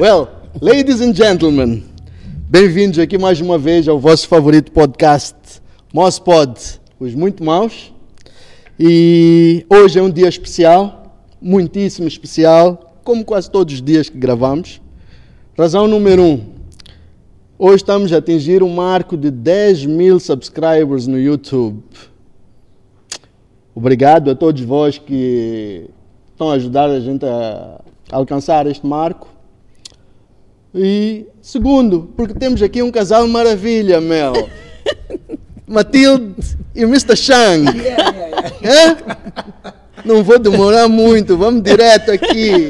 Well, ladies and gentlemen, bem-vindos aqui mais uma vez ao vosso favorito podcast, Mospod, os muito maus. E hoje é um dia especial, muitíssimo especial, como quase todos os dias que gravamos. Razão número um, hoje estamos a atingir um marco de 10 mil subscribers no YouTube. Obrigado a todos vós que estão a ajudar a gente a alcançar este marco. E segundo, porque temos aqui um casal maravilha, Mel. Matilde e Mr. Shang. Hã? Não vou demorar muito, vamos direto aqui.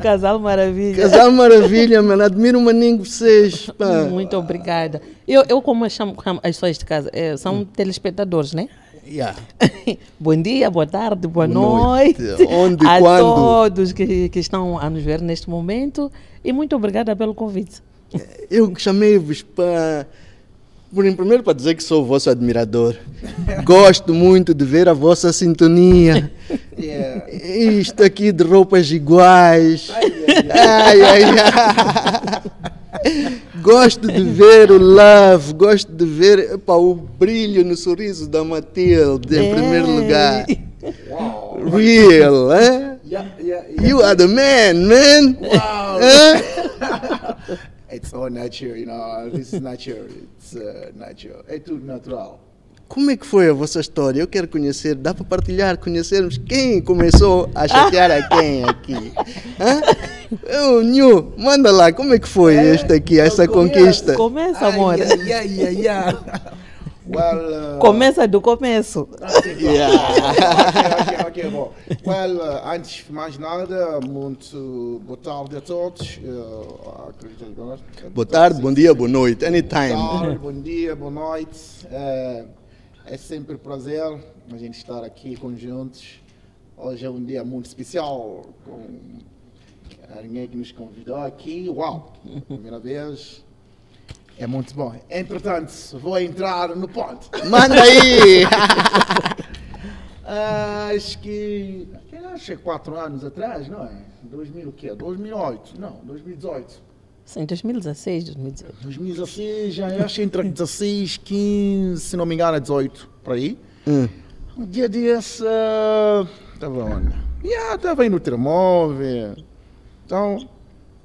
Casal maravilha. Casal maravilha, mano. Admiro o maninho vocês. Pá. Muito obrigada. Eu, eu como chamo, chamo as pessoas de casa, eh, são telespectadores, né? Yeah. Bom dia, boa tarde, boa, Boa noite. noite. Onde, a quando? todos que, que estão a nos ver neste momento. E muito obrigada pelo convite. Eu chamei-vos para. Primeiro para dizer que sou o vosso admirador. Gosto muito de ver a vossa sintonia. Yeah. Isto aqui de roupas iguais. Ai, ai, ai. Gosto de ver o love, gosto de ver epá, o brilho no sorriso da Matilde, em É. primeiro lugar. Wow. Real, eh? Yeah, yeah, yeah. You are the man, man. Wow. Eh? It's all natural, you know. This is natural. It's uh, natural. É tudo natural. Como é que foi a vossa história? Eu quero conhecer, dá para partilhar, conhecermos quem começou a chatear a quem aqui? Hã? Eu, Nhu, manda lá, como é que foi este aqui, essa conquista? Começa, amor. Yeah, yeah, yeah, yeah. well, uh, Começa do começo. Yeah. ok, ok, ok, bom. Well, uh, antes de mais nada, muito boa tarde a todos. Uh, acredito agora. Boa tarde, bom dia, boa noite, Boa anytime. tarde, bom dia, boa noite. É, é sempre um prazer a gente estar aqui conjuntos. Hoje é um dia muito especial com alguém que nos convidou aqui. Uau, primeira vez. É muito bom. Entretanto, vou entrar no ponto. Manda aí! Ah, acho que. Acho que é quatro anos atrás, não é? 2000 o quê? 2008? Não, 2018. Sim, 2016, 2018. 2016, já acho que entre 16, 15, se não me engano, é 18, por aí. Hum. Um dia desse, ah, estava onde? Yeah, estava aí no telemóvel. Então,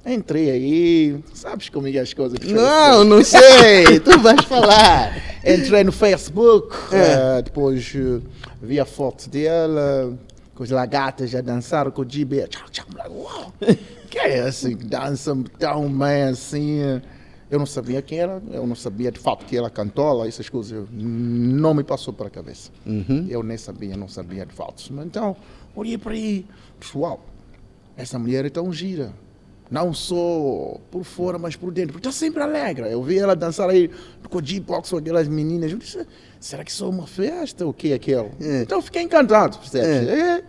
entrei aí, sabes como é é as coisas. Não, não sei, tu vais falar. Entrei no Facebook, É. eh, depois eh, vi a foto dela, com as lagartas a dançar com o GB. Tchau, tchau. Uau! Que é assim, dança tão bem assim. Eu não sabia quem era, eu não sabia de fato que ela cantou, essas coisas não me passou para a cabeça. Eu nem sabia, não sabia de fato. Então, olhei para aí, uau, essa mulher é tão gira. Não só por fora, mas por dentro. Porque está sempre alegre. Eu vi ela dançar aí com o G-Box com aquelas meninas. Eu disse, será que isso é uma festa? O que é aquilo? É. Então fiquei encantado, percebes? É. É.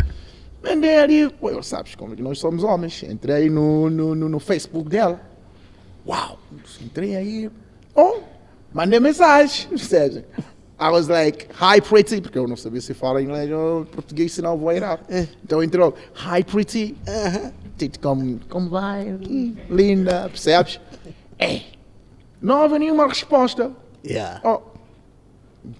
Andei ali, pô, sabes como é que nós somos homens. Entrei no, no, no, no Facebook dela. Uau! Entrei aí. Oh, mandei mensagem. Percebes? I was like, hi pretty, porque eu não sabia se fala inglês ou português, senão eu vou errar. É. Então entrou, hi pretty. Tito, como, como vai? Hum, Linda, percebes? É. Não houve nenhuma resposta. Yeah. Oh.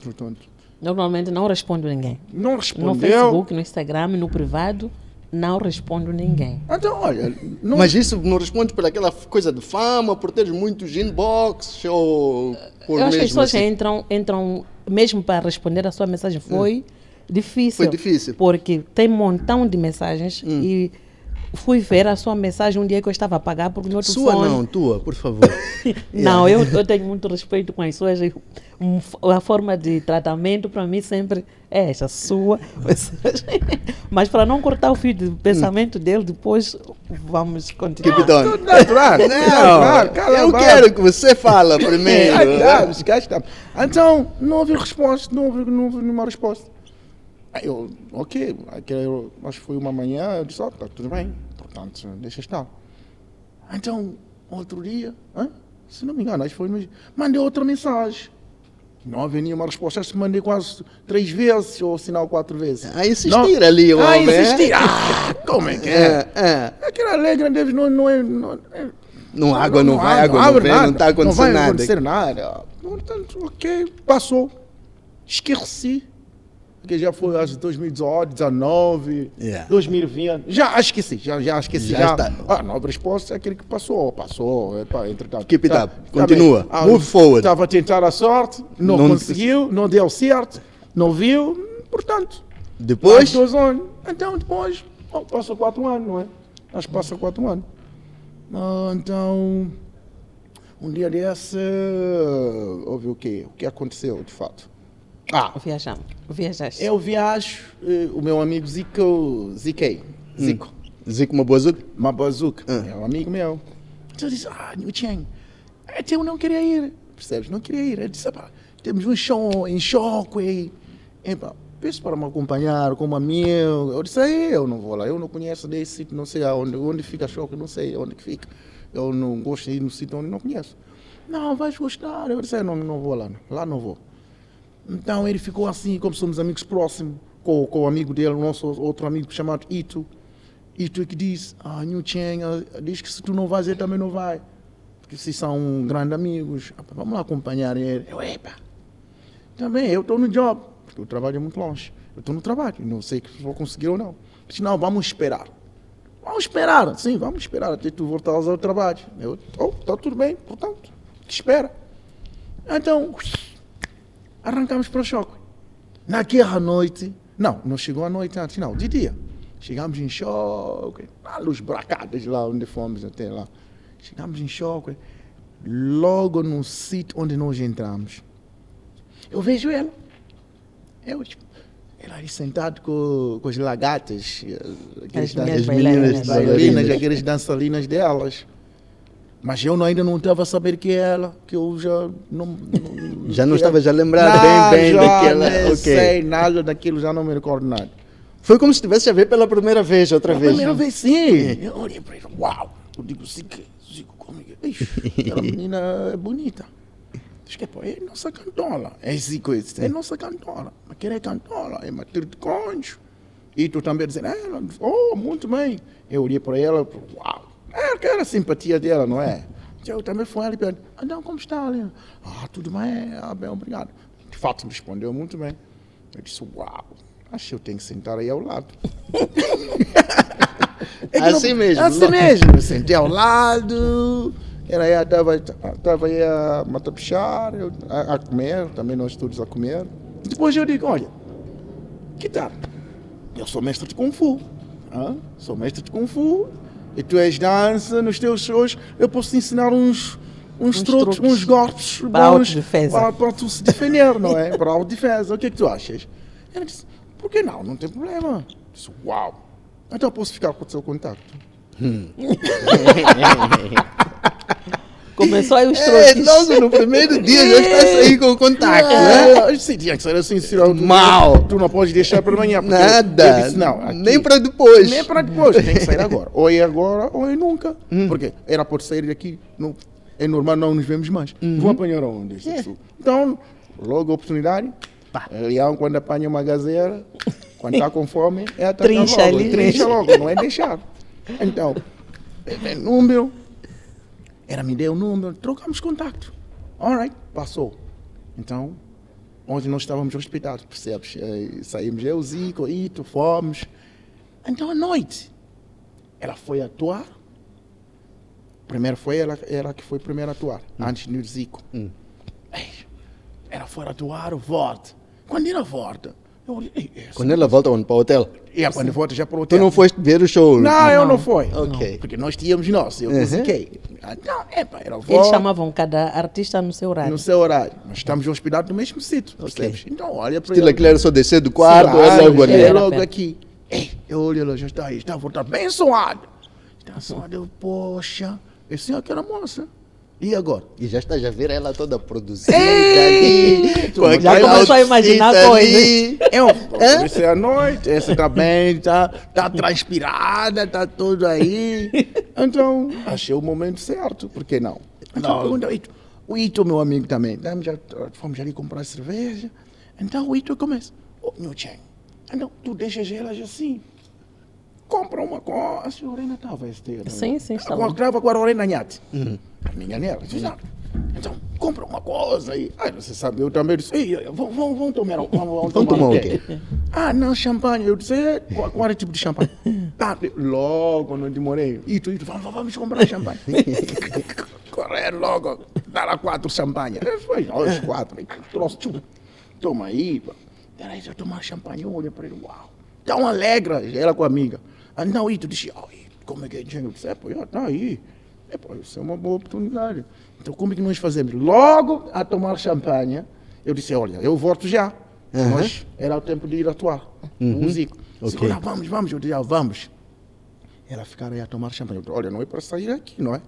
Portanto, Normalmente não respondo ninguém. não No respondeu. Facebook, no Instagram, no privado, não respondo ninguém. Então, olha, não, Mas isso não responde por aquela coisa de fama, por teres muitos inbox ou por Eu acho que as pessoas assim? entram, entram, mesmo para responder a sua mensagem, foi difícil. Foi difícil. Hum. Porque tem um montão de mensagens e fui ver a sua mensagem um dia que eu estava a pagar porque o meu Sua telefone... não, tua, por favor. Não, eu, eu tenho muito respeito com as suas. A forma de tratamento para mim sempre é essa, sua. Mas para não cortar o fio de pensamento dele, depois vamos continuar. Keep it on. natural. Não, natural, cala eu quero que você fala primeiro. Então, não houve resposta, não houve, não houve nenhuma resposta. Aí eu, ok, aquele, acho que foi uma manhã, eu disse, ó, tá tudo bem, portanto, deixa estar. Então, outro dia, hã? se não me engano, acho que foi no... Mandei outra mensagem. Não havia nenhuma resposta. Acho que mandei quase três vezes ou sinal quatro vezes. A insistir ali, o Ah, homem, é? insistir. Ah, como é que é? É, é. Aquela alegre deles não, não é. Não, é Não, água não, vai, água não abre vem, nada, não está acontecendo Não vai nada. acontecer nada. Portanto, ok, passou. Esqueci. Porque já foi acho 2018, 2019, Yeah. 2020. Já esqueci, já, já esqueci. Já Já, está. Ah, nova resposta é aquele que passou, passou. Epá, entretanto. Keep it Tá- up. tá Continua. bem. Ah, Move forward. Estava a tentar a sorte, não, Não- conseguiu, não deu certo, não viu, portanto. Depois, dois anos. Então depois, oh, passa quatro anos, não é? Acho que passa quatro anos. Ah, então, um dia desse, houve o quê? O que aconteceu, de fato? Ah, Viajamos. Viajaste. eu viajo, eh, o meu amigo Zico, Ziquei, Zico, Zico Mabuazuca, uma bazuca, é um amigo meu. Então eu disse, ah, New Chang, até eu não queria ir, percebes? Não queria ir. Eu disse, pá, temos um show em Shockway. Epá, peço para me acompanhar como amigo. Eu disse, aí eu não vou lá, eu não conheço desse sítio, não sei aonde, onde fica Shockway, não sei onde que fica. Eu não gosto de ir no sítio onde não conheço. Não, vais gostar. Eu disse, "Eu não, não vou lá, não. lá não vou. Então ele ficou assim, como somos amigos próximos, com, com o amigo dele, o nosso outro amigo chamado Ito. Ito é que diz, ah, New Cheng, ah, diz que se tu não vais, ele também não vai. Porque vocês são grandes amigos, Ah, vamos lá acompanhar ele. Eu, epa, também, eu estou no job, porque eu trabalho muito longe. Eu estou no trabalho, não sei se vou conseguir ou não. Disse, não, vamos esperar. Vamos esperar, sim, vamos esperar até tu voltares ao trabalho. Eu, oh, tudo bem, portanto, espera. Então, arrancamos para o choque. Naquela noite, não, não chegou à noite antes, não, de dia. Chegamos em choque, lá luz bracadas lá onde fomos até lá. Chegamos em choque, logo no sítio onde nós entramos. Eu vejo ela. Eu, tipo, ela ali sentada com, com as lagartas, eh, aqueles As as meninas bailarinas, bailarinas. aqueles dançarinas delas. Mas eu não- ainda não estava a saber que é ela, que eu já não. não Já não estava já lembrado Não, bem, bem já daquela. Nem ok. sei nada daquilo, já não me recordo nada. Foi como se estivesse a ver pela primeira vez, outra A vez. primeira vez sim. Eu olhei para ele, uau. Eu digo, Zico, Zico, como é que Ixi, aquela menina é bonita. Diz que, pô, é nossa cantora. É Zico esse, é nossa cantora. Mas quem é cantora? É Matilde Concho. E tu também dizendo, é, ela, oh, muito bem. Eu olhei para ela, uau. É aquela simpatia dela, não é? Eu também fui ali e perguntei, ah, não, como está ali? Ah, tudo bem, ah, bem, obrigado. De fato, me respondeu muito bem. Eu disse, uau, acho que eu tenho que sentar aí ao lado. É Assim mesmo, Assim logo. mesmo. Sentei ao lado. Ela aí estava tava aí a matapichar, eu a, a comer, também nós todos a comer. Depois eu digo, olha, que tal? Eu sou mestre de Kung Fu. hã? Sou mestre de Kung Fu. E tu és dança, nos teus shows, eu posso te ensinar uns, uns, Uns truques, truques uns golpes para bons para, para tu se defender, não é? Para a autodefesa. O que é que tu achas? Ela disse, por que não? Não tem problema. Eu disse, uau. Então eu posso ficar com o seu contato. Começou aí os É, truques. logo no primeiro dia já está a sair com o contacto, né? É, sim, tinha que ser assim, senão tu, Mal. tu não podes deixar para amanhã. Nada. Eu disse, não, aqui- Nem para depois. Nem para depois, tem que sair agora. Ou é agora, ou é nunca. Hum. Porque era por sair daqui, não, é normal, não nos vemos mais. Uhum. Vou apanhar onde? É. Então, logo a oportunidade, leão quando apanha uma gazeira, quando está com fome, é atacar Trincha logo. ali. Trincha logo, não é deixar. Então, é número, ela me deu o número, trocamos contato. Alright, passou. Então, onde nós estávamos hospitados, percebes? Eh, Saímos eu, Zico, Ito, fomos. Então, à noite, ela foi atuar. Primeiro foi ela, ela que foi primeiro a atuar, antes do Zico. Ei, ela foi atuar, volta. Quando ela volta, eu olhei, "Ei, essa- Quando ela volta para o hotel? e é quando volta já para o Tu hotel. não foste ver o show? Não, eu não Não. fui. Ok. Porque nós tínhamos nós, eu Uhum. musiquei. Então, epa, era Eles chamavam cada artista no seu horário. no seu horário. Nós estamos hospedados no mesmo sítio, percebes? Então, olha para Estilo era só descer do quarto, Claro, é logo ali. É Era logo aqui. Ei, eu olho, ela já está aí, está a voltar bem suado. Está suado, eu, poxa, esse é aquela moça. E agora? E já estás a ver ela toda produzida Ei! ali. Tu com já começou a imaginar coisas. ali. Eu, comecei à noite, essa está bem, está tá transpirada, está tudo aí. Então, achei o momento certo, por que não? Então, Não. pergunta, "Ei, O Ito, meu amigo também. Então, já, fomos ali comprar cerveja. Então o Ito começa. Ô, meu Chen, então tu deixas elas assim. Compra uma com a senhorina estava este. Sim, sim, estava. Estava com a Lorena Nhate. Minha nela. disse, "Não, Então, compra uma coisa aí. Aí você sabe, eu também disse, "Ei, vamos, vamos, vamos tomar, vamos, vamos Vamos tomar o quê? Ah, não, champanhe. Eu disse, "É, qual, qual é o tipo de champanhe? Tá, logo, não demorei. Ito, Ito, vamos, vamos comprar champanhe. Correr logo, dar lá quatro champanhe. Foi, os quatro. Trouxe, tchum. Toma aí. Peraí, se eu tomar champanhe, eu olho para ele, uau. Tão alegre, ela com a amiga. Ah, não, Ito disse, ai, como é que é? Eu disse, é, pô, tá aí. É, pô, isso é uma boa oportunidade. Então, como é que nós fazemos? Logo a tomar champanhe, eu disse, olha, eu volto já. Nós, era o tempo de ir atuar. O Zico. Disse, Ok. olha, vamos, vamos. Eu disse, ah, vamos. Ela ficar aí a tomar champanhe. Eu disse, olha, não é para sair aqui, não é?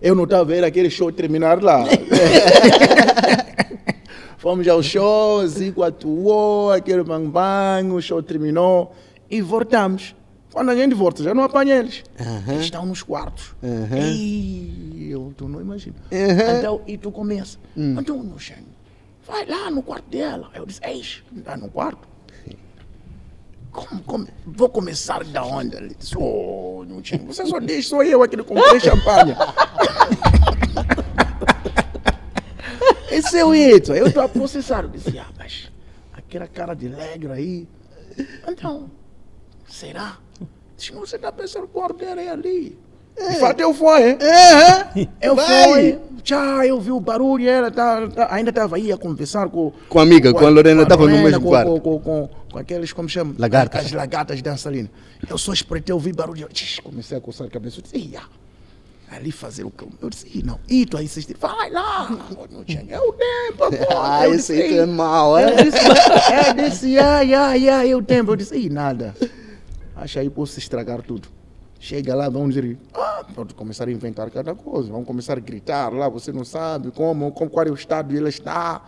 Eu não estava vendo aquele show terminar lá. Fomos ao show, Zico atuou, aquele bang bang, o show terminou e voltamos. Quando a gente volta, já não apanha eles. Eles estão nos quartos. Aham. E eu tu não imagino. Aham. Então, e tu começa. Então, meu Shen, vai lá no quarto dela. Eu disse, eis, está no quarto? Como, como- vou começar da onde? Ele disse, oh, meu você só deixa, sou eu aqui que comprei champanhe. Esse é o Edson. Eu estou a processar. Eu disse, ah, mas aquela cara de alegre aí. Então, será? Disse, você está pensando que o dela é ali. De fato, eu fui, hein? Eu Vai. fui. Já, eu vi o barulho, ela tá, tá- ainda estava aí a conversar com... Com a amiga, com a Lorena, tava no mesmo com, quarto. Com, com, com, com aqueles, como chama? Lagartas. As lagartas dançarinas. Eu só espreitei, eu vi barulho. Eu, comecei a coçar a cabeça. Eu disse, ia. Ali fazer o que eu... Eu disse, "Ih, não. E tu aí insistir. Vai lá. Não tinha é o tempo agora. Ah, Eu esse disse, aí é "Ei." mau, é? Eu disse, é, disse, ai, ai, ai, eu tempo. Eu disse, ih, nada. Acho aí posso estragar tudo. Chega lá, vamos dizer, ah, pode começar a inventar cada coisa. Vamos começar a gritar lá, você não sabe como, como qual é o estado ele está.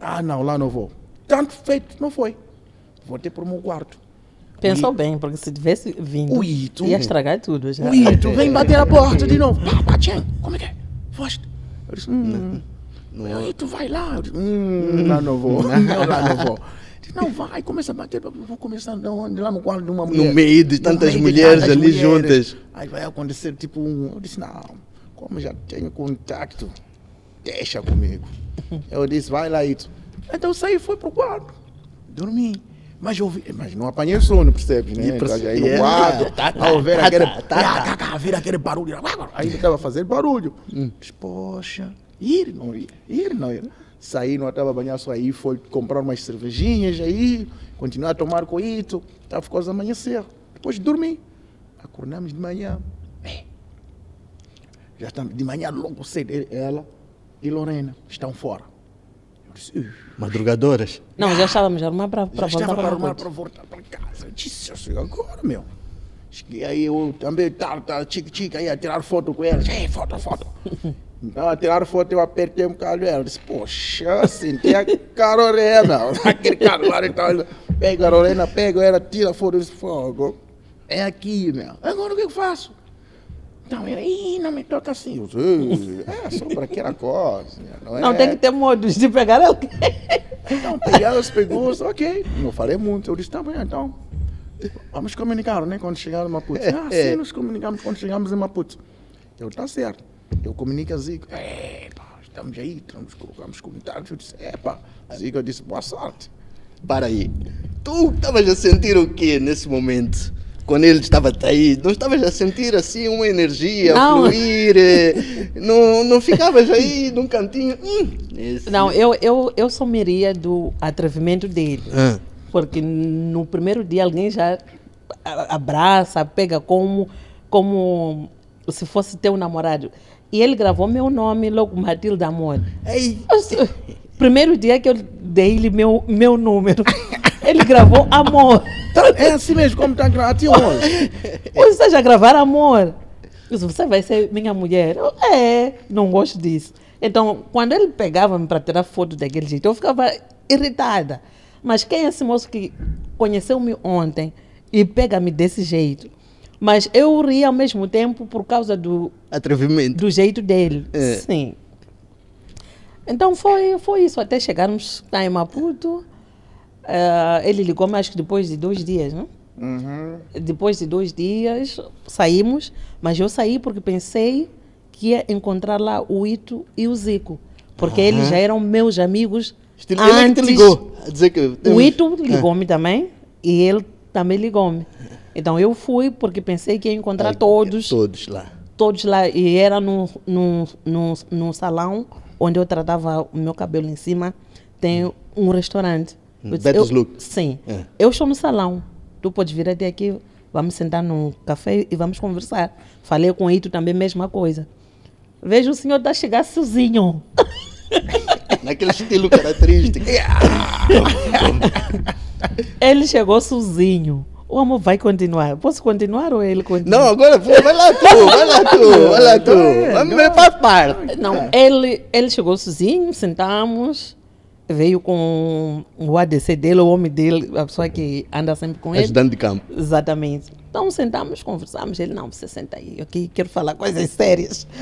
Ah, não, lá não vou. Tanto feito, não foi. Voltei para o meu quarto. Pensou bem, porque se tivesse vindo, O Ito. ia estragar tudo já. O Ito vem bater a porta de novo. Pá, pá, tchê, como é que é? Foste? Eu disse, hum. Não, Ito, vai lá. Eu disse, hum, lá não vou. Não, lá não vou. Disse, não, vai, começa a bater. Vou começar de onde? lá no quarto de uma mulher. meio de tantas mulheres ali juntas. Aí vai acontecer tipo um. Eu disse, não, como já tenho contato, deixa comigo. Eu disse, vai lá, Ito. Então eu saí e fui pro quarto. Dormi. Mas eu vi, mas não apanhei sono, percebes, né? Então, aí no é. quarto, Tá, tá, ao ver tá, aquele, tá, tá, Ah, tá. cá, ver aquele barulho. Aí estava fazendo barulho. Disse, poxa, ir não ia, ir não ia. Saí, não estava banhar só aí, foi comprar umas cervejinhas aí, continuar a tomar coito, tá, ficou a amanhecer. Depois dormi. Acordamos de manhã. É. Já estamos de manhã logo cedo, ela e Lorena estão fora. Eu disse, "Ih, Madrugadoras. Não, já estávamos a arrumar para já voltar estava para arrumar para voltar para casa. Eu disse, eu sei agora, meu. Cheguei aí, eu também tá, tá, chique, chique, aí a tirar foto com ela. Ei, foto, foto. Então, a tirar foto, eu apertei um bocado ela. Eu disse, poxa, senti a Carolina. Aquele cara lá, então, ele pega a Lorena, pega ela, tira a foto, eu disse, fogo. É aqui, meu. Agora o que eu faço? Não, ela, ih, não me toca assim. Eu disse, "Ei, é só para aquela coisa. Não, Não, é. tem que ter modos de pegar alguém. Então, peguei elas, pegou, ok. Não falei muito. Eu disse, tá bem, então. Vamos comunicar, né? Quando chegar em Maputo. Ah, sim, nos comunicamos quando chegamos em Maputo. Eu, tá certo. Eu comunico a Zico. É, pá, estamos aí, estamos, colocamos contatos. Eu disse, é, pá. Zico disse, boa sorte. Para aí. Tu estavas a sentir o quê nesse momento? Quando ele estava aí, não estavas a sentir assim uma energia a Não. fluir? eh, Não, não ficavas aí num cantinho? Hum, Não, eu, eu, eu só do atrevimento dele. Ah, Porque no primeiro dia alguém já abraça, pega como, como se fosse teu namorado. E ele gravou meu nome logo, Matilde Amor. ei, Primeiro dia que eu dei-lhe meu, meu número, ele gravou Amor. Tá, é assim mesmo, como está grátis hoje. Você está já gravar Amor? Disse, você vai ser minha mulher? Eu, é, não gosto disso. Então, quando ele pegava-me para tirar foto daquele jeito, eu ficava irritada. Mas quem é esse moço que conheceu-me ontem e pega-me desse jeito? Mas eu ri ao mesmo tempo por causa do, atrevimento. do jeito dele. É. Sim. Então foi, foi isso, até chegarmos lá em Maputo. eh, ele ligou-me, acho que depois de dois dias, não? Uhum. Depois de dois dias saímos, mas eu saí porque pensei que ia encontrar lá o Ito e o Zico. Porque eles já eram meus amigos Estilo, ele é que antes. te ligou a dizer que. O temos- Ito ligou-me também e ele também ligou-me. Então eu fui porque pensei que ia encontrar Ai, todos, Todos lá. todos lá. E era no, no, no, no salão onde eu tratava o meu cabelo em cima, tem um restaurante. Hum, Eu disse, Betos eu- Look. Sim. É. Eu estou no salão. Tu podes vir até aqui, vamos sentar no café e vamos conversar. Falei com o Ito também, mesma coisa. Vejo o senhor está a chegar sozinho. Naquele estilo característico. Ele chegou sozinho. O amor vai continuar. Posso continuar ou ele continua? Não, agora vai lá tu, vai lá tu, vai lá tu. Vamos ver para parte. Não, ele, ele chegou sozinho, sentamos, veio com o ADC dele, o homem dele, a pessoa que anda sempre com ele. Ajudante de campo. Exatamente. Então sentamos, conversamos. Ele, não, você senta aí, ok? Quero falar coisas sérias.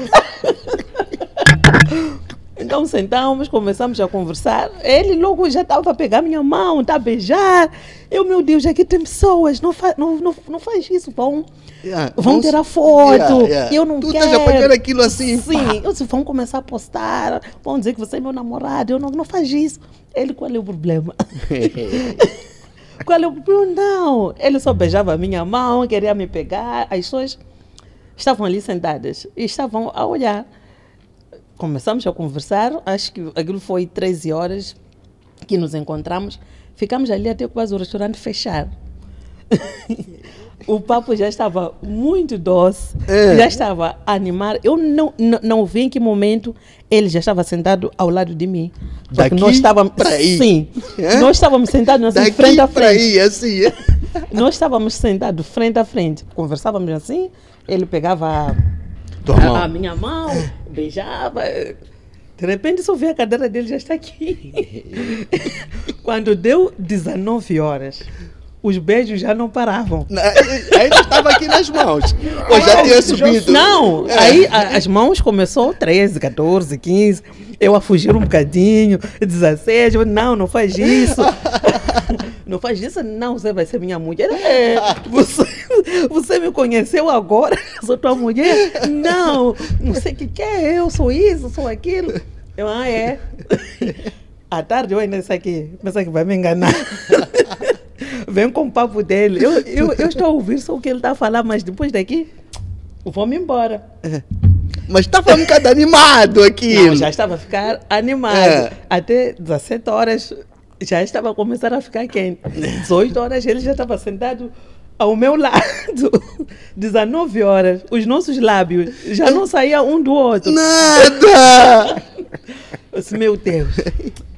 então sentamos, começamos a conversar. Ele logo já estava a pegar minha mão, tá a beijar. Eu, meu Deus, aqui tem pessoas, não, fa não, não, não faz isso, vão. Yeah, Vão tirar foto. Yeah, yeah. Eu não tu quero. estás a pagar aquilo assim. Sim, eu vão começar a postar, vão dizer que você é meu namorado, eu não, não faz isso. Ele, qual é o problema? qual é o problema? Não, ele só beijava a minha mão, queria me pegar. As pessoas estavam ali sentadas e estavam a olhar. Começamos a conversar, acho que aquilo foi 13 horas que nos encontramos. Ficamos ali até quase o restaurante fechar. o papo já estava muito doce, É. já estava a animar. Eu não, não, não vi em que momento ele já estava sentado ao lado de mim. Porque Daqui nós estávamos. aí. Sim. É? Nós estávamos sentados assim, Daqui frente a frente. aí, assim. é. Nós estávamos sentados frente a frente. Conversávamos assim, ele pegava a, mão. a minha mão, beijava. De repente só vi a cadeira dele já está aqui. Quando deu 19 horas, os beijos já não paravam. Na- Ainda estava aqui nas mãos. Ou já tinha subido. Não, É. aí a- as mãos começou 13, 14, 15. Eu a fugir um bocadinho, 16. eu, Não, não faz isso. Não faz isso, não, você vai ser minha mulher. É, você, você me conheceu agora, sou tua mulher? Não, não sei o que, que é, eu sou isso, sou aquilo. Eu, ah, é. À tarde eu ainda disse aqui, pensa que vai me enganar. Vem com o papo dele. Eu, eu, eu estou a ouvir só o que ele está a falar, mas depois daqui, vou-me embora. Mas estava um bocado animado aqui. Não, já estava a ficar animado. É. Até 17 horas já estava a começar a ficar quente. 18 horas ele já estava sentado ao meu lado. 19 horas, os nossos lábios já não saíam um do outro. Nada! Eu disse, meu Deus.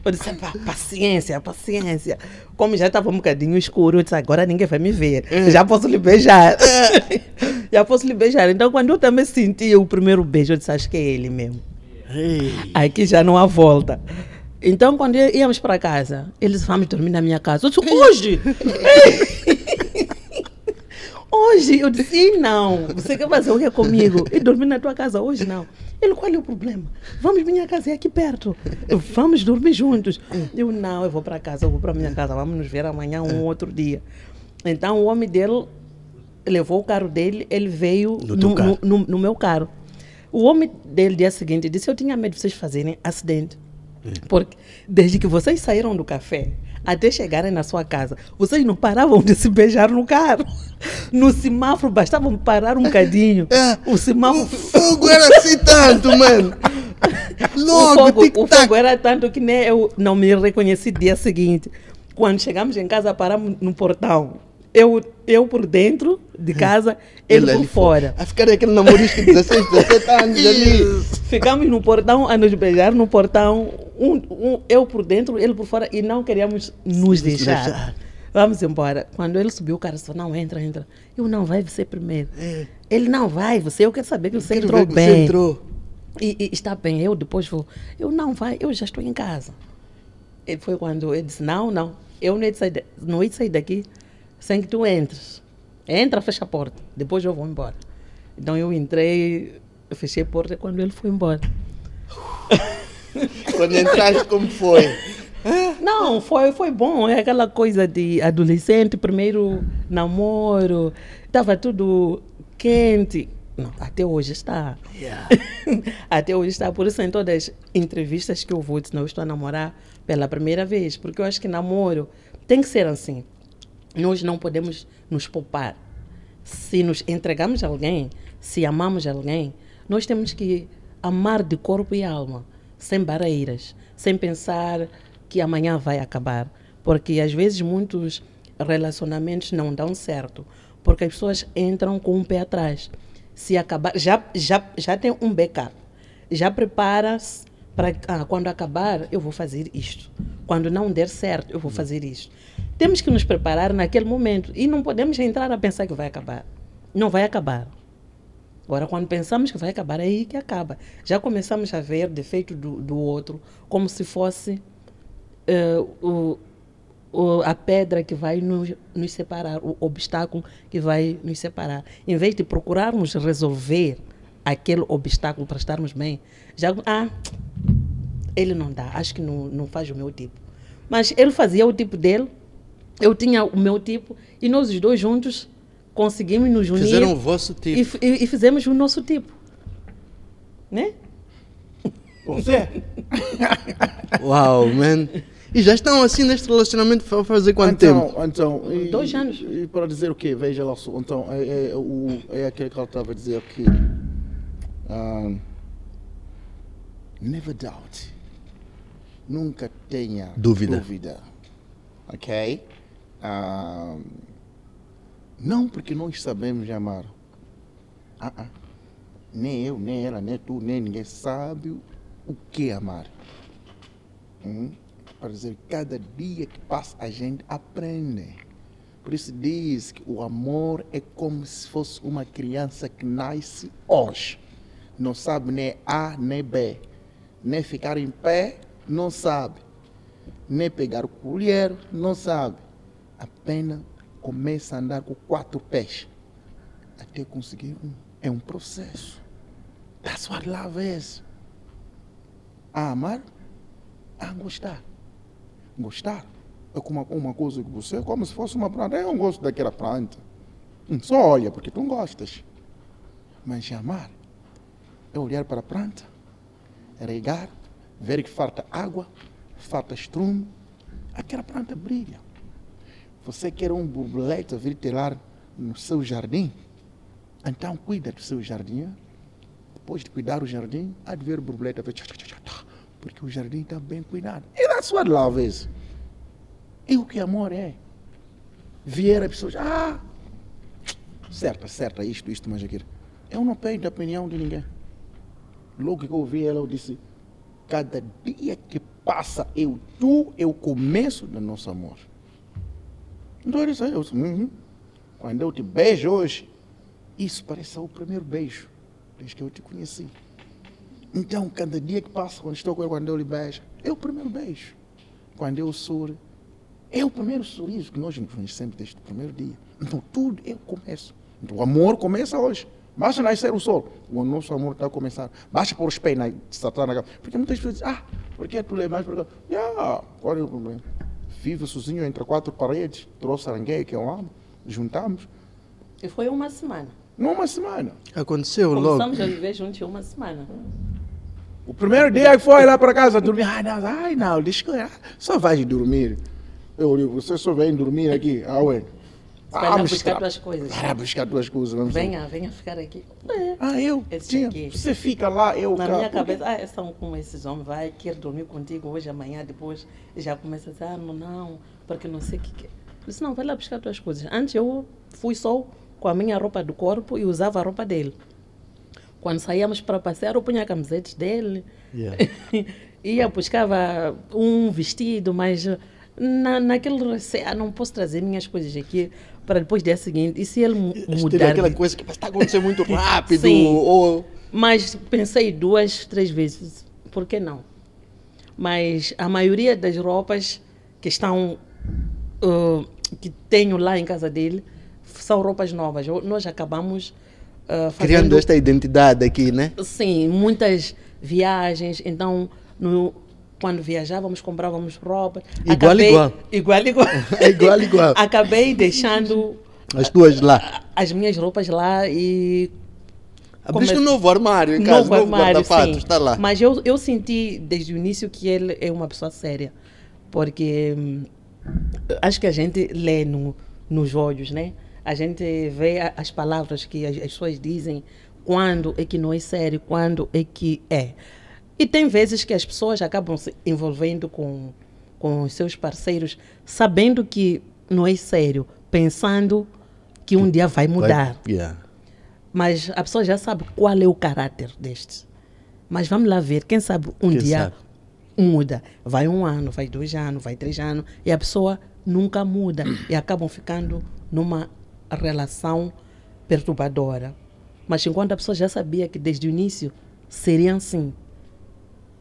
Eu disse, "Pá, paciência, paciência. Como já estava um bocadinho escuro, eu disse, agora ninguém vai me ver. Já posso lhe beijar. já posso lhe beijar. Então, quando eu também senti o primeiro beijo, eu disse, acho que é ele mesmo. Aqui já não há volta. Então, quando íamos para casa, eles vamos dormir na minha casa. Eu disse, hoje? hoje? Eu disse, "Ih, não. Você quer fazer o que comigo? E dormir na tua casa hoje, não. Ele, qual é o problema? Vamos, minha casa é aqui perto. Vamos dormir juntos. Eu, não, eu vou para casa, eu vou para minha casa. Vamos nos ver amanhã, um outro dia. Então, o homem dele levou o carro dele, ele veio No no, carro? no- no- no meu carro. O homem dele, dia seguinte, disse: Eu tinha medo de vocês fazerem acidente. Porque desde que vocês saíram do café até chegarem na sua casa, vocês não paravam de se beijar no carro. No semáforo, bastava parar um bocadinho. É. O O semáforo. fogo era assim tanto, mano. O Logo, fogo, o fogo era tanto que nem eu não me reconheci dia seguinte. Quando chegamos em casa, paramos no portão. Eu, eu por dentro de casa, ele, por ali fora. A ficar aquele namorisco de 16, 17 anos ali. Ficamos no portão a nos beijar no portão, um, um- eu por dentro, ele por fora, e não queríamos nos deixar. deixar. Vamos embora. Quando ele subiu, o cara disse: Não, entra, entra. Eu não, vai você primeiro. É. Ele não vai, você, eu quero saber que você Quero entrou que bem. Você entrou. E, e está bem, eu depois vou. Eu não vai, eu já estou em casa. E foi quando ele disse: Não, não, eu não de sair, não de sair daqui sem que tu entres. Entra, fecha a porta, depois eu vou embora. Então eu entrei, eu fechei a porta quando ele foi embora. Quando entraste, como foi? Não, foi, foi bom. É aquela coisa de adolescente, primeiro namoro, estava tudo quente. Não, até hoje está. até hoje está. Por isso, em todas as entrevistas que eu vou, dizer, não estou a namorar pela primeira vez, porque eu acho que namoro tem que ser assim. Nós não podemos nos poupar. Se nos entregamos a alguém, se amamos alguém, nós temos que amar de corpo e alma, sem barreiras, sem pensar que amanhã vai acabar. Porque às vezes muitos relacionamentos não dão certo, porque as pessoas entram com um pé atrás. Se acabar, já, já, já tem um backup, já prepara-se para ah, quando acabar eu vou fazer isto. Quando não der certo, eu vou fazer isto. Temos que nos preparar naquele momento e não podemos entrar a pensar que vai acabar. Não vai acabar. Agora, quando pensamos que vai acabar, é aí que acaba. Já começamos a ver defeito do, do outro como se fosse uh, o, o, a pedra que vai nos, nos separar, o obstáculo que vai nos separar. Em vez de procurarmos resolver aquele obstáculo para estarmos bem, já, ah, ele não dá, acho que não, não faz o meu tipo. Mas ele fazia o tipo dele, eu tinha o meu tipo, e nós os dois juntos conseguimos nos unir. Fizeram o vosso tipo. E, e, e fizemos o nosso tipo. Né? Você? Uau, man. E já estão assim neste relacionamento fazer quanto então, tempo? Então, e, Dois anos. E para dizer o quê? Veja lá, só, então, é, é, o, é aquele que ela estava a dizer aqui. Um, never doubt. Nunca tenha Dúvida. dúvida. Ok? Um, não porque nós sabemos amar. Ah, ah. Nem eu, nem ela, nem tu, nem ninguém sabe o que é amar. Hum? Para dizer, cada dia que passa a gente aprende. Por isso diz que o amor é como se fosse uma criança que nasce hoje. Não sabe nem A nem B. Nem ficar em pé, não sabe. Nem pegar o colher, não sabe. Apenas começa a andar com quatro pés. Até conseguir um. É um processo. That's what love is. A amar, a gostar. Gostar é como uma, coisa que você, como se fosse uma planta. Eu não gosto daquela planta. Hum, Só olha porque tu não gostas. Mas amar é olhar para a planta, é regar, ver que falta água, falta estrume. Aquela planta brilha. Você quer um borboleta vir lá no seu jardim? Então cuida do seu jardim. Depois de cuidar do jardim, há de ver borboleta. ver Porque o jardim está bem cuidado. E that's what love is. E o que amor é? Vier a pessoa, ah, certa, certa, isto, isto, mas aquilo. Eu não pego a opinião de ninguém. Logo que eu ouvi ela, eu disse, cada dia que passa, eu, tu, o começo do nosso amor. Ele saiu. Uhum. Quando eu te beijo hoje, isso parece o primeiro beijo desde que eu te conheci. Então, cada dia que passa, quando estou com ele, quando eu lhe beijo, é o primeiro beijo. Quando eu sorro, é o primeiro sorriso que nós nos conhecemos desde o primeiro dia. Então, tudo é o começo. Então, o amor começa hoje. Basta nascer o sol, o nosso amor está a começar. Basta pôr os pés na na cama. Porque muitas pessoas dizem, ah, por que tu lê mais para cá? Yeah, qual é o problema? Vive sozinho entre quatro paredes, trouxe ninguém que eu amo, juntamos. E foi uma semana. Numa semana. Aconteceu logo. Começamos a viver juntos em uma semana. O primeiro dia que foi lá para casa dormir, ai não, ai não, deixa que eu- ah, só vai dormir. Eu digo, você só vem dormir aqui, aonde? Vai lá buscar tuas coisas. Para buscar tuas coisas. Vamos. Venha, venha ficar aqui. É. Ah, eu? Tinha, você fica lá, eu Na cá. minha cabeça, ah, são como esses homens, vai, quer dormir contigo hoje, amanhã, depois, já começa a dizer, ah, não, não, porque não sei o que que é. Eu disse, não, vai lá buscar tuas coisas. Antes eu fui só com a minha roupa do corpo e usava a roupa dele. Quando saíamos para passear, eu punha camisetas dele, Yeah. ia, buscava um vestido, mas na, naquele receio, ah, não posso trazer minhas coisas aqui para depois dia seguinte. E se ele mu- Teve mudar? aquela coisa que está acontecendo muito rápido. Ou, Mas pensei duas, três vezes. Por que não? Mas a maioria das roupas que estão uh, que tenho lá em casa dele são roupas novas. Nós acabamos uh, criando fazendo esta identidade aqui, né? sim muitas viagens. Então no, quando viajávamos, comprávamos roupa. Igual, Acabei- igual. Igual, igual. É igual, igual. Acabei deixando As tuas lá. as minhas roupas lá e Abriste Come- um novo armário em casa, novo novo armário, sim. está lá. Mas eu, eu senti desde o início que ele é uma pessoa séria. Porque hum, acho que a gente lê no, nos olhos, né? A gente vê as palavras que as, as pessoas dizem, quando é que não é sério, quando é que é. E tem vezes que as pessoas acabam se envolvendo com, com os seus parceiros, sabendo que não é sério, pensando que um dia vai mudar. Yeah. Mas a pessoa já sabe qual é o caráter deste. Mas vamos lá ver, quem sabe um Quem dia sabe? muda. Vai um ano, vai dois anos, vai três anos, e a pessoa nunca muda. e acabam ficando numa relação perturbadora. Mas enquanto a pessoa já sabia que desde o início seria assim.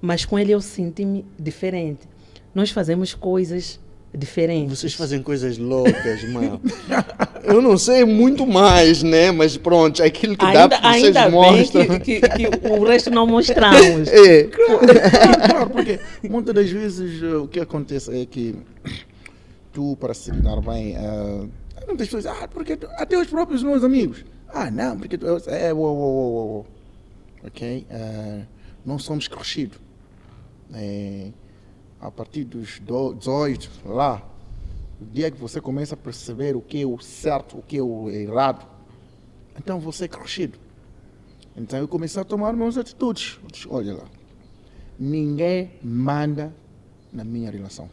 Mas com ele eu senti-me diferente. Nós fazemos coisas diferentes. Vocês fazem coisas loucas, mano. Eu não sei muito mais, né? Mas pronto, aquilo que dá Ainda, para vocês ainda bem mostram. que, que, que o resto não mostramos. É, Claro, claro, porque muitas das vezes eh, o que acontece é que tu, para se lidar bem, eh, muitas pessoas, ah, porque tu- até os próprios meus amigos, ah, não, porque tu, é, uou, uou, uou, ok? Eh, não somos crescidos. Eh, a partir dos do- 18, lá, o dia que você começa a perceber o que é o certo, o que é o errado, então você é crescido. Então eu comecei a tomar minhas atitudes. Eu disse, Olha lá, ninguém manda na minha relação.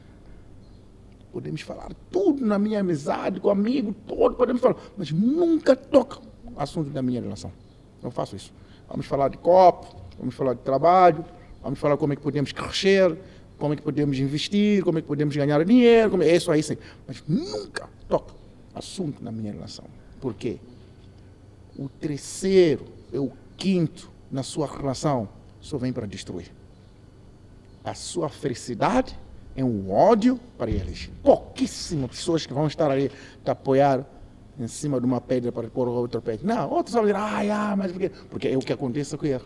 Podemos falar tudo na minha amizade, com amigo, todo podemos falar, mas nunca toca assunto da minha relação. Não faço isso. Vamos falar de copo, vamos falar de trabalho, vamos falar como é que podemos crescer, como é que podemos investir, como é que podemos ganhar dinheiro, como é isso aí sim. Mas nunca toca assunto na minha relação. Por quê? O terceiro e o quinto na sua relação só vem para destruir. A sua felicidade é um ódio para eles. Pouquíssimas pessoas que vão estar ali te apoiar em cima de uma pedra para pôr outra pedra. Não, outros vão dizer, ah, ah, mas por quê? Porque é o que acontece com ele.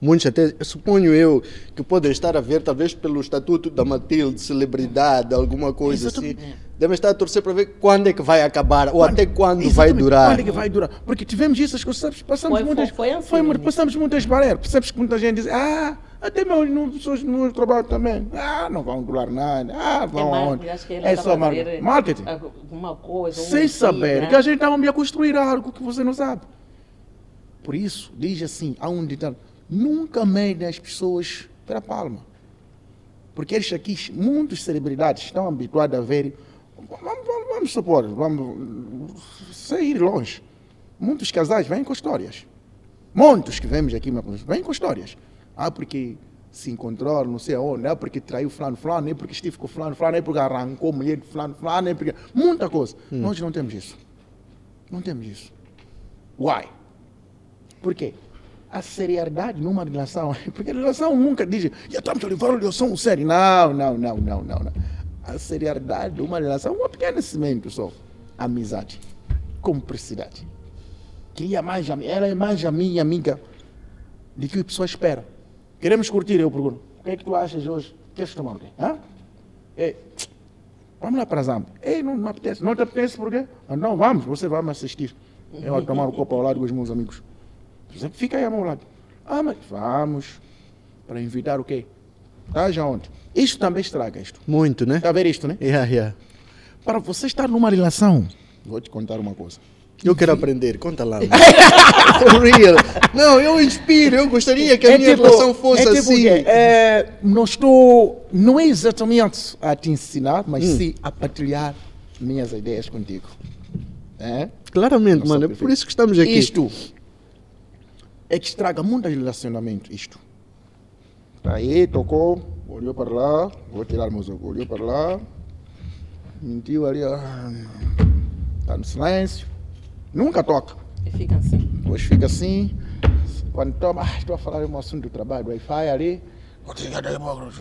Muitos até, suponho eu, que podem estar a ver, talvez pelo estatuto da Matilde, celebridade, alguma coisa Exatamente. assim. Devem estar a torcer para ver quando é que vai acabar, ou até quando vai durar. Quando é que vai durar? Porque tivemos essas coisas, sabes? passamos Foi- muitas, foi- foi assim, foi né? passamos muitas barreiras. Percebes que muita gente diz, ah, até meu, no, pessoas no meu trabalho também, ah, não vão durar nada, ah, vão aonde? acho que ele É só a mar- fazer marketing. Alguma coisa. Sem um saber dia, que a gente estava a construir algo que você não sabe. Por isso, diz assim, há um ditado, nunca mede as pessoas pela palma. Porque eles aqui, muitas celebridades estão habituados a ver, vamos, vamos- vamos supor, vamos sair longe. Muitos casais vêm com histórias. Muitos que vemos aqui vêm com histórias. Ah, porque se encontrou não sei aonde, é porque traiu fulano, fulano, é porque estive com fulano, fulano, é porque arrancou mulher de fulano, fulano, é porque... Muita coisa. Nós não temos isso. Não temos isso. Why? Por quê? A seriedade numa relação, porque a relação nunca diz, estamos a levar a relação sério. Não, não, não, não, não. A seriedade de uma relação é um pequeno cimento só. Amizade, cumplicidade. Queria mais, a mi- ela é mais a minha amiga do que a pessoa espera. Queremos curtir, eu pergunto. O que é que tu achas hoje? Queres tomar o quê? Hã? Ei, vamos lá para Zambia. Ei, não me apetece. Não te apetece por quê? Ah, não, vamos, você vai me assistir. Eu vou tomar o copo ao lado com os meus amigos. Você fica aí ao meu lado. Ah, mas vamos. Para invitar o quê? Tá já onde? Isto também estraga isto. Muito, né? Está a ver isto, né? Yeah, yeah. Para você estar numa relação, vou te contar uma coisa. Eu quero aprender, conta lá. For real. Não, eu inspiro, eu gostaria que a minha relação fosse é tipo assim. é, não estou, não é exatamente a te ensinar, mas sim a partilhar minhas ideias contigo. É? Claramente, mano, é por isso que estamos aqui. Isto é que estraga muito relacionamento, isto. Tá aí, tocou, olhou para lá, vou tirar meus óculos, olhou para lá, mentiu ali, está no silêncio, nunca toca. E fica assim. Depois fica assim, quando toma, ah, estou a falar de um assunto do trabalho, Wi-Fi ali,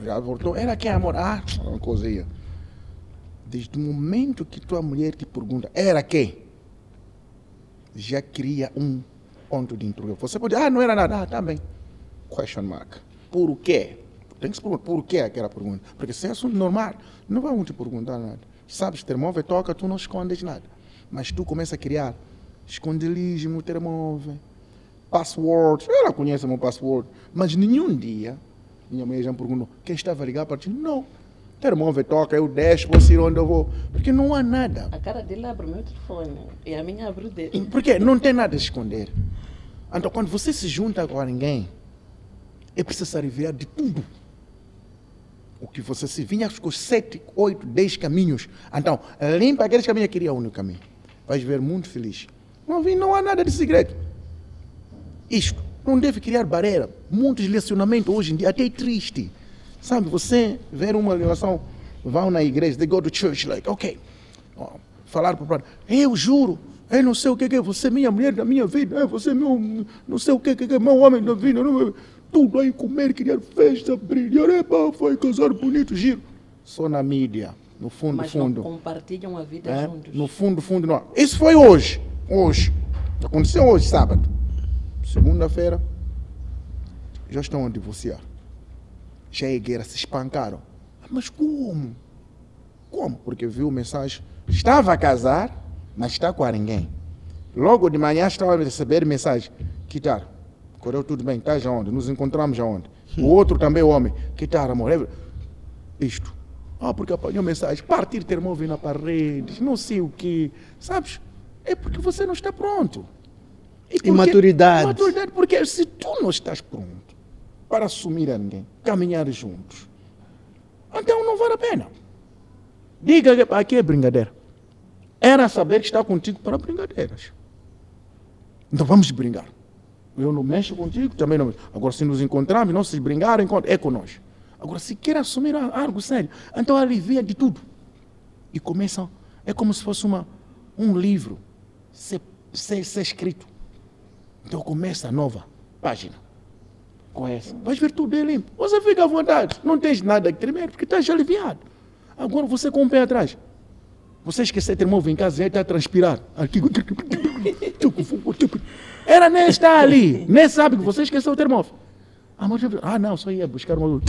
já voltou, era quem amor? Ah, uma coisinha. Desde o momento que tua mulher te pergunta, era quem? Já cria um ponto de interrogação. Você pode, ah, não era nada, ah, tá bem. Question mark. Por quê? Tem que se perguntar por que aquela pergunta. Porque se é assunto normal, não vão te perguntar nada. Sabes, termóvel toca, tu não escondes nada. Mas tu começa a criar escondelismo, termóvel, password. Ela conhece o meu password. Mas nenhum dia, minha mãe já me perguntou, quem estava a ligar para ti? Não. Termóvel toca, eu deixo, você ir onde eu vou. Porque não há nada. A cara dele abre o meu telefone e a minha abre o dele. Porque não tem nada a esconder. Então, quando você se junta com ninguém, é preciso se aliviar de tudo. O que você se vinha com sete, oito, dez caminhos. Então, limpa aqueles caminhos que queria o único caminho. Vais ver muito feliz. Não, não há nada de segredo. Isto não deve criar barreira. Muitos relacionamentos hoje em dia, até é triste. Sabe, você ver uma relação, vão na igreja, they go to church, like, ok. Oh, falar para o padre, eu juro, eu não sei o que é, você é minha mulher da minha vida, você é meu, não sei o que é, meu homem da vida. Não, tudo aí comer, criar festa, brilhar, epa, foi casar bonito, giro. Só na mídia, no fundo, Mas fundo. não compartilham a vida É, juntos. no fundo, fundo, não. Isso foi hoje. Hoje. Aconteceu hoje, sábado. Segunda-feira, já estão a divorciar. Já é guerra, se espancaram. Ah, Mas como? Como? Porque viu mensagem. Estava a casar, mas está com ninguém. Logo de manhã estava a receber mensagem. Que tal? Correu tudo bem, estás aonde? Nos encontramos aonde? O outro também, o homem. Que tal, amor? É- Isto. Ah, porque apanhou mensagem. Partir termóvel na parede, não sei o quê. Sabes? É porque você não está pronto. E porque- Imaturidade. Imaturidade, porque se tu não estás pronto para assumir a ninguém, caminhar juntos, então não vale a pena. Diga que aqui é brincadeira. Era saber que está contigo para brincadeiras. Então vamos brincar. Eu não mexo contigo, também não mexo. Agora, se nos encontrarmos, não se brincar, encontra- é conosco. Agora, se quer assumir algo sério, então alivia de tudo. E começa, é como se fosse uma, um livro ser, ser, ser escrito. Então começa a nova página. Essa. Vais ver tudo bem limpo. Você fica à vontade. Não tens nada que tremer, porque estás aliviado. Agora você com o pé atrás. Você esquecer de ter móvel em casa e está a transpirar. Era nem estar ali. Nem sabe que você esqueceu o termóvel. Ah, não, só ia buscar uma. Uh,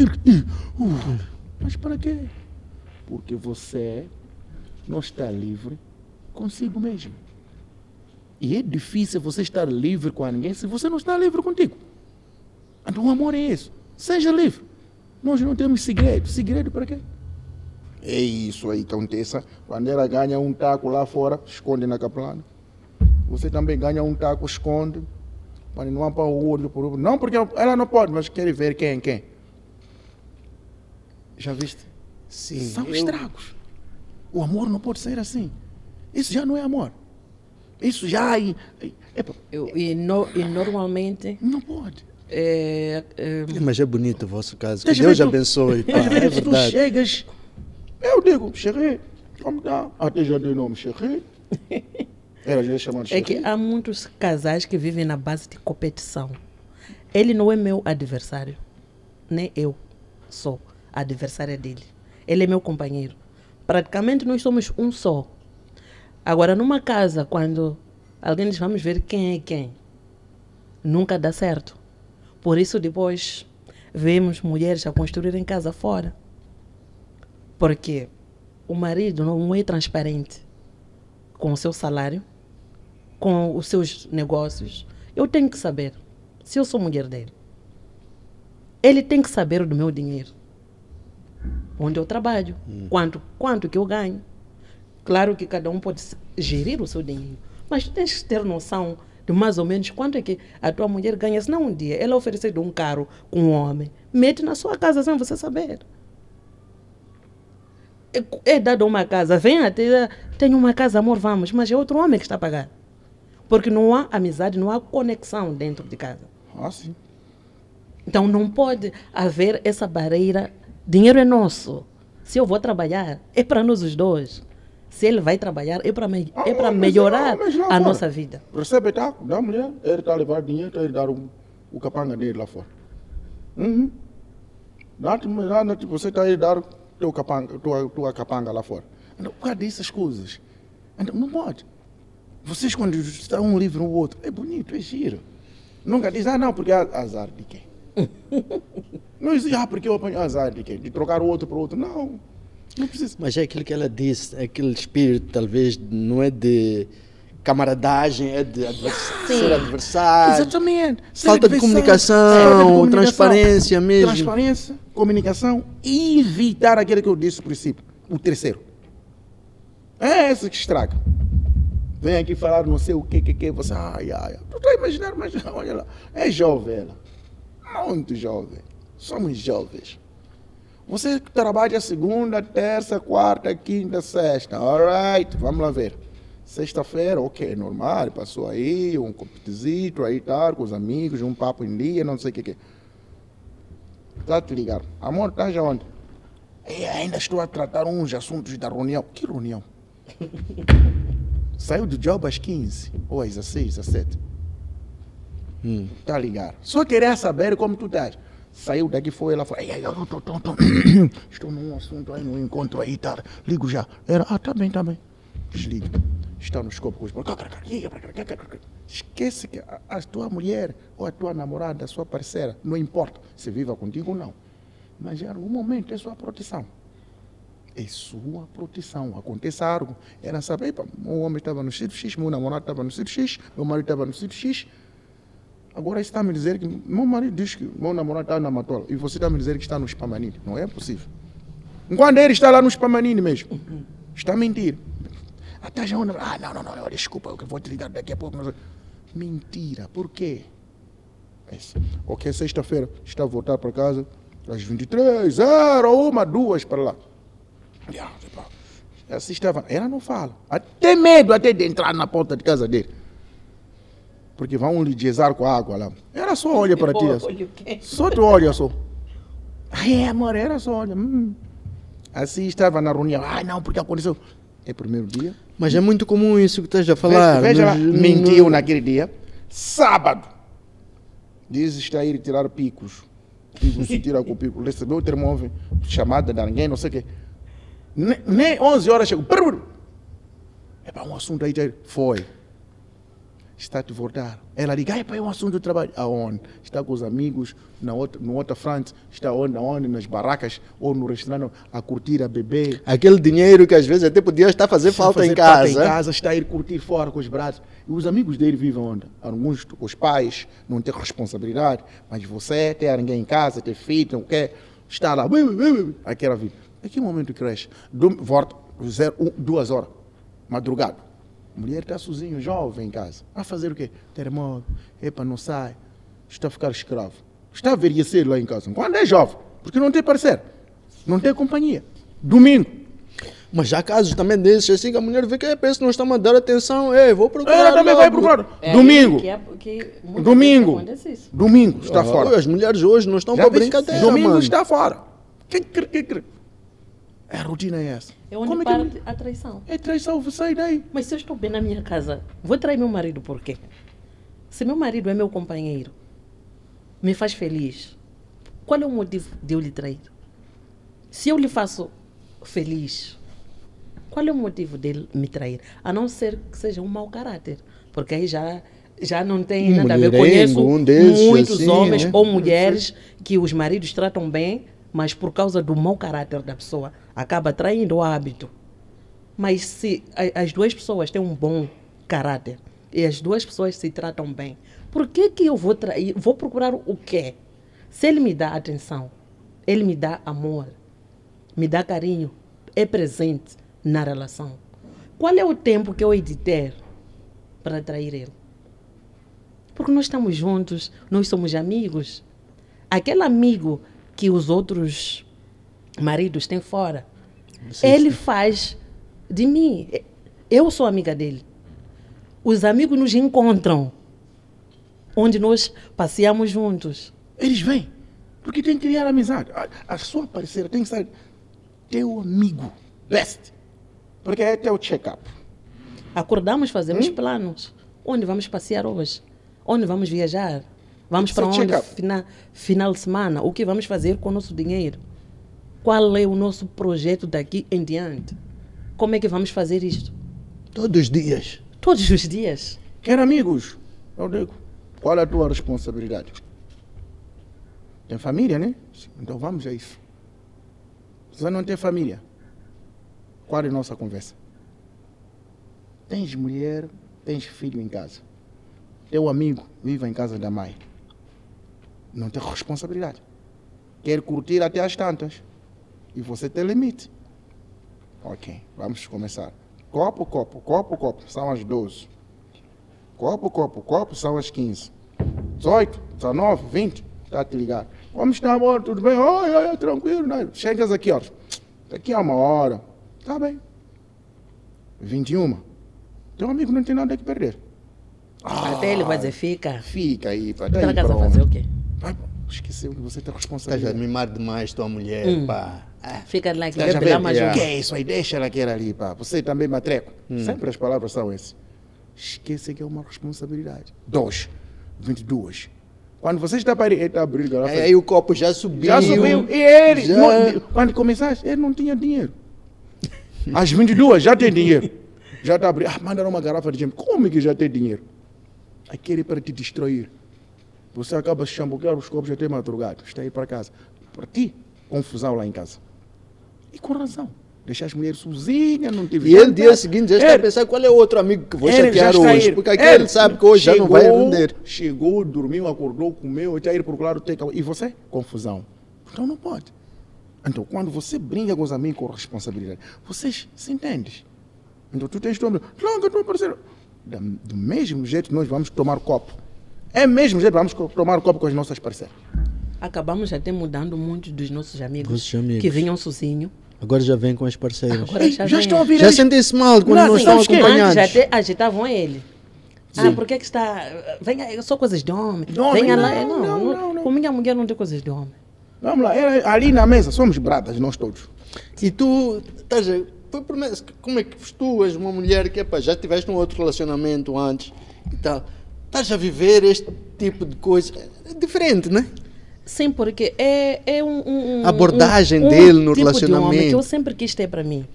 Mas para quê? Porque você não está livre consigo mesmo. E é difícil você estar livre com ninguém se você não está livre contigo. Então o amor é isso. Seja livre. Nós não temos segredo. Segredo para quê? É isso aí que acontece. Quando ela ganha um taco lá fora, esconde na caplana. Você também ganha um taco, esconde. Para não para o olho por. Não, porque ela não pode, mas quer ver quem é quem. Já viste? Sim. São eu- estragos. O amor não pode ser assim. Isso já não é amor. Isso já é. Epa, Eu- e, no- e normalmente. não pode. É, é, Mas é bonito o vosso caso. Que Deus abençoe. pá, é tu chegas. Eu digo, Xerri, como está? Até já dei nome, Xerri. Ela já é chamada é que Xerri. há muitos casais que vivem na base de competição. Ele não é meu adversário, nem eu sou a adversária dele. Ele é meu companheiro. Praticamente nós somos um só. Agora, numa casa, quando alguém diz vamos ver quem é quem, nunca dá certo. Por isso, depois, vemos mulheres a construírem casa fora. Porque o marido não é transparente com o seu salário, com os seus negócios. Eu tenho que saber se eu sou mulher dele. Ele tem que saber do meu dinheiro. Onde eu trabalho, quanto, quanto que eu ganho. Claro que cada um pode gerir o seu dinheiro, mas tu tens que ter noção de mais ou menos quanto é que a tua mulher ganha. Senão um dia ela oferecer um carro com um homem, mete na sua casa sem você saber. É, é dado uma casa, vem até, tem uma casa, amor, vamos, mas é outro homem que está a pagar. Porque não há amizade, não há conexão dentro de casa. Ah, sim. Então não pode haver essa barreira. Dinheiro é nosso. Se eu vou trabalhar, é para nós os dois. Se ele vai trabalhar, é para me, é Ah, mas- melhorar ah, mas lá a fora. nossa vida. Recebe taco da mulher, ele está a levar dinheiro, está a dar o, o capanga dele lá fora. Uhum. Dá-te, você está a dar teu capanga, tua, tua capanga lá fora. Então, por causa dessas coisas. Então, não pode. Vocês, quando estão um livro no outro, é bonito, é giro. Nunca diz, ah, não, porque há azar de quem? Não existe, ah, porque eu apanhei azar de quê? De trocar o outro para o outro. Não, não precisa. Mas é aquilo que ela disse, é aquele espírito, talvez, não é de camaradagem, é de advers- ser adversário. Exatamente. Falta de comunicação, de comunicação, transparência mesmo. Transparência, comunicação e evitar aquilo que eu disse no princípio. O terceiro. É esse que estraga. Vem aqui falar não sei o que, que, que. Você, ai, ai. Tu está a imaginar, mas olha lá. É jovem ela. Muito jovem. Somos jovens. Você trabalha segunda, terça, quarta, quinta, sexta. Alright, vamos lá ver. Sexta-feira, ok, normal, passou aí, um copitezito aí, tal, com os amigos, um papo em dia, não sei o que que. Tá te ligar. Amor, tá já onde? "É, ainda estou a tratar uns assuntos da reunião. Que reunião? Saiu do job às 15, ou às 16, 17. Tá ligado? Só queria saber como tu estás. Saiu daqui, foi ela falou, "Ei, ei, eu tô, tô, tô, estou num assunto aí, num encontro aí, tá? Ligo já. Era, ah, tá bem, tá bem. Desliga. Está no escopo Esquece que a, a tua mulher, ou a tua namorada, a sua parceira, não importa se viva contigo ou não. Mas em algum momento é sua proteção. É sua proteção. Acontece algo. Ela sabe, "Epa, meu homem estava no sítio X, meu namorado estava no sítio X, meu marido estava no sítio X. Agora está me dizer que meu marido diz que meu namorado está na Matola e você está me dizer que está no Spamanini. Não é possível. Enquanto ele está lá no Spamanini mesmo, está a mentir. Até já? Ah, não, não, não, desculpa, eu vou te ligar daqui a pouco. Mentira, por quê? Esse. Ok, sexta-feira está a voltar para casa às 23, zero, uma, duas para lá. Assim estava. Ela não fala. Até medo até de entrar na porta de casa dele. Porque vão lhe dizer com a água lá. Ela só olha para ti. assim. Só tu olha só. Ai, amor, era só olha. hum. Assim estava na reunião. Ai, não, porque aconteceu. É primeiro dia. Mas é muito comum isso que estás a falar. Veja, veja lá, Nos- mentiu no- naquele dia. Sábado. Diz está a ir tirar picos. Pico se tira com o pico. Recebeu o termômetro, chamada de ninguém, não sei o quê. Nem, nem 11 horas chegou. É para um assunto aí. já- Foi. Está a te voltar. Ela liga, é para um assunto do trabalho. Aonde? Está com os amigos, na outra, no outra frente, está onde, aonde, nas barracas, ou no restaurante, a curtir, a beber. Aquele dinheiro que às vezes até podia estar a fazer falta fazer em casa. Falta em casa, está a ir curtir fora com os braços. E os amigos dele vivem onde? Alguns, os pais, não têm responsabilidade, mas você tem ninguém em casa, tem filho, não quer, está lá, aquela vida. Em que momento cresce? Do, volta, zero, um, duas horas, Mulher está sozinho, jovem em casa. A fazer o quê? Termômetro, epa, não sai. Está a ficar escravo. Está a envelhecer lá em casa. Quando é jovem, porque não tem parceiro, não tem companhia. Domingo, Mas já há casos também desses, assim, que a mulher vê que é, pensa, não está a dar atenção, ei, vou procurar. ela também logo. vai procurar. É Domingo. Que é, que Domingo. Domingo está Ah, fora. As mulheres hoje não estão para brincadeira, Domingo mano. está fora. Que, que, que. A rotina é essa. É onde Como é para que a traição. é traição? Sai daí. Mas se eu estou bem na minha casa, vou trair meu marido por quê? Se meu marido é meu companheiro, me faz feliz, qual é o motivo de eu lhe trair? Se eu lhe faço feliz, qual é o motivo dele me trair? A não ser que seja um mau caráter. Porque aí já, já não tem nada a ver. Conheço um desses, muitos assim, homens né? ou mulheres que os maridos tratam bem, mas por causa do mau caráter da pessoa, acaba traindo o hábito. Mas se a- as duas pessoas têm um bom caráter e as duas pessoas se tratam bem, por que, que eu vou trair? Vou procurar o quê? Se ele me dá atenção, ele me dá amor, me dá carinho, é presente na relação. Qual é o tempo que eu hei de ter para trair ele? Porque nós estamos juntos, nós somos amigos. Aquele amigo que os outros maridos têm fora, ele faz de mim. Eu sou amiga dele. Os amigos nos encontram, onde nós passeamos juntos. Eles vêm. Porque tem que criar amizade. A, a sua parceira tem que ser teu amigo. Best. Porque é teu check-up. Acordamos, fazemos planos. Onde vamos passear hoje? Onde vamos viajar? Vamos para onde? check-up. Fina, final de semana. O que vamos fazer com o nosso dinheiro? Qual é o nosso projeto daqui em diante? Como é que vamos fazer isto? Todos os dias. Todos os dias. Quer amigos? Eu digo. Qual é a tua responsabilidade? Tem família, né? Então vamos a isso. Se você não tem família, qual é a nossa conversa? Tens mulher, tens filho em casa. Teu amigo vive em casa da mãe. Não tem responsabilidade. Quer curtir até as tantas. E você tem limite. Ok, vamos começar. Copo, copo, copo, copo. São as 12. Copo, copo, copo. São as 15. 18, 19, 20. Está a te ligar. Como está, amor? Tudo bem? Oi, oi, tranquilo. Né? Chegas aqui, ó. Daqui a uma hora. Tá bem. 21. Teu amigo não tem nada que perder. Até ele vai dizer, fica. Fica aí. Fica na daí casa pra fazer o quê? Vai, esqueceu que você tem Estás a responsabilidade. mimar demais tua mulher, Hum. pá. Ah, Fica lá que bebe lá ver? mais Yeah. um. Que é isso aí? Deixa ela queira ali, pá. Você também matreco. Hum. Sempre as palavras são essas. Esqueça que é uma responsabilidade. Dois. 22. Quando você está para ir, eita, briga. ela Aí, faz- aí o copo já subiu. Já subiu. E ele, Já- não, quando começaste, ele não tinha dinheiro. Às 22 já tem dinheiro. Já está abrindo. Ah, mandaram uma garrafa de gin. Como é que já tem dinheiro? Aquele para te distrair. Você acaba se chambucar os copos até madrugada. Está aí para casa. Para ti, confusão lá em casa. E com razão. Deixar as mulheres sozinhas, não tive E ele, dia seguinte, já está a Ele- pensar qual é o outro amigo que vou ele chatear hoje. Porque aquele sabe que hoje já não vai chegou, render. Chegou, dormiu, acordou, comeu, está a ir procurar o take E você? Confusão. Então não pode. Então, quando você brinca com os amigos com responsabilidade, vocês se entendem. Então, tu tens tua amigo, tranca tua parceira. Da- Do mesmo jeito, nós vamos tomar copo. É mesmo jeito, vamos tomar copo com as nossas parceiras. Acabamos até mudando muito dos nossos amigos, Nossos amigos. que vinham sozinhos. Agora já vem com as parceiras. Agora Ei, já, já vem. estão a vir Já eles- sentem-se mal quando Não, não assim, estão acompanhados. Antes até agitavam ele. Ah, Sim. por que que está... Venha, só coisas de homem. De homem, Venha lá. não, Não, não, não, não, não. Com minha mulher não tem coisas de homem. Vamos lá, é, ali na mesa, somos bradas, nós todos. E tu, estás a, foi promessa, como é que tu és uma mulher que epá, já tiveste um outro relacionamento antes e tal, estás a viver este tipo de coisa, é diferente, né? Sim, porque é, é um, um- A abordagem um- dele no tipo De relacionamento. que eu sempre quis ter para mim.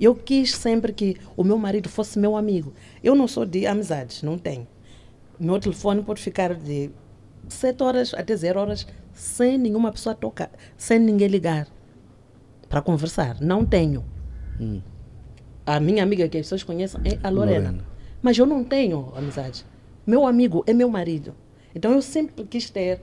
Eu quis sempre que o meu marido fosse meu amigo. Eu não sou de amizades, não tenho. Meu telefone pode ficar de 7 horas até 0 horas sem nenhuma pessoa tocar, sem ninguém ligar para conversar. Não tenho. A minha amiga que as pessoas conhecem é a Lorena. Lorena. Mas eu não tenho amizade. Meu amigo é meu marido. Então eu sempre quis ter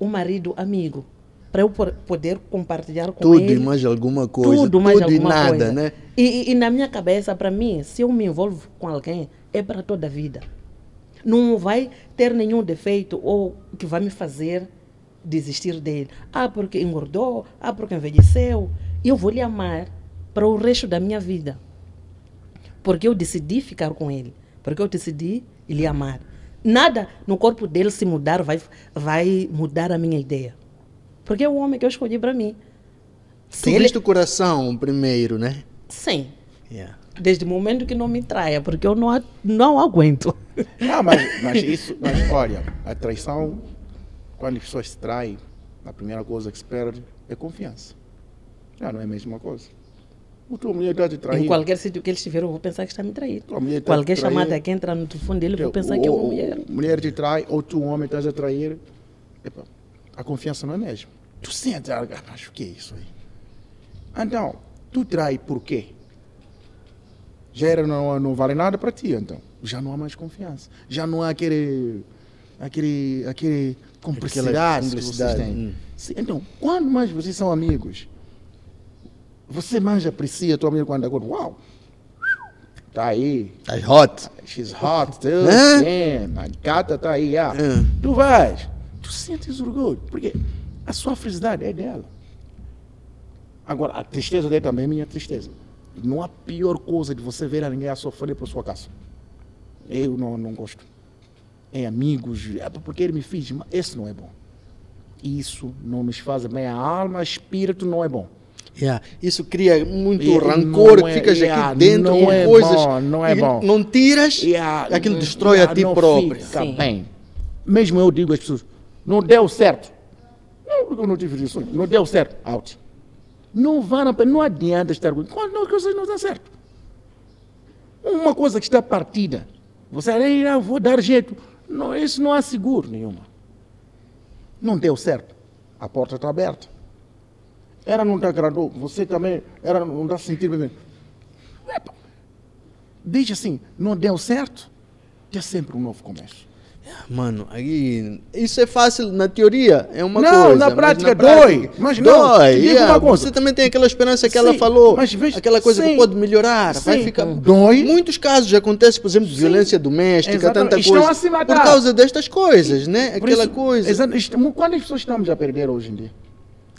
um marido amigo para eu poder compartilhar com Tudo ele e mais alguma coisa, tudo mais e alguma nada, coisa. né? E, e- e na minha cabeça, para mim, se eu me envolvo com alguém, é para toda a vida. Não vai ter nenhum defeito ou que vai me fazer desistir dele. Ah, porque engordou, ah, porque envelheceu. Eu vou lhe amar para o resto da minha vida. Porque eu decidi ficar com ele. Porque eu decidi lhe amar. Nada no corpo dele se mudar vai, vai mudar a minha ideia. Porque é o homem que eu escolhi para mim. Tu Se ele- viste o coração primeiro, né? Sim. Yeah. Desde o momento que não me traia, porque eu não, a- não aguento. Não, mas, mas isso, mas olha, a traição, quando as pessoas se traem, a primeira coisa que se perde é confiança. Já não é a mesma coisa. O tua mulher está te Em traindo. qualquer sítio que ele estiver, eu vou pensar que está me traindo. Mulher está Qualquer chamada que entra no telefone dele, eu vou pensar que é uma Ou- mulher. ou Mulher te trai, ou tu, homem, estás a trair. Epa, a confiança não é mesmo. Tu sentes, ah, mas o que é isso aí? Então, tu trai por quê? Já era, não, não vale nada para ti, então. Já não há mais confiança. Já não há aquele. aquele. aquele cumplicidade que vocês têm. hum. Então, quando mais vocês são amigos, você mais aprecia a tua amiga quando acorda. Uau! Tá aí, Estás hot. She's hot, too. Hã? Damn, a gata tá aí, ah. Hã. Tu vais, tu sentes orgulho, porque a sua felicidade é dela. Agora, a tristeza dele também é minha tristeza. Não há pior coisa de você ver a ninguém a sofrer por sua casa. Eu não, não gosto. É amigos, é porque ele me fez, mas esse não é bom. Isso não nos faz bem. A alma, espírito não é bom. Yeah. Isso cria muito E rancor que é- ficas yeah, aqui dentro não com é coisas. bom, não é e bom. Não tiras, a- aquilo destrói a ti não próprio. Fica Sim. bem. Mesmo eu digo às pessoas, não deu certo. Não, porque eu não tive isso. Não deu certo. Out. Não vale a pena, não adianta estar com quando as coisas não dão certo. Uma coisa que está partida. Você, "Ei, eu vou dar jeito. Não, isso não há seguro nenhuma. Não deu certo. A porta está aberta. Ela não está agradou, você também, ela não está sentindo bem. Epa, Diz assim, não deu certo, é sempre um novo começo. Mano, aí. Isso é fácil na teoria, é uma Não, coisa. na mas prática dói. Mas não, dói. te yeah. coisa. Você também tem aquela esperança que ela Sim, falou. mas veja- aquela coisa sim. que pode melhorar. Vai Sim. ficar. Dói. Muitos casos já acontece, por exemplo, de violência doméstica, Exatamente. tanta coisa. a se matar. Por causa destas coisas, né? Aquela isso- coisa. Exato, quantas pessoas estamos a perder hoje em dia?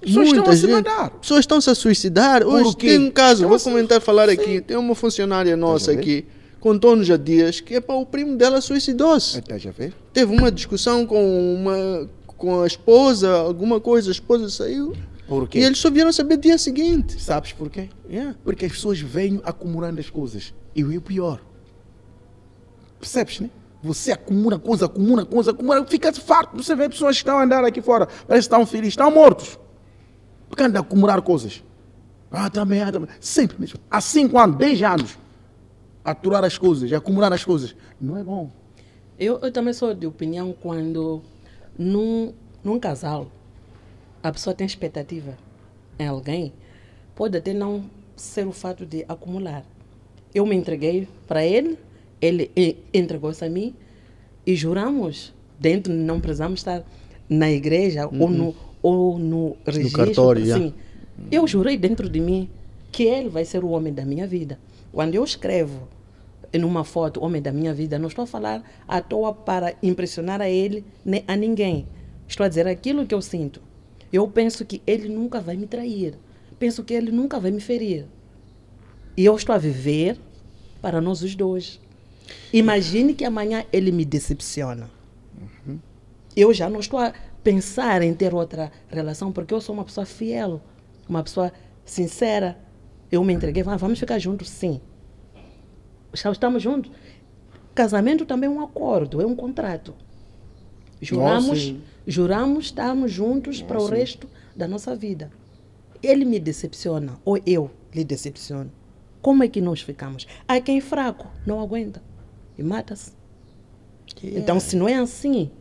As pessoas estão Muita se gente. Pessoas estão-se a suicidar. Hoje tem um caso, Estão vou se- comentar, falar aqui. Tem uma funcionária nossa a ver? aqui, contou-nos há dias que epá, o primo dela suicidou-se. Estás a ver? Teve uma discussão com, uma, com a esposa, alguma coisa, a esposa saiu. Por quê? E eles só vieram saber dia seguinte. Sabes por quê? Yeah. Porque as pessoas vêm acumulando as coisas. E o pior. Percebes, né? Você acumula coisa, acumula coisa, acumula, fica farto. Você vê pessoas que estão a andar aqui fora, parece que estão felizes, estão mortos. Porque andam a acumular coisas. Ah, também, ah, também. Sempre mesmo. Há 5 anos, 10 anos. Aturar as coisas, acumular as coisas. Não é bom. Eu, eu também sou de opinião quando num, num casal a pessoa tem expectativa em alguém, pode até não ser o fato de acumular. Eu me entreguei para ele, ele entregou-se a mim e juramos, dentro, não precisamos estar na igreja ou, no, ou no registro. cartório, já. sim. Eu jurei dentro de mim que ele vai ser o homem da minha vida. Quando eu escrevo numa foto homem da minha vida, não estou a falar à toa para impressionar a ele nem a ninguém. Estou a dizer aquilo que eu sinto. Eu penso que ele nunca vai me trair. Penso que ele nunca vai me ferir. E eu estou a viver para nós os dois. Imagine que amanhã ele me decepciona. Eu já não estou a pensar em ter outra relação, porque eu sou uma pessoa fiel, uma pessoa sincera. Eu me entreguei, "Ah, vamos ficar juntos, sim. Estamos juntos. Casamento também é um acordo, é um contrato. Juramos, juramos estarmos juntos para o resto da nossa vida. Ele me decepciona, ou eu lhe decepciono. Como é que nós ficamos? Há quem é fraco não aguenta e mata-se. Então, se não é assim,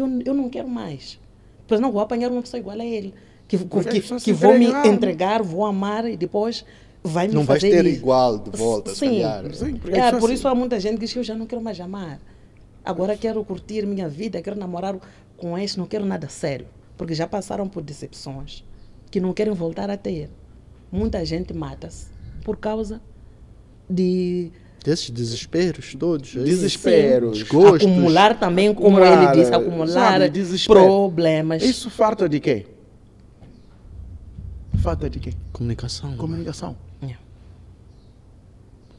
eu, eu não quero mais. Pois não vou apanhar uma pessoa igual a ele. Que, Porque que, que se vou me entregaram. entregar, vou amar e depois vai me Não vais fazer ter isso. igual de volta, se Sim. calhar. Sim, porque É, pessoas por se- isso há muita gente que diz que eu já não quero mais amar. Agora quero curtir minha vida, quero namorar com esse, não quero nada sério. Porque já passaram por decepções que não querem voltar a ter. Muita gente mata-se por causa de Desses desesperos todos. aí. Desespero. Desesperos. Desgostos. acumular também, como Acumular, ele disse, acumular sabe, problemas. Isso falta de quê? Falta de quê? Comunicação. Comunicação. É.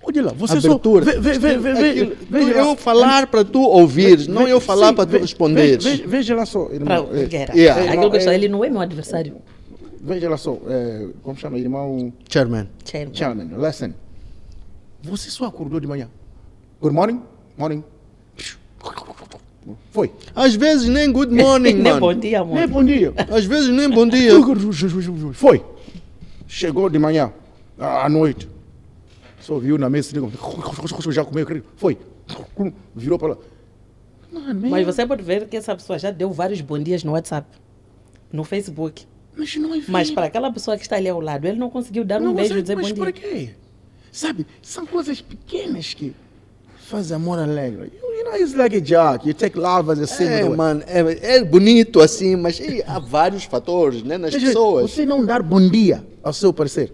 Olha lá, você Abertura. só... Vê, vê, vê, vê, vê, Aquilo- veja eu lá. falar para tu ouvires, não eu falar sim, para tu ve- responderes. Veja, veja lá só, Pra, irmão. eh, Guerra. yeah. Aquilo que eu É, sou, ele não é meu adversário. Veja lá só, eh, como chama, irmão Chairman. Chairman. Chairman, listen. Você só acordou de manhã. Good morning, morning. Foi. Às vezes nem good morning, Nem mano. bom dia, Nem amor. bom dia. Às vezes nem bom dia. Foi. Chegou de manhã, à noite. Só viu na mesa, já comeu, foi. Virou para lá. Mano, Mas você pode ver que essa pessoa já deu vários bom dias no WhatsApp, no Facebook. Mas não é Mas para aquela pessoa que está ali ao lado, ele não conseguiu dar um Não beijo consegue, e dizer mas bom para dia. quê? Sabe, são coisas pequenas que fazem amor alegre. You, you know, it's like a joke. You take love as a symbol. É, mano, é, é bonito assim, mas há vários fatores, né, nas pessoas. Você não dar bom dia ao seu parecer.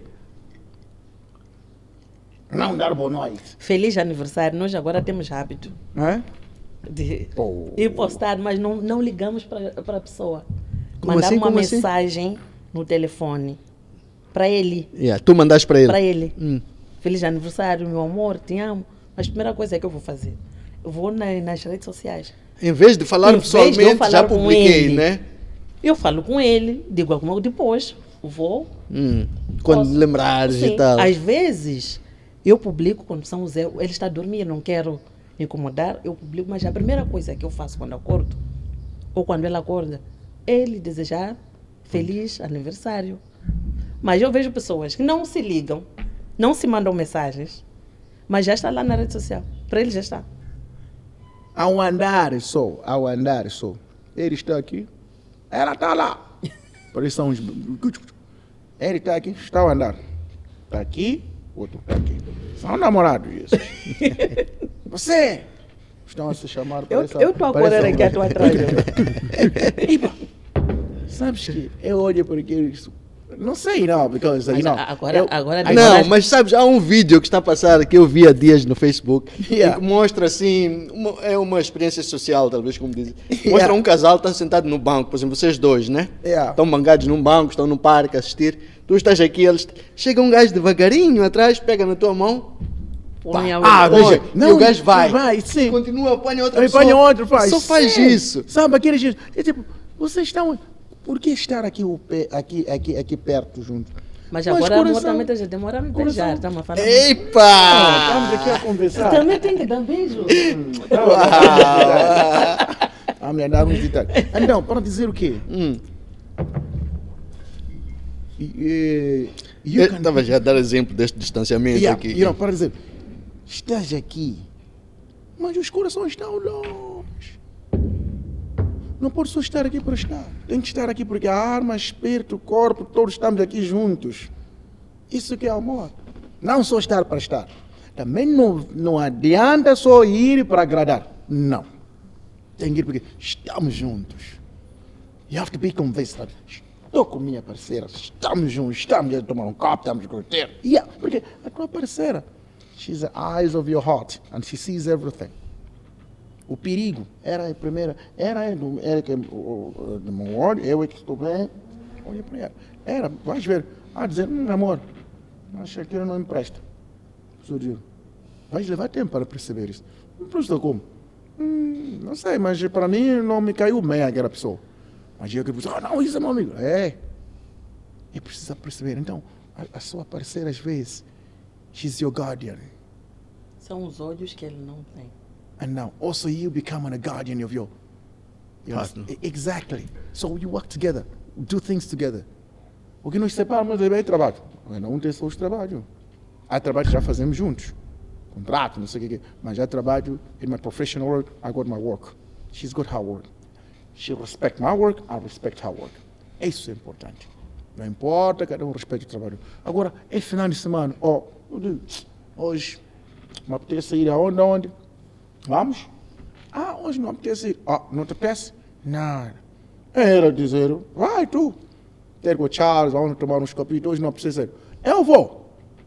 Não dar boa noite. Feliz aniversário. Nós agora temos hábito Não é? de Oh. ir postar, mas não, não ligamos para a pessoa. Como Mandar assim, uma como assim? mensagem no telefone para ele. Yeah, tu mandaste para ele. Para ele. Hum. Feliz aniversário, meu amor, te amo. Mas a primeira coisa que eu vou fazer, eu vou na- nas redes sociais. Em vez de falar Em pessoalmente, falar já publiquei, ele. né? Eu falo com ele, digo alguma depois, vou. Hum, Quando posso- lembrares Sim, e tal. Às vezes, eu publico quando são os erros. Ele está a dormir, não quero incomodar, eu publico, mas a primeira coisa que eu faço quando acordo, ou quando ele acorda, é ele desejar feliz aniversário. Mas eu vejo pessoas que não se ligam, não se mandam mensagens, mas já está lá na rede social. Para ele já está. Ao andar só, ao andar só. Ele está aqui, ela está lá. Parece uns. Ele está aqui, está a andar. Está aqui, outro está aqui. São namorados isso. Você! Estão a se chamar. Parece- eu estou a correr aqui à tua atrás. Sabes que eu olho porque isso. Não sei, não, because, you Mas know, a- agora- eu- agora I- Não, Agora- mas sabes, há um vídeo que está a passar que eu vi há dias no Facebook Yeah. e que mostra assim, uma- é uma experiência social, talvez como dizem. Mostra Yeah. um casal está sentado no banco, por exemplo, vocês dois, né? Yeah. Estão bangados num banco, estão no parque a assistir. Tu estás aqui, eles chega um gajo devagarinho atrás, pega na tua mão, Põe a Ah, veja. e o gajo vai. Vai, sim. Continua, apanha outra Aí pessoa. apanha outro, faz. Só faz Sim. isso. Sabe aqueles dias? É tipo, vocês estão. Por que estar aqui, o pé- aqui, aqui, aqui perto junto? Mas Mas agora coração- amor também está demora a me coração- beijar. Estamos a falar. Epa! estamos aqui a conversar. Também tem que dar beijo. A mulher dá uns detalhes. Então, para dizer o quê? Hum. E, e, Eu estava já a dar exemplo deste distanciamento Yeah, aqui. know, para dizer, estás aqui, mas os corações estão longe. Não pode só estar aqui por estar. Tem que estar aqui porque a arma, espírito, corpo, todos estamos aqui juntos. Isso que é amor. Não só estar para estar. Também não, não adianta só ir para agradar. Não. Tem que ir porque estamos juntos. You have to be convinced estou com minha parceira, estamos juntos, estamos a tomar um copo, estamos a curtir. Yeah, porque a tua parceira, she's the eyes of your heart and she sees everything. O perigo era a primeira, era do meu olho, eu é que estou bem, olha para ela. Era, vais ver, a dizer, hum, amor, que aquilo não me presta. Surgiu. Vais levar tempo para perceber isso. Não presta como? Hum, não sei, mas para mim não me caiu bem aquela pessoa. Mas eu que ah, não, isso é meu amigo. É. E precisa perceber. Então, a, a sua parceira, às vezes, she's your guardian. São os olhos que ele não tem. And now, also you becoming a guardian of your. your Partner. Exactly. So you work together, do things together. O que nos separa, mas é trabalho. Cada um tem seus trabalhos. Há trabalho que já fazemos juntos. Contrato, não sei o que. Mas há trabalho, in my professional work, I got my work. She's got her work. She respect my work, I respect her work. Isso é importante. Não importa, cada um respeita o trabalho. Agora, é final de semana. Digo, hoje, me apetece ir aonde, aonde? Vamos? Ah, hoje não apetece ir. Ah, não te apetece? Nada. Era dizer, vai tu. Ter com o Charles, vamos tomar uns copitos, hoje não precisa ir. Eu vou.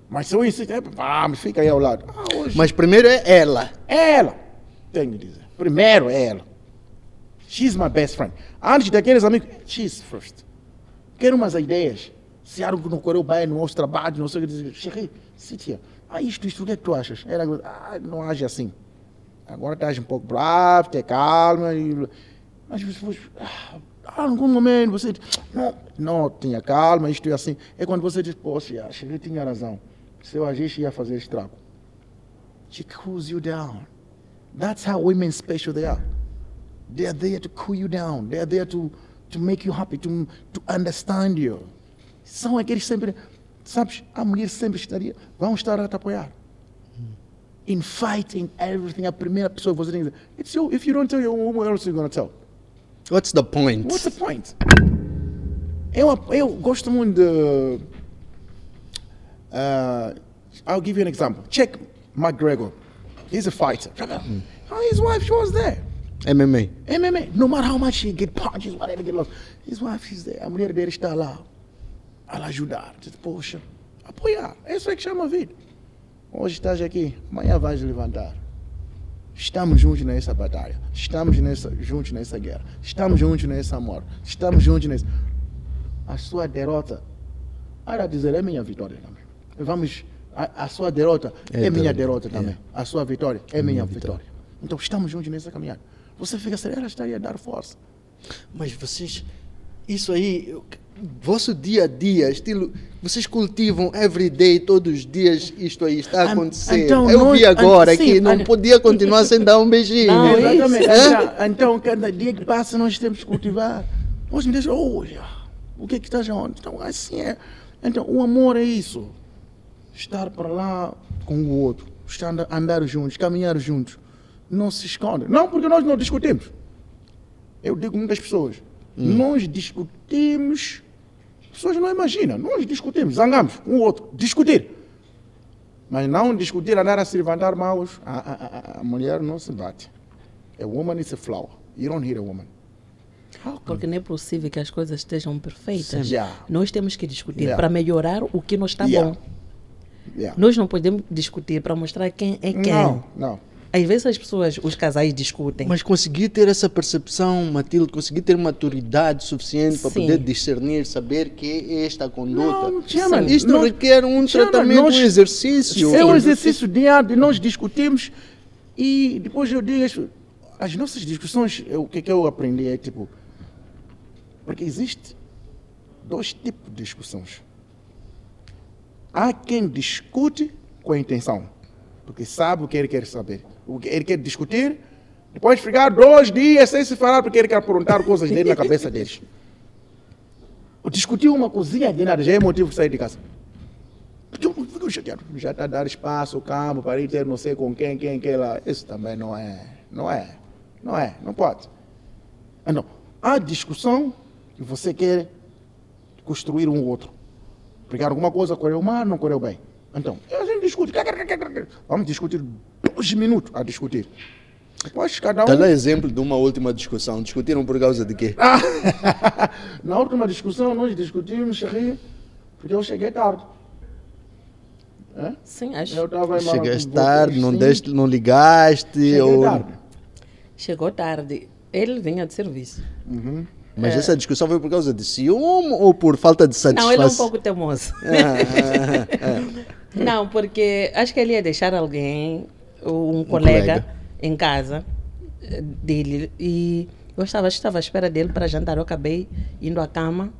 Mas se eu insistir, vamos, fica aí ao lado. Ah, hoje. Mas primeiro é ela. Ela, tenho que dizer. Primeiro é ela. She's my best friend. Antes daqueles amigos, she's first. Quero umas ideias. Se algo não correu bem no nosso trabalho, não sei o que dizer. Cheguei, Cíntia, ah, isto, isto, o que é que tu achas? Ela, ah, não age assim. Agora estás um pouco bravo, ter calma. E... Mas depois, ah, em algum momento você diz, não, não, tinha calma, isto é assim. É quando você diz, poxa, acho que tinha razão. Se eu agisse, ia fazer estrago. She cools you down. That's how women special they are. They are there to cool you down. They are there to, to make you happy, to, to understand you. São aqueles sempre, sabes, a mulher sempre estaria, vão estar a te apoiar. In fighting, everything, a primeira pessoa que você tem que dizer, it's you, if you don't tell your woman, who else are you going to tell? What's the point? What's the point? Eu, eu gosto muito de. Uh, I'll give you an example. Check McGregor. He's a fighter. Oh, his wife, she was there. MMA. MMA. No matter how much he get punches, whatever get lost, his wife, she's there. A mulher dele está lá. A ajudar. Poxa, apoiar. Isso é que chama a vida. Hoje estás aqui, amanhã vais levantar. Estamos juntos nessa batalha. Estamos nessa, juntos nessa guerra. Estamos juntos nesse amor. Estamos juntos nesse. A sua derrota, para dizer, é minha vitória também. Vamos, a, a sua derrota é, É minha derrota, derrota também. A sua vitória é minha vitória. Então estamos juntos nessa caminhada. Você fica sério, ela estaria a dar força. Mas vocês, isso aí, eu- vosso dia a dia, estilo, vocês cultivam everyday, todos os dias, isto aí está a acontecer. então eu vi agora sim, que não podia continuar sem dar um beijinho. Não? Exatamente. Hã? Então, cada dia que passa, nós temos que cultivar. Nós me deixam, olha, o que é que está onde? Então, assim é. Então, o amor é isso. Estar para lá com o outro. Estar, andar juntos, caminhar juntos. Não se esconde. Não, porque nós não discutimos. Eu digo muitas pessoas. Nós discutimos pessoas não imaginam. Nós discutimos, zangamos, um ou outro, discutir. Mas não discutir, andar a se levantar mãos. A, a, a, mulher não se bate. A woman is a flower. You don't hit a woman. Porque não é possível que as coisas estejam perfeitas. Yeah. Nós temos que discutir Yeah. para melhorar o que não está Yeah. bom. Nós não podemos discutir para mostrar quem é quem. Não, não. Às vezes as pessoas, os casais discutem. Mas conseguir ter essa percepção, Matilde, conseguir ter maturidade suficiente para poder discernir, saber que é esta a conduta. Não, Chairman, Isto nós- requer um tratamento, nós- um exercício. É um exercício diário, nós discutimos e depois eu digo, as, as nossas discussões, eu- o que, que eu aprendi é tipo, porque existe dois tipos de discussões. Há quem discute com a intenção, porque sabe o que ele quer saber. Ele quer discutir, depois ficar dois dias sem se falar porque ele quer perguntar coisas dele na cabeça deles. Discutir uma cozinha de nada já é motivo de sair de casa. Fico chateado. Já está a dar espaço, campo, para ir ter não sei com quem, quem, quem lá. Isso também não é. Não é. Não é. Não pode. Não. Há discussão que você quer construir um outro. Porque alguma coisa correu mal, não correu bem. Então, a gente discute. Vamos discutir dois minutos a discutir. Depois cada um. Dá lá exemplo de uma última discussão. Discutiram por causa de quê? Na última discussão, nós discutimos, cheguei, porque eu cheguei tarde. É? Sim, acho. Eu estava em Chegaste tarde, não, deste, não ligaste. Cheguei ou... tarde. Chegou tarde. Ele vinha de serviço. Mas essa discussão foi por causa de ciúme ou por falta de satisfação? Não, ele é um pouco teimoso. Ah, Não, porque acho que ele ia deixar alguém, um, colega, colega. em casa eh, dele. E eu estava, estava à espera dele para jantar. Eu acabei indo à cama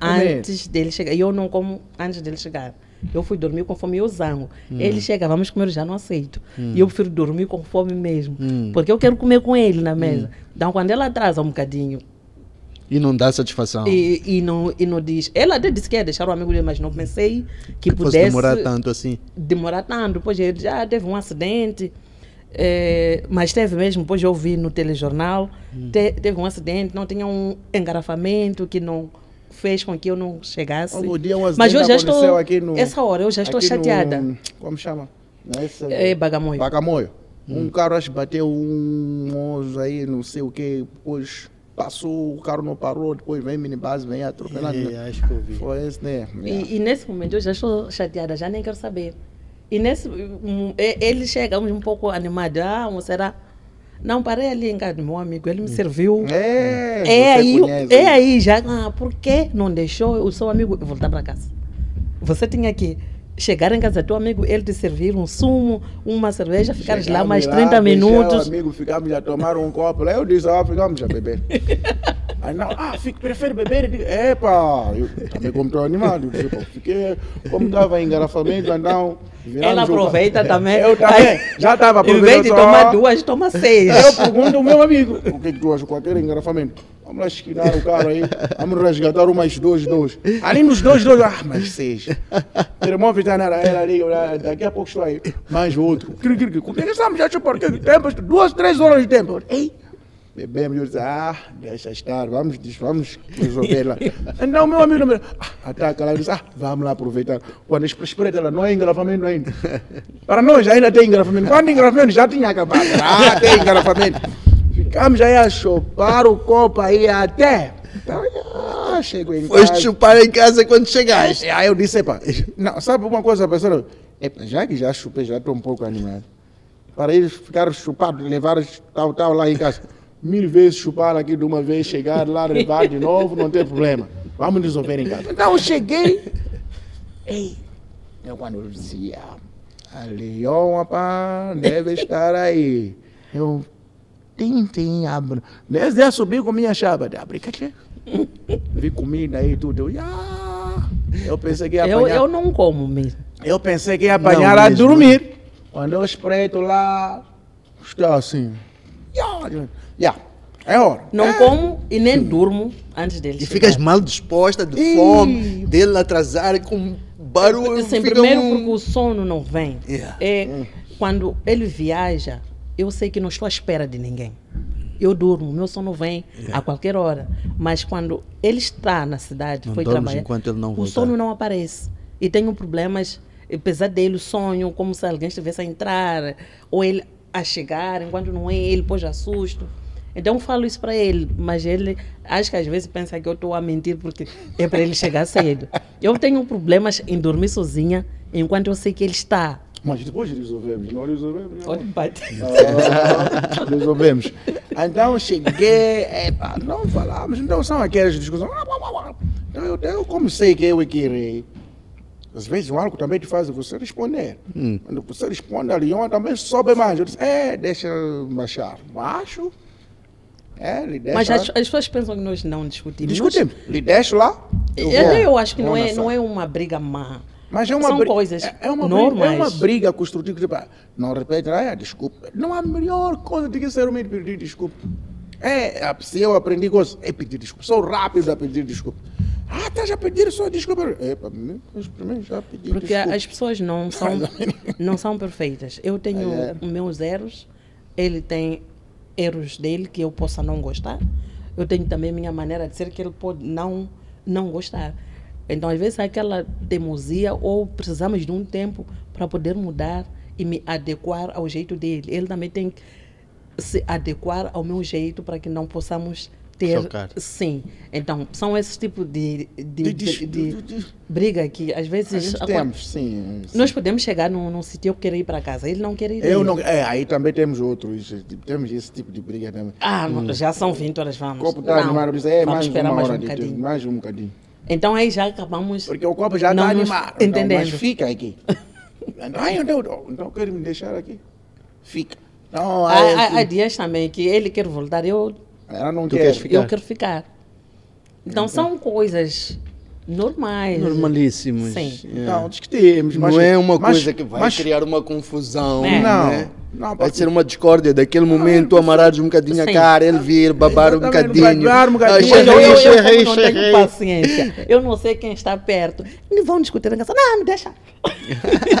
antes dele chegar. E eu não como antes dele chegar. Eu fui dormir conforme eu zango. Hum. Ele chega, vamos comer, eu já não aceito. E eu prefiro dormir com fome mesmo. Hum. Porque eu quero comer com ele na mesa. Então, quando ele atrasa um bocadinho, e não dá satisfação. e, e, não, e não diz. Ele até disse que ia deixar o amigo dele, mas não pensei que, que pudesse demorar tanto assim. demorar tanto. Depois ele já teve um acidente, eh, mas teve mesmo, depois eu vi no telejornal, Hum. te- teve um acidente, não tinha um engarrafamento que não fez com que eu não chegasse. Outro dia um mas eu já estou, aqui no- essa hora eu já estou aqui no- chateada. como chama? Nessa, É Bagamoio. Bagamoio. Um carro acho que bateu um moço aí, não sei o que, depois passou, o carro não parou, depois vem minibus, vem atropelando. É, acho que eu vi. Foi esse, né? E, e nesse momento eu já estou chateada, já nem quero saber. E nesse, ele chega um pouco animado, ah, será? Não, parei ali em casa do meu amigo, ele me serviu. É, É aí, conhece. é aí já. Ah, por que não deixou o seu amigo voltar para casa? Você tinha que chegar em casa do teu amigo, ele te servir um sumo, uma cerveja, ficares lá mais lá, 30 deixei minutos. O amigo, ficamos a tomar um copo. Lá eu disse, ah, ficamos a beber. Aí não, ah, fico, prefere beber? Eu digo, Epa, eu também como estou animado. Eu disse, pô, fiquei, como estava em engarrafamento, então... Ela aproveita também. Eu também, já estava Em vez de tomar duas, toma seis. Eu pergunto ao meu amigo, o que, tu achas com aquele engarrafamento? Vamos lá esquinar o carro aí, vamos resgatar umas dois, dois. Ali nos dois, dois, ah, mas seis. Termómetro está na ali, olha, daqui a pouco estou aí, mais outro. Cri, cri, cri. Começamos já, por que tempo, duas, três horas de tempo. Ei, bebemos, eu disse, ah, deixa estar, vamos, vamos resolver lá. Então, meu amigo, meu, ah, ataca lá, eu disse, ah, vamos lá aproveitar. Quando espreita ela, não é engarrafamento ainda. Para nós ainda tem engarrafamento. Quando engarrafamento já tinha acabado. Ah, tem engarrafamento. Ficamos aí a chupar o copo aí até. Então, ah, chego em Foste casa. chupar em casa quando chegaste. Aí eu disse, epa, não, sabe uma coisa, pessoal? Epa, já que já chupei, já estou um pouco animado. Para eles ficarem chupados, levar tal, tal lá em casa. Mil vezes chupar aqui de uma vez, chegar lá, levar de novo, não tem problema. Vamos resolver em casa. Então eu cheguei. Ei, eu quando eu dizia, a Leon, rapaz, deve estar aí. Eu, tem, tem, abre. Desde a subir com minha chave, abre, que Vi comida aí tudo. Eu, "Ah." eu pensei que ia Eu, apanhar. eu não como mesmo. Eu pensei que ia apanhar Não a dormir. Quando eu espreito lá, está assim. Ya, ya, é hora. Não É. como e nem durmo antes dele E chegar. ficas mal disposta, de Ih. fome, dele atrasar com barulho. Sim, primeiro um- porque o sono não vem. Yeah. É, Quando ele viaja, eu sei que não estou à espera de ninguém. eu durmo, meu sono vem a qualquer hora. Mas quando ele está na cidade, Não foi trabalhar, enquanto ele não o sono não aparece. E tenho problemas, eh, pesadelo, sonho, como se alguém estivesse a entrar, ou ele a chegar, enquanto não é ele, pôs assusto. Então eu falo isso para ele, mas ele acho que às vezes pensa que eu estou a mentir porque é para ele chegar cedo. Eu tenho problemas em dormir sozinha enquanto eu sei que ele está. Mas depois resolvemos, não resolvemos. não. Olha, bate. Ah, resolvemos. Então cheguei, epa, não falamos, então são aquelas discussões. Então eu, eu como sei que eu é que errei, às vezes o álcool também te faz você responder. Quando você responde, a Leon também sobe mais. Eu disse, é, deixa eu baixar. Baixo. É, lhe deixa. Mas as, as pessoas pensam que nós não discutimos. Discutimos. Lhe deixo lá. Até eu acho que não é, não é uma briga má. Mas é uma São bri- coisas é, é uma normais. Briga, é uma briga construtiva. Tipo, ah, não repete, ah, desculpa. Não há melhor coisa do que ser homem pedir desculpa. É, ah, se eu aprendi coisas, é pedir desculpa. Sou rápido a pedir desculpa. Ah, estás a pedir só desculpa. É, para mim, para mim já pedi Porque desculpa. as pessoas não são, não são perfeitas. Eu tenho É. os meus erros, ele tem erros dele que eu possa não gostar. Eu tenho também minha maneira de ser que ele pode não, não gostar. Então, às vezes, há aquela teimosia ou precisamos de um tempo para poder mudar e me adequar ao jeito dele. Ele também tem que se adequar ao meu jeito para que não possamos ter. Chocar. Sim. Então, são esses tipos de, de, De- de- briga que às A vezes. temos, sim. nós podemos chegar num, num sítio eu querer ir para casa, ele não quer ir. Eu não, é, aí também temos outros, tipo, temos esse tipo de briga também. Ah, não, já são 20 horas, O vamos. copo está Não, animado, é, vamos mais esperar uma mais hora um mais um bocadinho. Então aí já acabamos. Porque o copo já Não está animado. Então, entendendo. mas fica aqui. Ai, então, então quer me deixar aqui? Fica. Não, Há, há- há dias também que ele quer voltar, eu, ela não quer. ficar? eu quero ficar. Então são coisas normais. Normalíssimos. Sim. Yeah. Não, discutimos. mas- não é uma mas- coisa que vai mas- criar uma confusão. É. Não, né? Não, vai ser uma discórdia daquele momento, tu amarrares um bocadinho a Sim. cara, ele vir, babar um bocadinho. babar um bocadinho. Ah, Eu, eu, não tenho paciência. Eu não sei quem está perto. Eles vão discutir na casa. Não, me deixa.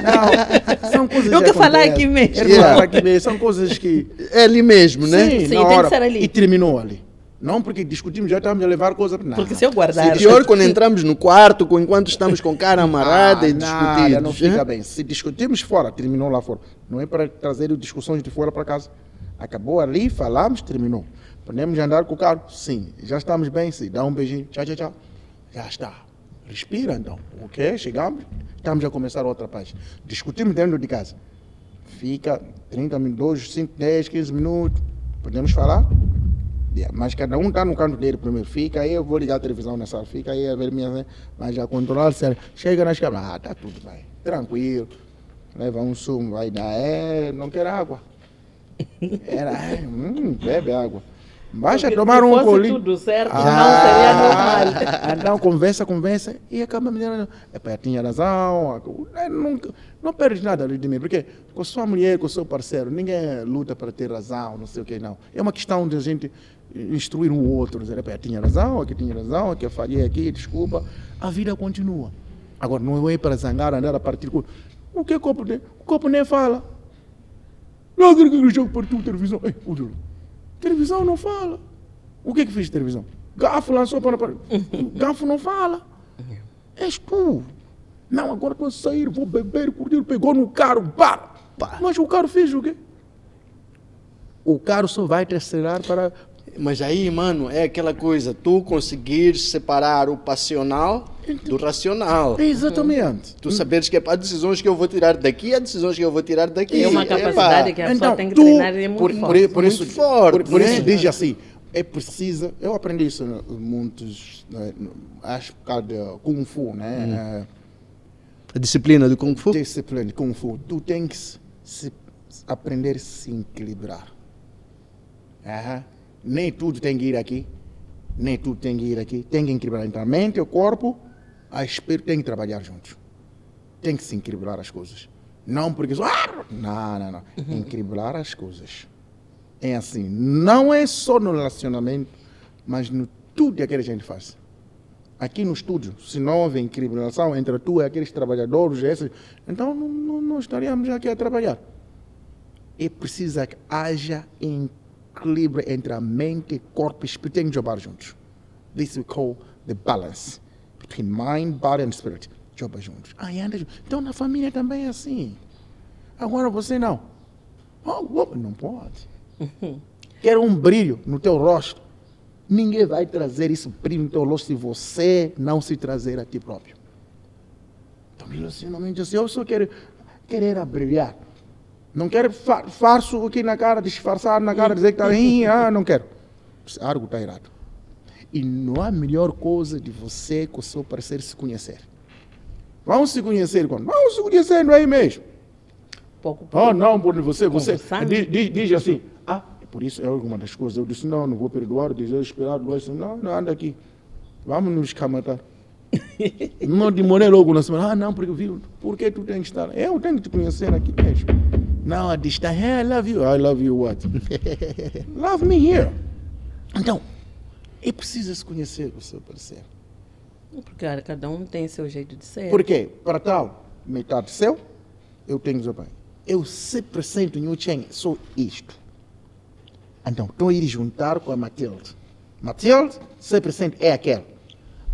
Não, são coisas Eu que falar aqui mesmo. Falar aqui mesmo. São coisas que. É ali mesmo, né? Sim, Sim, tem que ser ali. E terminou ali. Não porque discutimos, já estamos a levar coisa para nada. Porque se eu guardar. E pior quando entramos no quarto, enquanto estamos com cara amarrada Ah, e nada, discutidos. não fica né? bem. Se discutirmos fora, terminou lá fora. Não é para trazer discussões de fora para casa. Acabou ali, falamos, terminou. Podemos andar com o carro? Sim. Já estamos bem? Sim. Dá um beijinho. Tchau, tchau, tchau. Já está. Respira então. Ok? Chegamos, estamos a começar outra página. Discutimos dentro de casa. Fica 30 minutos, 5, 10, 15 minutos. Podemos falar? Mas cada um está no canto dele primeiro. Fica aí, eu vou ligar a televisão nessa sala. Fica aí a ver minha. Mas já controlar sério. Chega nas câmeras. Ah, tá tudo bem. Tranquilo. Leva um sumo, vai dar. É, não quer água. Era, é, hum, bebe água. Baixa Porque tomar um colinho. tudo certo, Ah, não seria normal. Então, conversa, conversa. E acaba me dizendo, é tinha razão. Nunca, não perde nada ali de mim. Porque com a sua mulher, com o seu parceiro, ninguém luta para ter razão, não sei o que, não. É uma questão de a gente instruir um outro. Dizer, tinha razão, aqui tinha razão, aqui eu falhei aqui, desculpa. A vida continua. Agora, não é para zangar, andar a partir com... O que é copo? nem- O copo nem fala. Não, que que jogo partiu televisão. Ei, ô, Júlio, televisão não fala. O que é que fez televisão? Gafo lançou para. Gafo não fala. És tu. Não, agora estou a sair, vou beber, curtir, pegou no carro, para. Mas o carro fez o quê? O carro só vai te acelerar para. Mas aí, mano, é aquela coisa, tu conseguir separar o passional do racional. Exatamente. Tu saberes que é há decisões que eu vou tirar daqui, há decisões que eu vou tirar daqui. É uma Epá, capacidade que a pessoa Então, tem que tu, treinar e é muito por, forte. por, por isso, Muito forte, por, por né? isso diz assim, é preciso, eu aprendi isso em muitos, né, acho por causa de Kung Fu, né? Eh, A disciplina do Kung Fu? disciplina, Kung Fu, tu tens que se, se- aprender a se equilibrar. Aham. Nem tudo tem que ir aqui, nem tudo tem que ir aqui. Tem que equilibrar entre a mente o corpo, a espírito tem que trabalhar juntos. Tem que se equilibrar as coisas. Não porque só. Ah! Não, não, não. Equilibrar as coisas. É assim. Não é só no relacionamento, mas no tudo que a gente faz aqui no estúdio, se não houve equilibração entre tu e aqueles trabalhadores, esses, então não, não, não estaríamos aqui a trabalhar. É preciso que haja equilíbrio entre a mente, corpo e espírito tem que jogar juntos. This we call the balance between mind, body and spirit. Joga juntos. Ah, anda juntos. Então na família também é assim. Agora você não. Oh, oh, não pode. Quero um brilho no teu rosto. Ninguém vai trazer esse brilho no teu rosto se você não se trazer a ti próprio. Então, relacionamento assim, eu só quero querer brilhar. Não quero fa farso aqui na cara, disfarçar na cara, dizer que está ruim, ah, não quero. Algo está errado. E não há melhor coisa de você com o seu parceiro se conhecer. Vamos se conhecer quando? Vamos se conhecendo aí mesmo. Pouco, pouco. Oh, não, por você, você diz, diz, diz assim, ah, por isso é alguma das coisas. Eu disse, não, não vou perdoar, desesperado, eu disse, não, não, anda aqui. Vamos nos escamatar. não demorei logo na semana, ah, não, porque viu, por que tu tens que estar? Eu tenho que te conhecer aqui mesmo. Não, a distância, hey, I love you. I love you what? love me here. Então, é preciso se conhecer o seu parceiro. Porque cada um tem seu jeito de ser. Por quê? Para tal, metade seu, eu tenho o bem. Eu 100% em Ucheng sou isto. Então, estou a ir juntar com a Matilde. Matilde, 100% é aquele.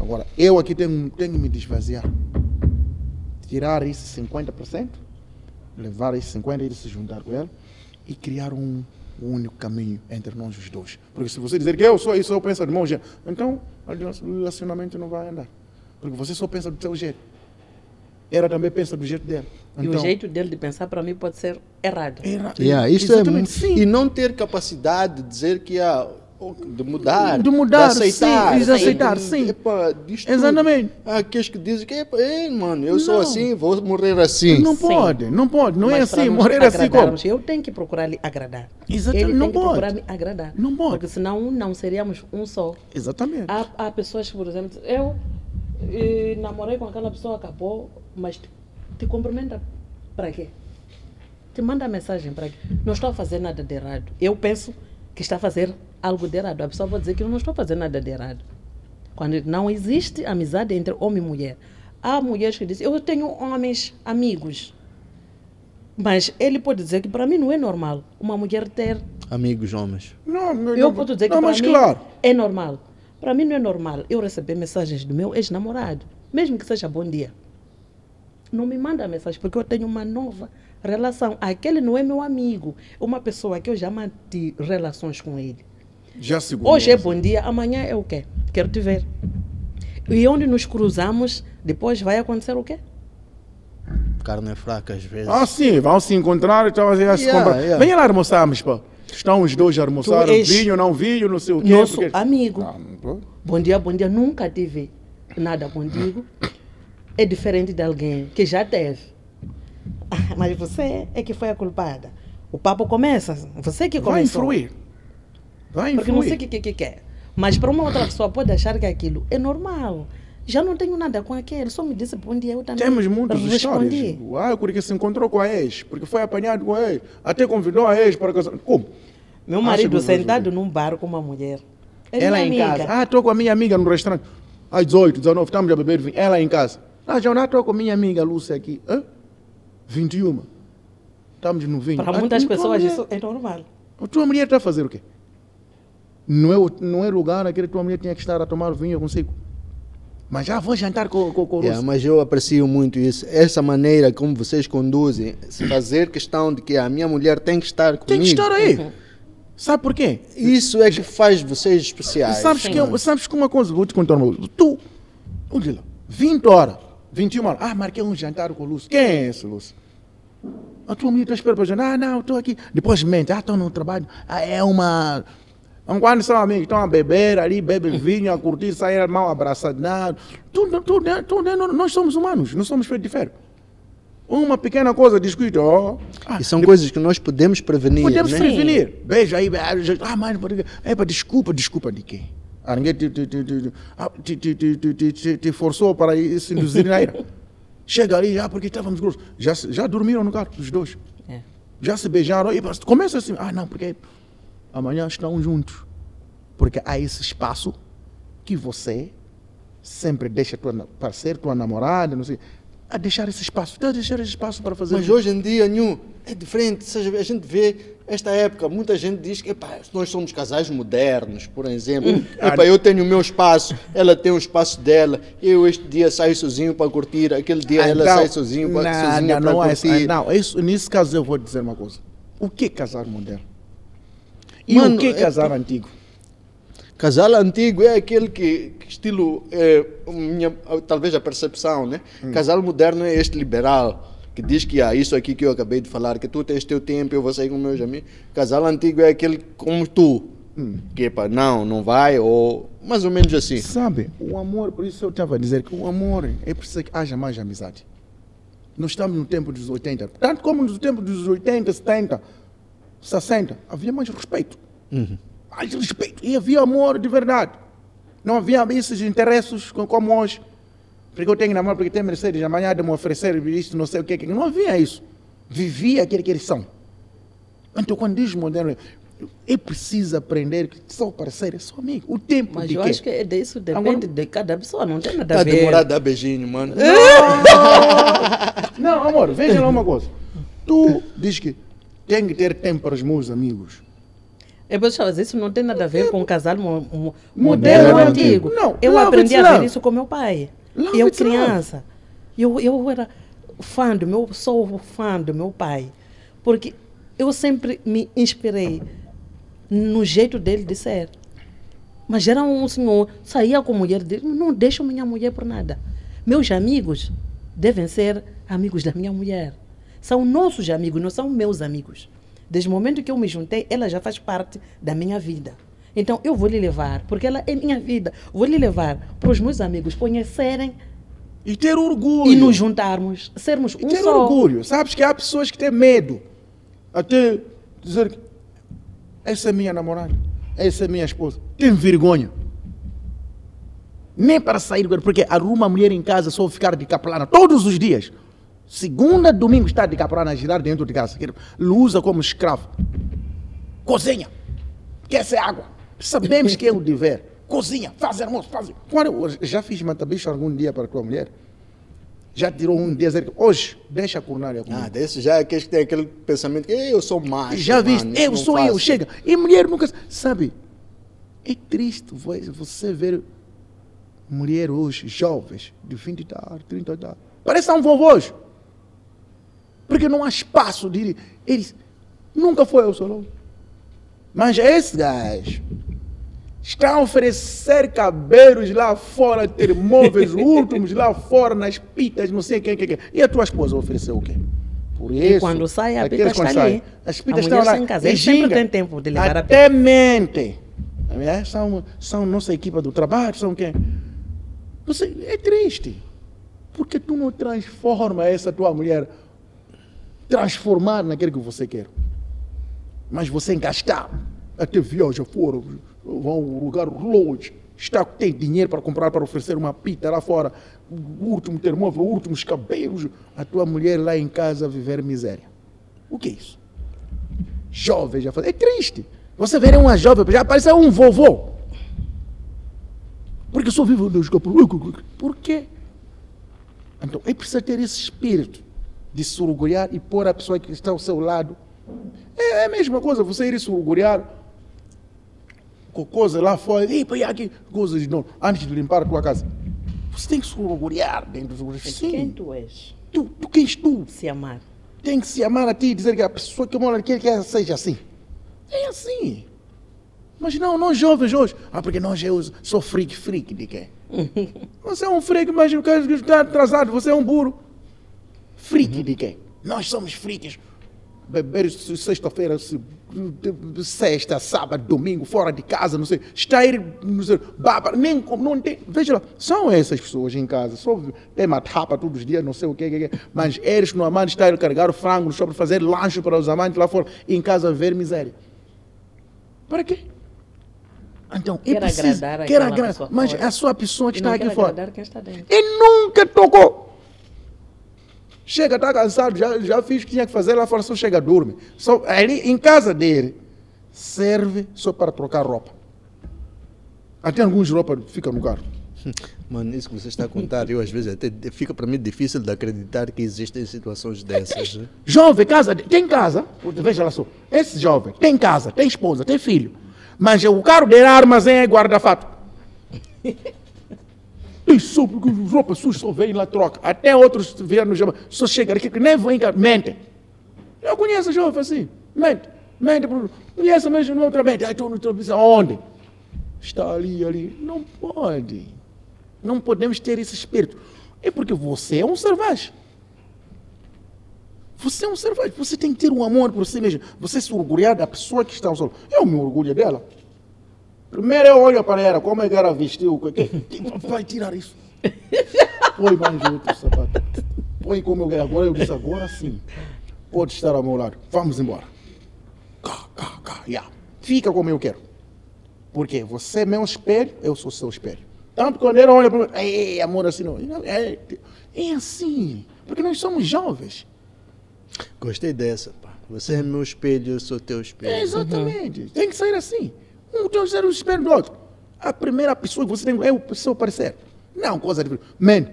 Agora, eu aqui tenho, tenho que me desvaziar. Tirar esse 50%, levar esse 50% e se juntar com ela e criar um único caminho entre nós os dois. Porque se você dizer que eu sou isso, eu penso do meu jeito, então o relacionamento não vai andar. Porque você só pensa do seu jeito. Ela também pensa do jeito dela. E Então, o jeito dele de pensar para mim pode ser errado. era- Yeah, isto é Exatamente, sim. e não ter capacidade de dizer que há de mudar, De mudar, de aceitar, sim, de aceitar, sim. Epa. Exatamente. Há aqueles que dizem que epa, ei, mano, eu sou Não. assim, vou morrer assim. Não Sim. pode, não pode, não é Mas para assim, morrer assim como. Eu tenho que procurar lhe agradar. Exatamente, Ele não tem que pode. procurar me agradar. Não pode. Porque senão não seríamos um só. Exatamente. Há, há pessoas que, por exemplo, eu eh, namorei com aquela pessoa, acabou, mas te, te cumprimenta para quê? Te manda mensagem para quê? Não estou a fazer nada de errado. Eu penso que está a fazer algo de errado. A pessoa pode dizer que eu não estou a fazer nada de errado. Quando não existe amizade entre homem e mulher. Há mulheres que dizem, eu tenho homens amigos. Mas ele pode dizer que para mim não é normal uma mulher ter Amigos homens. Não, não, eu posso dizer que não, para mas mim claro. é normal. Para mim não é normal eu receber mensagens do meu ex-namorado, mesmo que seja bom dia. Não me manda mensagem porque eu tenho uma nova relação. Aquele não é meu amigo, é uma pessoa que eu já mantive relações com ele. Já segundo. Hoje é bom dia, amanhã é o quê? Quero te ver. E onde nos cruzamos, depois vai acontecer o quê? Carne é fraca às vezes. Ah, sim, vão se encontrar e tal, já se Yeah, comprar. yeah. Venha lá almoçarmos, pô. Estão os dois a almoçar, és vinho, não vinho, não sei o quê. Nosso porque- amigo. Ah. Bom dia, bom dia. Nunca tive nada contigo. É diferente de alguém que já teve. Ah, Mas você é que foi a culpada. O papo começa. Você que Vai começou. influir. Porque não sei o que, que, que quer. Mas para uma outra pessoa pode achar que aquilo é normal. Já não tenho nada com aquele. Só me disse bom dia. Eu também Temos muitas respondi. histórias. Ah, porque se encontrou com a ex, porque foi apanhado com a ex, até convidou a ex para casar. Como? Meu marido vou sentado num bar com uma mulher. É Ela em casa. Ah, estou com a minha amiga no restaurante. Às 18, 19, estamos a beber vinho. Ela em casa. Ah, já não estou com a minha amiga Lúcia aqui. Hã? 21. Estamos no vinho. Para Ah, muitas tua pessoas mulher- isso é normal. A tua mulher está a fazer o quê? Não é, não é lugar aquele que tua mulher tinha que estar a tomar vinho consigo. Mas já vou jantar com, com, com o Yeah, Lúcio. mas eu aprecio muito isso. Essa maneira como vocês conduzem, se fazer questão de que a minha mulher tem que estar comigo. Tem que estar aí. Sabe por quê? Isso é que faz vocês especiais. sabes, que, eu- sabes que uma coisa, vou te contar uma coisa. Tu, olha lá, 20 horas, 21 horas. Ah, marquei um jantar com o Lúcio. Quem é esse, Lúcio? A tua mulher está esperando para jantar. Ah, não, estou aqui. Depois mente. Ah, estou no trabalho. Ah, é uma... Um, Quando são amigos, estão a beber ali, bebem vinho, a curtir, sair mal abraçado. Não, tudo, tudo, tudo, nós somos humanos, não somos feitos de ferro. Uma pequena coisa, descuido. Oh, ah, E são coisas que nós podemos prevenir. Podemos né? prevenir. Beijo aí, beijo. Ah, mas é para desculpa, desculpa de quem? Ah, ninguém te, te, te, te, ah, te, te, te, te, te, te, te forçou para se induzir na ira. Chega ali, ah, porque estávamos grossos. Já, já dormiram no carro, os dois. É. Já se beijaram. E começa assim, ah, não, porque amanhã estão juntos. Porque há esse espaço que você sempre deixa tua parceiro, tua namorada, não sei, a deixar esse espaço. A deixar esse espaço para fazer. Mas hoje em dia, Nhu, é diferente. Seja, a gente vê esta época, muita gente diz que epá, nós somos casais modernos, por exemplo. Hum. Epá, eu tenho o meu espaço, ela tem o espaço dela. Eu este dia saio sozinho para curtir, aquele dia ela Então, sai sozinho pra, não, sozinha não, para não, é- curtir. não, isso, nesse caso eu vou dizer uma coisa. O que é casar moderno? E Mano, o que é é- casar antigo? Casal antigo é aquele que, que estilo, é, minha, talvez a percepção, né? Casal moderno é este liberal, que diz que ah, isso aqui que eu acabei de falar, que tu tens teu tempo, eu vou sair com meus amigos. Casal antigo é aquele como tu, que pá, não, não vai, ou mais ou menos assim. Sabe, o amor, por isso eu estava a dizer que o amor é preciso que haja mais amizade. Nós estamos no tempo dos 80, tanto como no tempo dos 80, 70, 60, havia mais respeito. Mais respeito. E havia amor de verdade. Não havia esses interesses co- como hoje. Porque eu tenho namoro, porque tem Mercedes, amanhã de me oferecer isso, não sei o que. Não havia isso. Vivia aquele que eles são. Então, quando diz moderno, é preciso aprender que só parceiro é só amigo. O tempo Mas de eu quê? acho que é disso depende Agora- de cada pessoa, não tem nada Tá a ver. demorado a dar beijinho, mano. Não, amor, veja lá uma coisa. Tu diz que tem que ter tempo para os meus amigos. É por isso, isso não tem nada a ver com casal mo, mo, Moderno moderno ou ou antigo. Não, eu aprendi a ver isso com meu pai. Love eu criança. Eu, eu era fã do meu, sou fã do meu pai. Porque eu sempre me inspirei no jeito dele de ser. Mas era um senhor, saía com a mulher dele, não deixo minha mulher por nada. Meus amigos devem ser amigos da minha mulher. São nossos amigos, não são meus amigos. Desde o momento que eu me juntei, ela já faz parte da minha vida. Então eu vou lhe levar, porque ela é minha vida. Vou lhe levar para os meus amigos conhecerem E ter orgulho. e nos juntarmos, sermos E um ter só. orgulho. Sabes que há pessoas que têm medo. Até dizer que essa é minha namorada, essa é minha esposa. Tem vergonha. Nem para sair, porque arruma a mulher em casa só ficar de caplana todos os dias. Segunda, domingo está de caplana a girar dentro de casa. Ele usa como escravo. Cozinha. Quer água. Sabemos que é o dever. Cozinha, faz almoço, faz. Quando, já fiz matabicho algum dia para a tua mulher? Já tirou um dia dizer hoje deixa a culinária comigo. Ah, desse já é aquele que tem aquele pensamento que "Ei, eu sou macho. Já viste? mano, Eu sou faço." eu, chega. E mulher nunca. Sabe? É triste vo- você ver mulher hoje, jovens, de 20 e tal, 30 e tal. Parecem um vovôs. Porque não há espaço de. Eles. Nunca foi eu, sou Mas esse gajo está a oferecer cabelos lá fora, termóveis últimos lá fora, nas pitas, não sei quem, quem, quem. E a tua esposa ofereceu o quê? Por isso. quando sai, a pita está ali. As pitas estão lá. em casa, e ele sempre tem tempo de levar a Até mente. São, são nossa equipa do trabalho, são quem? Você, é triste. Porque tu não transforma essa tua mulher, transformar naquilo que você quer. Mas você gastar, até viaja fora, vão a um lugar longe, está, tem dinheiro para comprar, para oferecer uma pita lá fora, o último termóvel, últimos cabelos, a tua mulher lá em casa viver miséria. O que é isso? Jovem já faz. É triste. Você vê uma jovem, já parece um vovô. Porque só vive cabelos. Por quê? Então, é preciso ter esse espírito de se orgulhar e pôr a pessoa que está ao seu lado. É, é a mesma coisa, você ir se orgulhar com coisa lá fora, e aqui, coisas não, antes de limpar a tua casa. Você tem que se orgulhar dentro do Quem Sim, tu és? tu, tu quem és tu? Se amar. Tem que se amar a ti e dizer que a pessoa que mora aqui quer que seja assim. É assim. Mas não, nós jovens hoje. Ah, porque nós eu sou freak, freak de quem? Você é um freak, mas o cara está atrasado, você é um burro. Freak de quem? Nós somos freaks. Beber se- sexta-feira, se- sexta, sábado, domingo, fora de casa, não sei. Está aí, não sei, baba, nem como, não tem. Veja lá, são essas pessoas em casa. Só tem uma tapa todos os dias, não sei o que, que, que. mas eles no amante estão a carregar o frango no shopping, fazer lanche para os amantes lá fora, e em casa ver miséria. Para quê? Então, é Quer preciso, agradar quer agradar, mas a sua pessoa que E está aqui fora. agradar quem está dentro. E nunca tocou. Chega, está cansado, já, já fiz o que tinha que fazer lá fora, só chega, dorme. Só, ali em casa dele, serve só para trocar roupa. Até alguns roupas ficam no carro. Mano, isso que você está a contar, eu às vezes até fica para mim difícil de acreditar que existem situações dessas. né? Jovem, casa, tem casa. Veja lá só. Esse jovem tem casa, tem esposa, tem filho. Mas o carro dele armazém é guarda-fato. Isso, porque roupa suja só vem lá troca. Até outros vieram no Java, só chega aqui que nem vem cá, mente. Eu conheço jovem assim, mente, mente. Conheço mesmo outra mente. Aí estou no televisão, onde? Está ali, ali. Não pode. Não podemos ter esse espírito. É porque você é um selvagem. Você é um selvagem. Você tem que ter um amor por si mesmo. Você se orgulhar da pessoa que está ao seu lado. Eu me orgulho dela. Primeiro eu olho para ela, como é que ela vestiu. que- que- Vai tirar isso. Põe mais outro sapato. Põe como eu quero. Agora eu disse, agora sim. Pode estar ao meu lado. Vamos embora. Cá, cá, cá. Yeah. Fica como eu quero. Porque você é meu espelho, eu sou seu espelho. Tanto quando ele olha para mim, ei, amor, assim não. É, é assim. Porque nós somos jovens. Gostei dessa, pá. Você é meu espelho, eu sou teu espelho. É, exatamente. Tem que sair assim. Um que ser o espelho do outro. A primeira pessoa que você tem é o seu parecer. Não, coisa de. Man,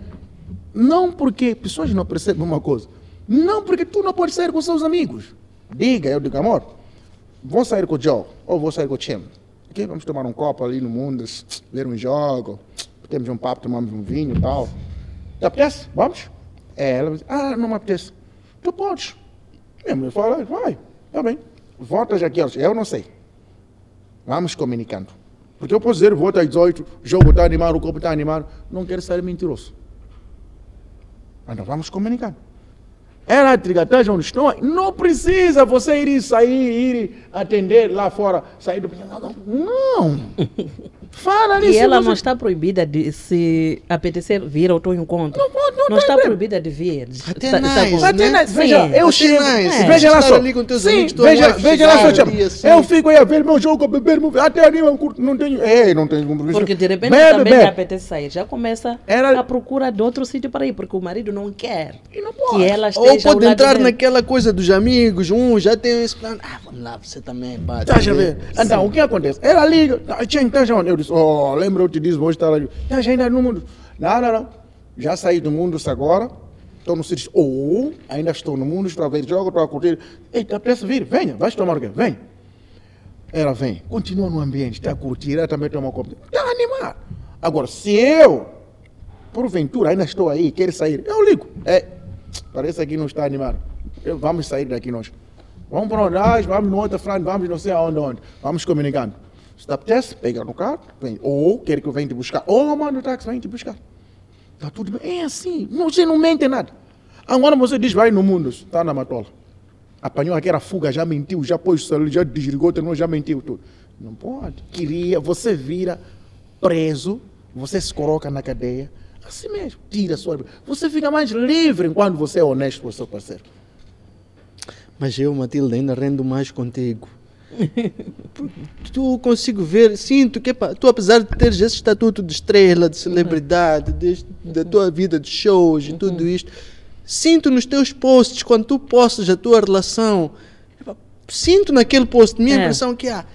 não porque pessoas não percebem uma coisa. Não porque tu não pode sair com seus amigos. Diga, eu digo, amor, vou sair com o Joe ou vou sair com o Tim. Ok? Vamos tomar um copo ali no mundo, ver um jogo, temos um papo, tomamos um vinho e tal. Te apetece? Vamos? É, ela diz, ah, não me apetece. Tu podes. Minha mulher fala, vai, tá bem. Já aqui, eu não sei. Vamos comunicando. Porque eu posso dizer, volta às 18, o jogo está animado, o copo está animado. Não quero ser mentiroso. Então vamos comunicando. Ela trigataja onde estão, não precisa você ir sair, ir atender lá fora, sair do. Não, não. não. Fala ali E ela você- não está proibida de se apetecer vir ao teu encontro. Não pode, não tem está proibida de vir. Até nice, com- Até né? Veja, Sim. eu chego. nice. Veja lá só. ali com teus Sim, amigos, tua veja, lá só. assim. Eu fico aí a ver meu jogo, a beber, meu- até ali eu curto, não tenho. Ei, não tenho compromisso. Porque de repente Bebe, também bebe. apetece sair. Já começa Era- a procura de outro sítio para ir, porque o marido não quer E não pode. que ela Ou pode entrar dele. naquela coisa dos amigos, um já tem esse plano. Ah, vamos lá, você também, pá. Estás a ver? Então, o que acontece? Ela liga, "Ah, Tchê, estás onde? Eu disse, oh, lembra, eu te disse, vou estar ali. Estás ainda no mundo? Não, não, não. Já saí do mundo agora, estou no sítio. Ou, ainda estou no mundo, estou a ver jogo, estou a curtir. Eita, apetece vir, venha, vais tomar o quê? Vem. Ela vem, continua no ambiente, está a curtir, ela também toma copo. Está a animar. Agora, se eu, porventura, ainda estou aí, quero sair, eu ligo. É, parece que não está animado. Eu- Vamos sair daqui nós. Vamos para onde? Vamos no outro frente, vamos não sei aonde, onde. Vamos comunicando. Se te apetece, pega no carro, vem. Ou quer que eu venha te buscar. Ou manda o táxi, vem te buscar. Está tudo bem. É assim. Você não mente nada. Agora você diz, vai no mundo, está na matola. Apanhou aquela fuga, já mentiu, já pôs o celular, já desligou, terminou, já mentiu tudo. Não pode. Queria, você vira preso, você se coloca na cadeia. Assim mesmo, tira a sua. Você fica mais livre enquanto você é honesto com o seu parceiro. Mas eu, Matilde, ainda rendo mais contigo. tu consigo ver, sinto que tu apesar de teres esse estatuto de estrela, de celebridade, de- da tua vida de shows e tudo isto, sinto nos teus posts, quando tu postas a tua relação, sinto naquele post, minha É. impressão que há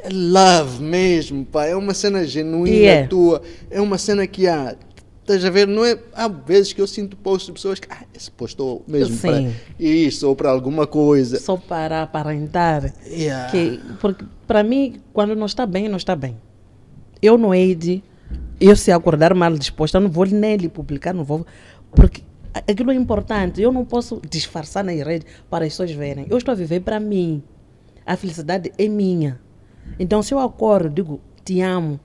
é love mesmo, pá, é uma cena genuína E é. tua, é uma cena que há, estás a ver, não é, há vezes que eu sinto posts de pessoas que, ah, esse postou mesmo Sim. para isso ou para alguma coisa. Só para aparentar. Yeah. Que, porque para mim, quando não está bem, não está bem. Eu não hei de, eu se acordar mal disposta, não vou nem lhe publicar, não vou, porque aquilo é importante. Eu não posso disfarçar nas redes para as pessoas verem. Eu estou a viver para mim. A felicidade é minha. Então, se eu acordo, digo, te amo,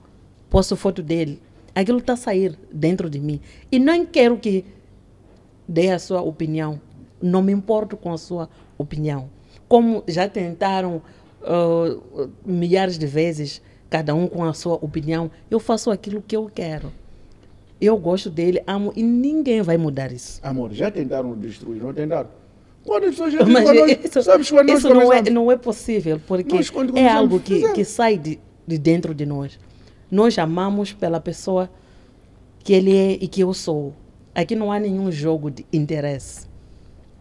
posto foto dele, aquilo está a sair dentro de mim. E não quero que dê a sua opinião. Não me importo com a sua opinião. Como já tentaram ah, milhares de vezes, cada um com a sua opinião, eu faço aquilo que eu quero. Eu gosto dele, amo e ninguém vai mudar isso. Amor, já tentaram destruir, não tentaram? Quando as pessoas já Mas nós- isso, sabes quando isso não, é, não é possível, porque Nós, é algo que, que sai de, de dentro de nós. Nós amamos pela pessoa que ele é e que eu sou. Aqui não há nenhum jogo de interesse.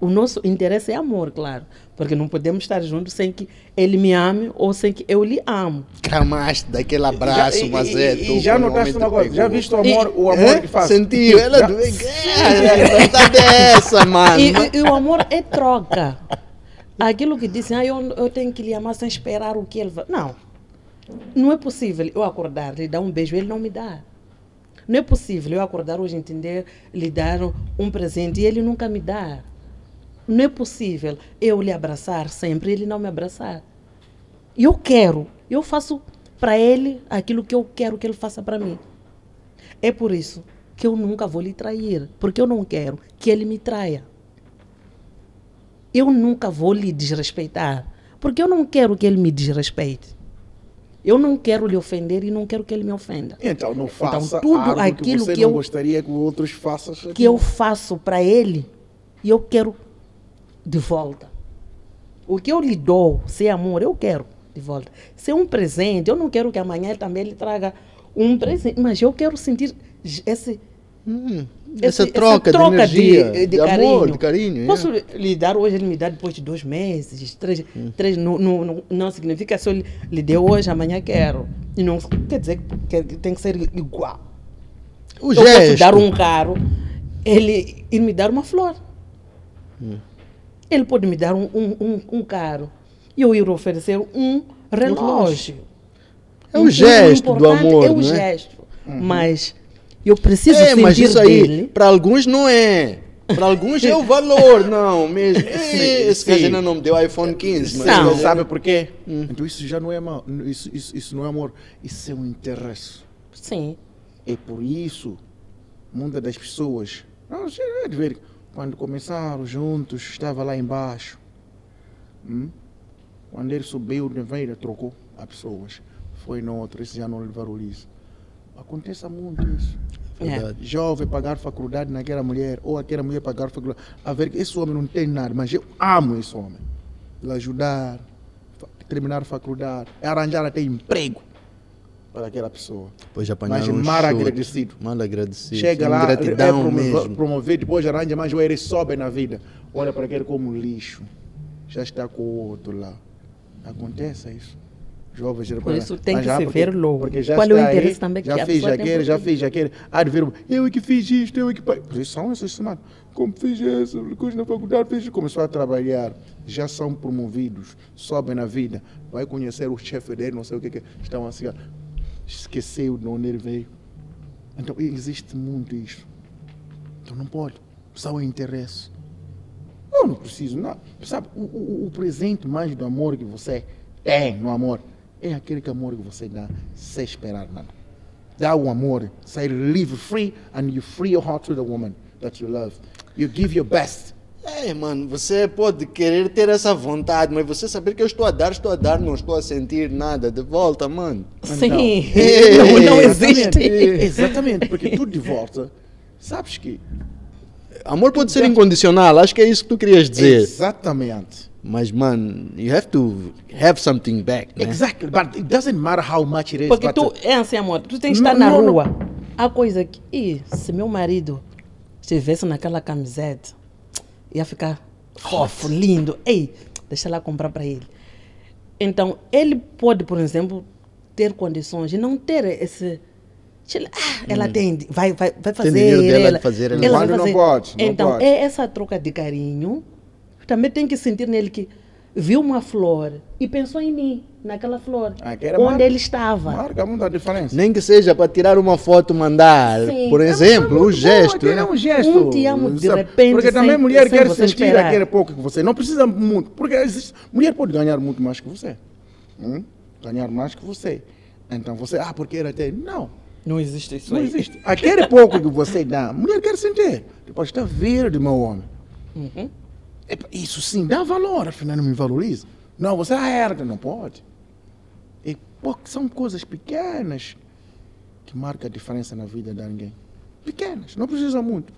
o nosso interesse é amor, claro. Porque não podemos estar juntos sem que ele me ame ou sem que eu lhe amo. Cramaste daquele abraço, Já- e- mas e- é. e tu já notaste uma coisa? Já viste o amor, o amor É? que faz? Sentiu, ela Já-. É, a verdade é essa, mano. E, e- e o amor é troca. Aquilo que dizem, ah, eu, eu tenho que lhe amar sem esperar o que ele vai. Não. Não é possível eu acordar, lhe dar um beijo, ele não me dá. Não é possível eu acordar hoje, entender, lhe dar um presente e ele nunca me dá. Não é possível eu lhe abraçar sempre e ele não me abraçar. Eu quero, eu faço para ele aquilo que eu quero que ele faça para mim. É por isso que eu nunca vou lhe trair, porque eu não quero que ele me traia. Eu nunca vou lhe desrespeitar, porque eu não quero que ele me desrespeite. Eu não quero lhe ofender e não quero que ele me ofenda. Então não faça tudo algo aquilo que que eu- gostaria que outros façam. Que eu faço para ele e eu quero de volta. O que eu lhe dou, se é amor, eu quero de volta. Se é um presente, eu não quero que amanhã também ele traga um presente, mas eu quero sentir esse Hum, esse- essa troca, de energia, de, amor, carinho. de carinho. Posso é. lhe dar hoje, ele me dá depois de dois meses, três, Hum. três não, não, não, não significa se eu lhe, lhe deu hoje, amanhã quero. E não quer dizer que que tem que ser igual. O eu posso gesto. dar um carro, ele, ele me dar uma flor. Hum. Ele pode me dar um, um, um, um carro e eu ir oferecer um relógio. É o Então, gesto do amor, É o não é? gesto. Mas eu preciso É, sentir mas isso aí, para alguns não é. Para alguns é o valor, não, mesmo. É, Esse sim. ainda não me deu iPhone 15. Mas Não. Sabe por quê? Então isso já não é mal, isso, isso, isso não é amor, isso é um interesse. Sim. É por isso, muitas das pessoas, não, é de ver, quando começaram juntos, estava lá embaixo. Hum? Quando ele subiu de veira, trocou as pessoas. Foi no outro, esse já não lhe valoriza. Acontece muito isso. Verdade. Jovem pagar faculdade naquela mulher, ou aquela mulher pagar faculdade. A ver que esse homem não tem nada, mas eu amo esse homem. Ele ajudar, terminar a faculdade, arranjar até emprego para aquela pessoa. Depois apanharam Mas um mal agradecido. Mal agradecido. Chega lá, é promover, promover, depois arranja mais ele sobe na vida. Olha para aquele como lixo. Já está com o outro lá. Acontece isso. Jovens, Por isso tem que já se ver logo. Porque já Qual é o está aí, interesse também que já a fiz aquele, já fiz aquele. Ah, de ver, eu é que fiz isto, eu é que. Por isso são assassinados. Como fiz isso, coisa na faculdade, fiz começou a trabalhar. Já são promovidos, sobem na vida. Vai conhecer o chefe dele, não sei o que, que estão assim. ó. Esqueceu de onde ele veio. Então existe muito isso. Então não pode. Só o interesse. Eu não preciso nada. Sabe, o, o, o presente mais do amor que você tem no amor é aquele que amor que você dá sem esperar nada. Dá o amor, say live free and you free your heart to the woman that you love. You give your best. É, mano, você pode querer ter essa vontade, mas você saber que eu estou a dar, estou a dar, não estou a sentir nada de volta, mano. Sim. Não, não Exatamente. existe. Exatamente, porque tudo de volta. Sabes que. Amor pode ser incondicional, acho que é isso que tu querias dizer. Exatamente. Mas, mano, you have to have something back, né? Exactly. But it doesn't matter how much it is. Porque but tu, é assim, amor, tu tens que estar Não, na não, não. rua. Há coisa que, Ih, se meu marido estivesse naquela camiseta, ia ficar fofo, lindo. Ei, deixa lá comprar para ele. Então, ele pode, por exemplo, ter condições de não ter esse. Ah, ela tem, vai, vai, vai fazer. dinheiro dela ela, de fazer, ela ela não. vai Não fazer. pode, não então, pode. é essa troca de carinho. Também tem que sentir nele que viu uma flor e pensou em mim, naquela flor, Ah, era onde marca. ele estava. Marca muita diferença. Nem que seja para tirar uma foto, mandar, Sim. por É exemplo, o Muito gesto. bom, né? é um gesto. Um te amo de sabe? repente, Porque também sem- mulher sem quer sentir esperar. aquele pouco que você. Não precisa muito. Porque existe, mulher pode ganhar muito mais que você. Hum? Ganhar mais que você. Então você, ah, porque ela tem. Não. Não existe isso Não aí. existe. Aquele pouco que você dá, a mulher quer sentir. Depois está verde, meu homem. Uhum. Epa, Isso sim dá valor, afinal não me valoriza. Não, você herda, não pode. E, pô, são coisas pequenas que marcam a diferença na vida de alguém. Pequenas, não precisa muito.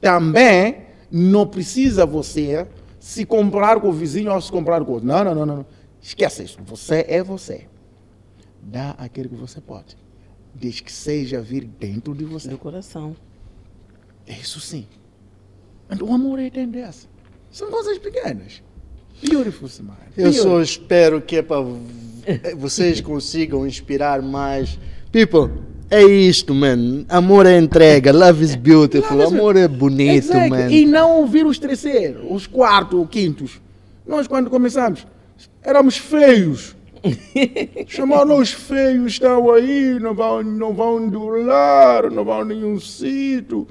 Também não precisa você se comprar com o vizinho ou se comprar com o outro. Não, não, não, não. Esquece isso. Você é você. Dá aquilo que você pode. Desde que seja vir dentro de você. Do coração. Isso sim. O amor é dentro dessa. São coisas pequenas. Beautiful smile. Eu só espero que é para vocês consigam inspirar mais. People, é isto, man. Amor é entrega. Love is beautiful. Love is- Amor é bonito, Exactly. man. E não ouvir os terceiros, os quartos, os quintos. Nós, quando começamos, éramos feios. Chamaram-nos feios, estão aí, não vão, não vão durar, não vão a nenhum sítio.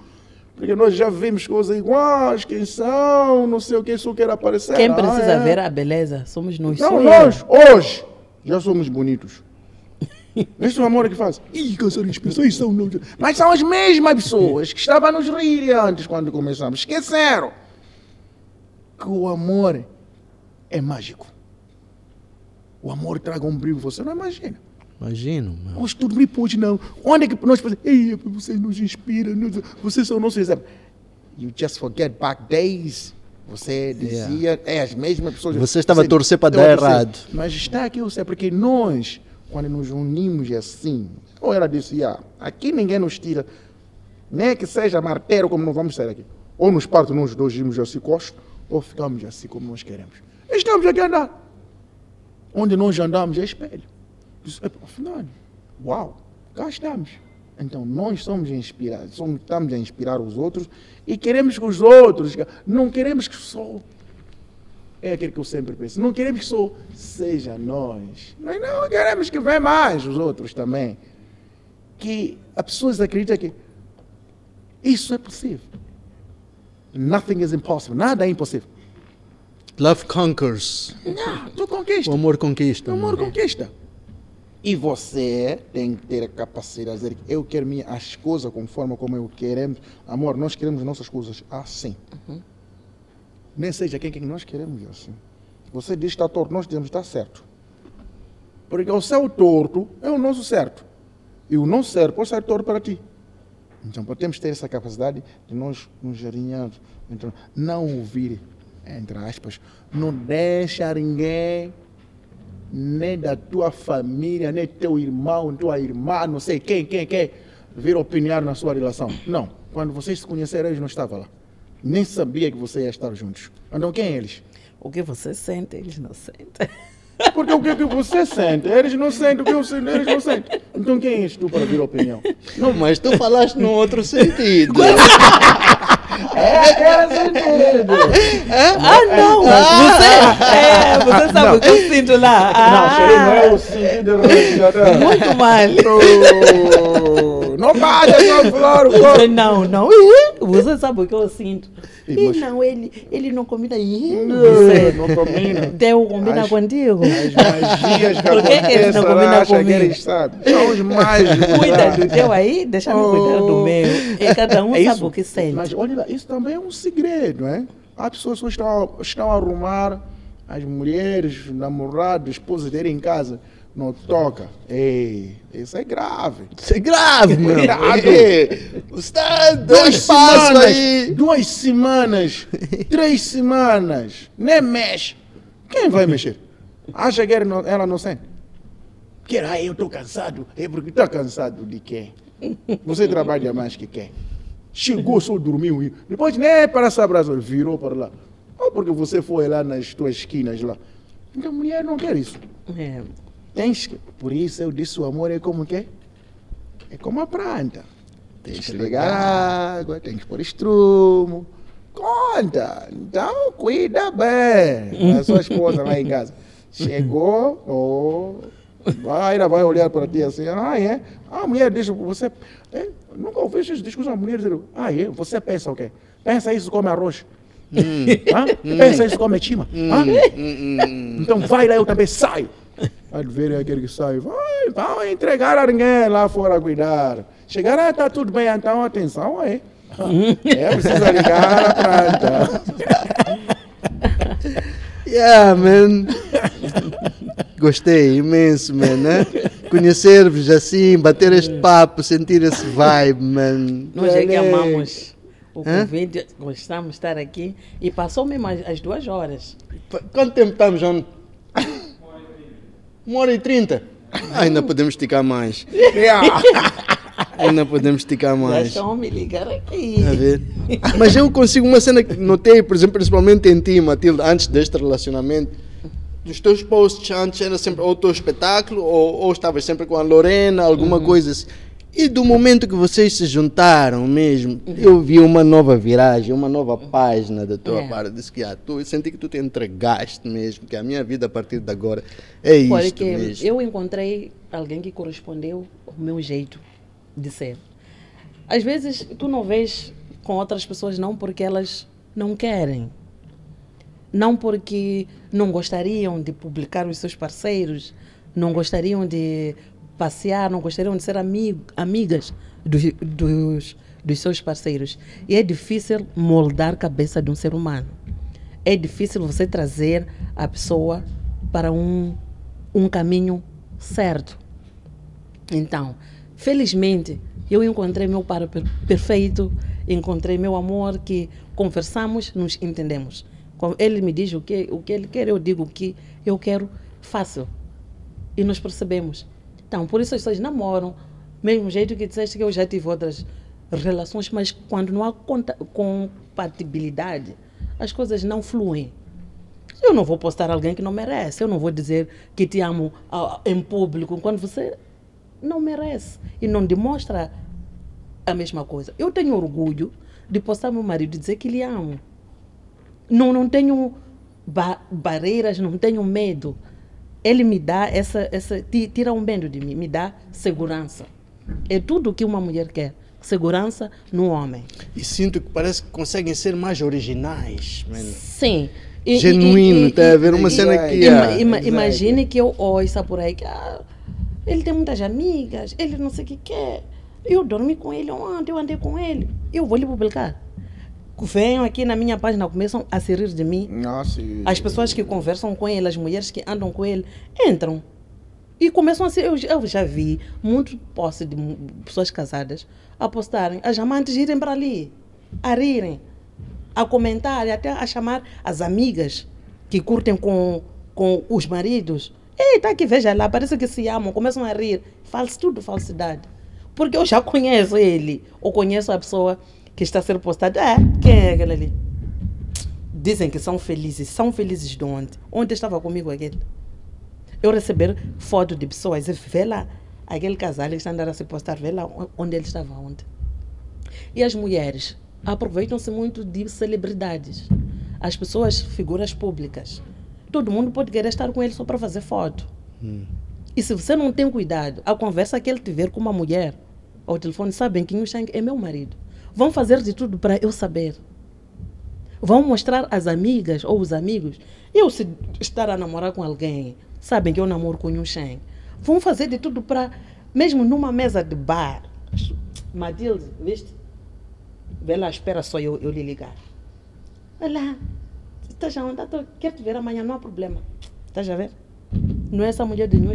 Porque nós já vimos coisas iguais, quem são, não sei o que, só quer aparecer. Quem Ah, precisa é. ver a beleza somos nós. Não, eu. nós, hoje, já somos bonitos. É o amor que faz. Ih, cansar as pessoas são. não- Mas são as mesmas pessoas que estavam a nos rir antes quando começamos. Esqueceram que o amor é mágico. O amor traga um brilho, você não imagina. Imagino, mano. Hoje tudo me pôde, não. Onde é que nós pensamos, ei, vocês nos inspiram, nos- vocês são nossos exemplos. You just forget back days. Você dizia, é as mesmas pessoas. Você estava a torcer para dar errado. Mas está aqui, você, porque nós, quando nos unimos assim, ou ela disse, ah, aqui ninguém nos tira, nem que seja martelo como não vamos sair aqui. Ou nos parte nós dois irmos assim costas, ou ficamos assim como nós queremos. Estamos aqui a andar. Onde nós andamos é espelho. "Epa, Afinal, uau, cá estamos. Então nós somos inspirados, somos, estamos a inspirar os outros e queremos que os outros, não queremos que só. É aquilo que eu sempre penso, não queremos que só seja nós. Nós não queremos que venha mais os outros também. Que as pessoas acreditam que isso é possível. Nothing is impossible, nada é impossível. Love conquers. Não, tu conquista. O amor conquista. O amor mano. conquista. E você tem que ter a capacidade de dizer que eu quero minha, as coisas conforme como eu queremos. Amor, nós queremos nossas coisas assim. Nem seja quem, quem nós queremos assim. Você diz que está torto, nós dizemos que está certo. Porque o seu torto é o nosso certo. E o nosso certo pode ser torto para ti. Então podemos ter essa capacidade de nós nos alinharmos. Então, não ouvir, entre aspas, não deixa ninguém nem da tua família, nem teu irmão, tua irmã, não sei quem, quem, quem, vir opinar na sua relação. Não. Quando vocês se conheceram, eles não estavam lá. Nem sabia que você ia estar juntos. Então quem é eles? O que você sente, eles não sentem. Porque o que, que você sente, eles não sentem o que eu sinto, eles não sentem. Então quem és tu para vir opinião? Não, mas tu falaste num outro sentido. Era sentido. Ah, não! Ah, você, ah, ah, é, você sabe o que eu sinto lá. Não, isso aí não é Ah, o sentido muito mal. Oh, Não bate com flor, pô. Não, não. Você sabe o que eu sinto. Ih, E mas- não, ele, ele não combina. Não, você- não combina. Teu combina As- contigo. As magias que Por que que eles não que comigo? São os mágicos. Cuida do teu aí, deixa eu cuidar do Oh. meu. E cada um É sabe o que sente. Mas olha lá, isso também é um segredo, hein? As pessoas estão, estão a arrumar as mulheres, namorados, esposas dele em casa. Não toca. Ei, isso é grave. Isso é grave, meu. Cuidado. Ei, Você Duas semanas, aí. duas semanas, três semanas, nem mexe. Quem vai mexer? Acha que ela não, sente? Que ah, eu estou cansado. É porque está cansado de quem? Você trabalha mais que quem? Chegou, só dormiu. e Depois nem para essa brasa, virou para lá. Ou porque você foi lá nas tuas esquinas lá. Então, mulher não quer isso. É. Tens que, por isso eu disse o amor é como que? É como a planta. Tens que regar água, tens que pôr estrumo. Conta. Então cuida bem. A sua esposa lá em casa. Chegou, oh, vai, ela vai olhar para ti assim, ah é? A mulher diz, você, é, nunca ouvi essas discussões, a mulher diz, ah é? Você pensa o quê? Pensa isso come arroz. Hã? Pensa isso come chima. Hã? Então vai lá, eu também saio. Vai ver aquele que sai, vai, vai entregar a ninguém lá fora a cuidar. Chegar, ah, tá tudo bem, então atenção aí. É, precisa ligar a planta. Yeah, man. Gostei imenso, man. Né? Conhecer-vos assim, bater este papo, sentir esse vibe, man. Nós é que amamos o convite, gostamos de estar aqui. E passou mesmo as, as duas horas. Qu- Quanto tempo estamos, João? Uma hora e trinta. Ainda podemos esticar mais. Ainda podemos esticar mais. estão a me ligar aqui. A ver? Mas eu consigo uma cena que notei, por exemplo, principalmente em ti, Matilde, antes deste relacionamento. Dos teus posts antes era sempre ou o teu espetáculo, ou, ou estavas sempre com a Lorena, alguma coisa assim. E do momento que vocês se juntaram mesmo, eu vi uma nova viragem, uma nova página da tua É. parte. Disse que ah, tu, eu senti que tu te entregaste mesmo, que a minha vida a partir de agora é isto Porque mesmo. eu encontrei alguém que correspondeu ao meu jeito de ser. Às vezes tu não vês com outras pessoas não porque elas não querem. Não porque não gostariam de publicar os seus parceiros, não gostariam de passear, não gostariam de ser amigo, amigas dos, dos, dos seus parceiros. E é difícil moldar a cabeça de um ser humano. É difícil você trazer a pessoa para um, um caminho certo. Então, felizmente, eu encontrei meu par per- perfeito, encontrei meu amor, que conversamos, nos entendemos. Ele me diz o que, o que ele quer, eu digo o que eu quero, faço. E nos percebemos. Então, por isso as pessoas namoram, mesmo jeito que disseste que eu já tive outras relações, mas quando não há compatibilidade, as coisas não fluem. Eu não vou postar alguém que não merece. Eu não vou dizer que te amo ah, em público quando você não merece e não demonstra a mesma coisa. Eu tenho orgulho de postar meu marido e dizer que lhe amo. Não, não tenho ba barreiras, não tenho medo. Ele me dá essa, essa, ti- tira um medo de mim, me dá segurança. É tudo o que uma mulher quer. Segurança no homem. E sinto que parece que conseguem ser mais originais, mano. Sim. E- Genuíno, e- tá a ver? Uma e- cena e- que. Ima- ah, imagine que eu ouça por aí que ah, ele tem muitas amigas, ele não sei o que quer. Eu dormi com ele ontem, eu andei com ele. Eu vou lhe publicar. Venham aqui na minha página, começam a se rir de mim. Nossa, e- As pessoas que conversam com ele, as mulheres que andam com ele, entram. E começam a ser. Eu, eu já vi muito posse de pessoas casadas a postarem, as amantes irem para ali, a rirem, a comentar, até a chamar as amigas que curtem com, com os maridos. Eita, que veja lá, parece que se amam, começam a rir. Falso, tudo falsidade. Porque eu já conheço ele, ou conheço a pessoa que está a ser postada. É, quem é aquele ali? Dizem que são felizes. São felizes de onde? Onde estava comigo aquele? Eu receber foto de pessoas e vê lá aquele casal que está andando a se postar, vê lá onde ele estava ontem. E as mulheres aproveitam-se muito de celebridades. As pessoas, figuras públicas. Todo mundo pode querer estar com ele só para fazer foto. E se você não tem cuidado, a conversa que ele tiver com uma mulher ao telefone, sabem que o Shang é meu marido. Vão fazer de tudo para eu saber. Vão mostrar às amigas ou os amigos. Eu, se estar a namorar com alguém, sabem que eu namoro com um Shang. Vão fazer de tudo para, mesmo numa mesa de bar. Matilde, viste? Vê lá, espera só eu, eu lhe ligar. Olá, estás a? Tô- Quero te ver amanhã, não há problema. Estás a ver? Não é essa mulher de New.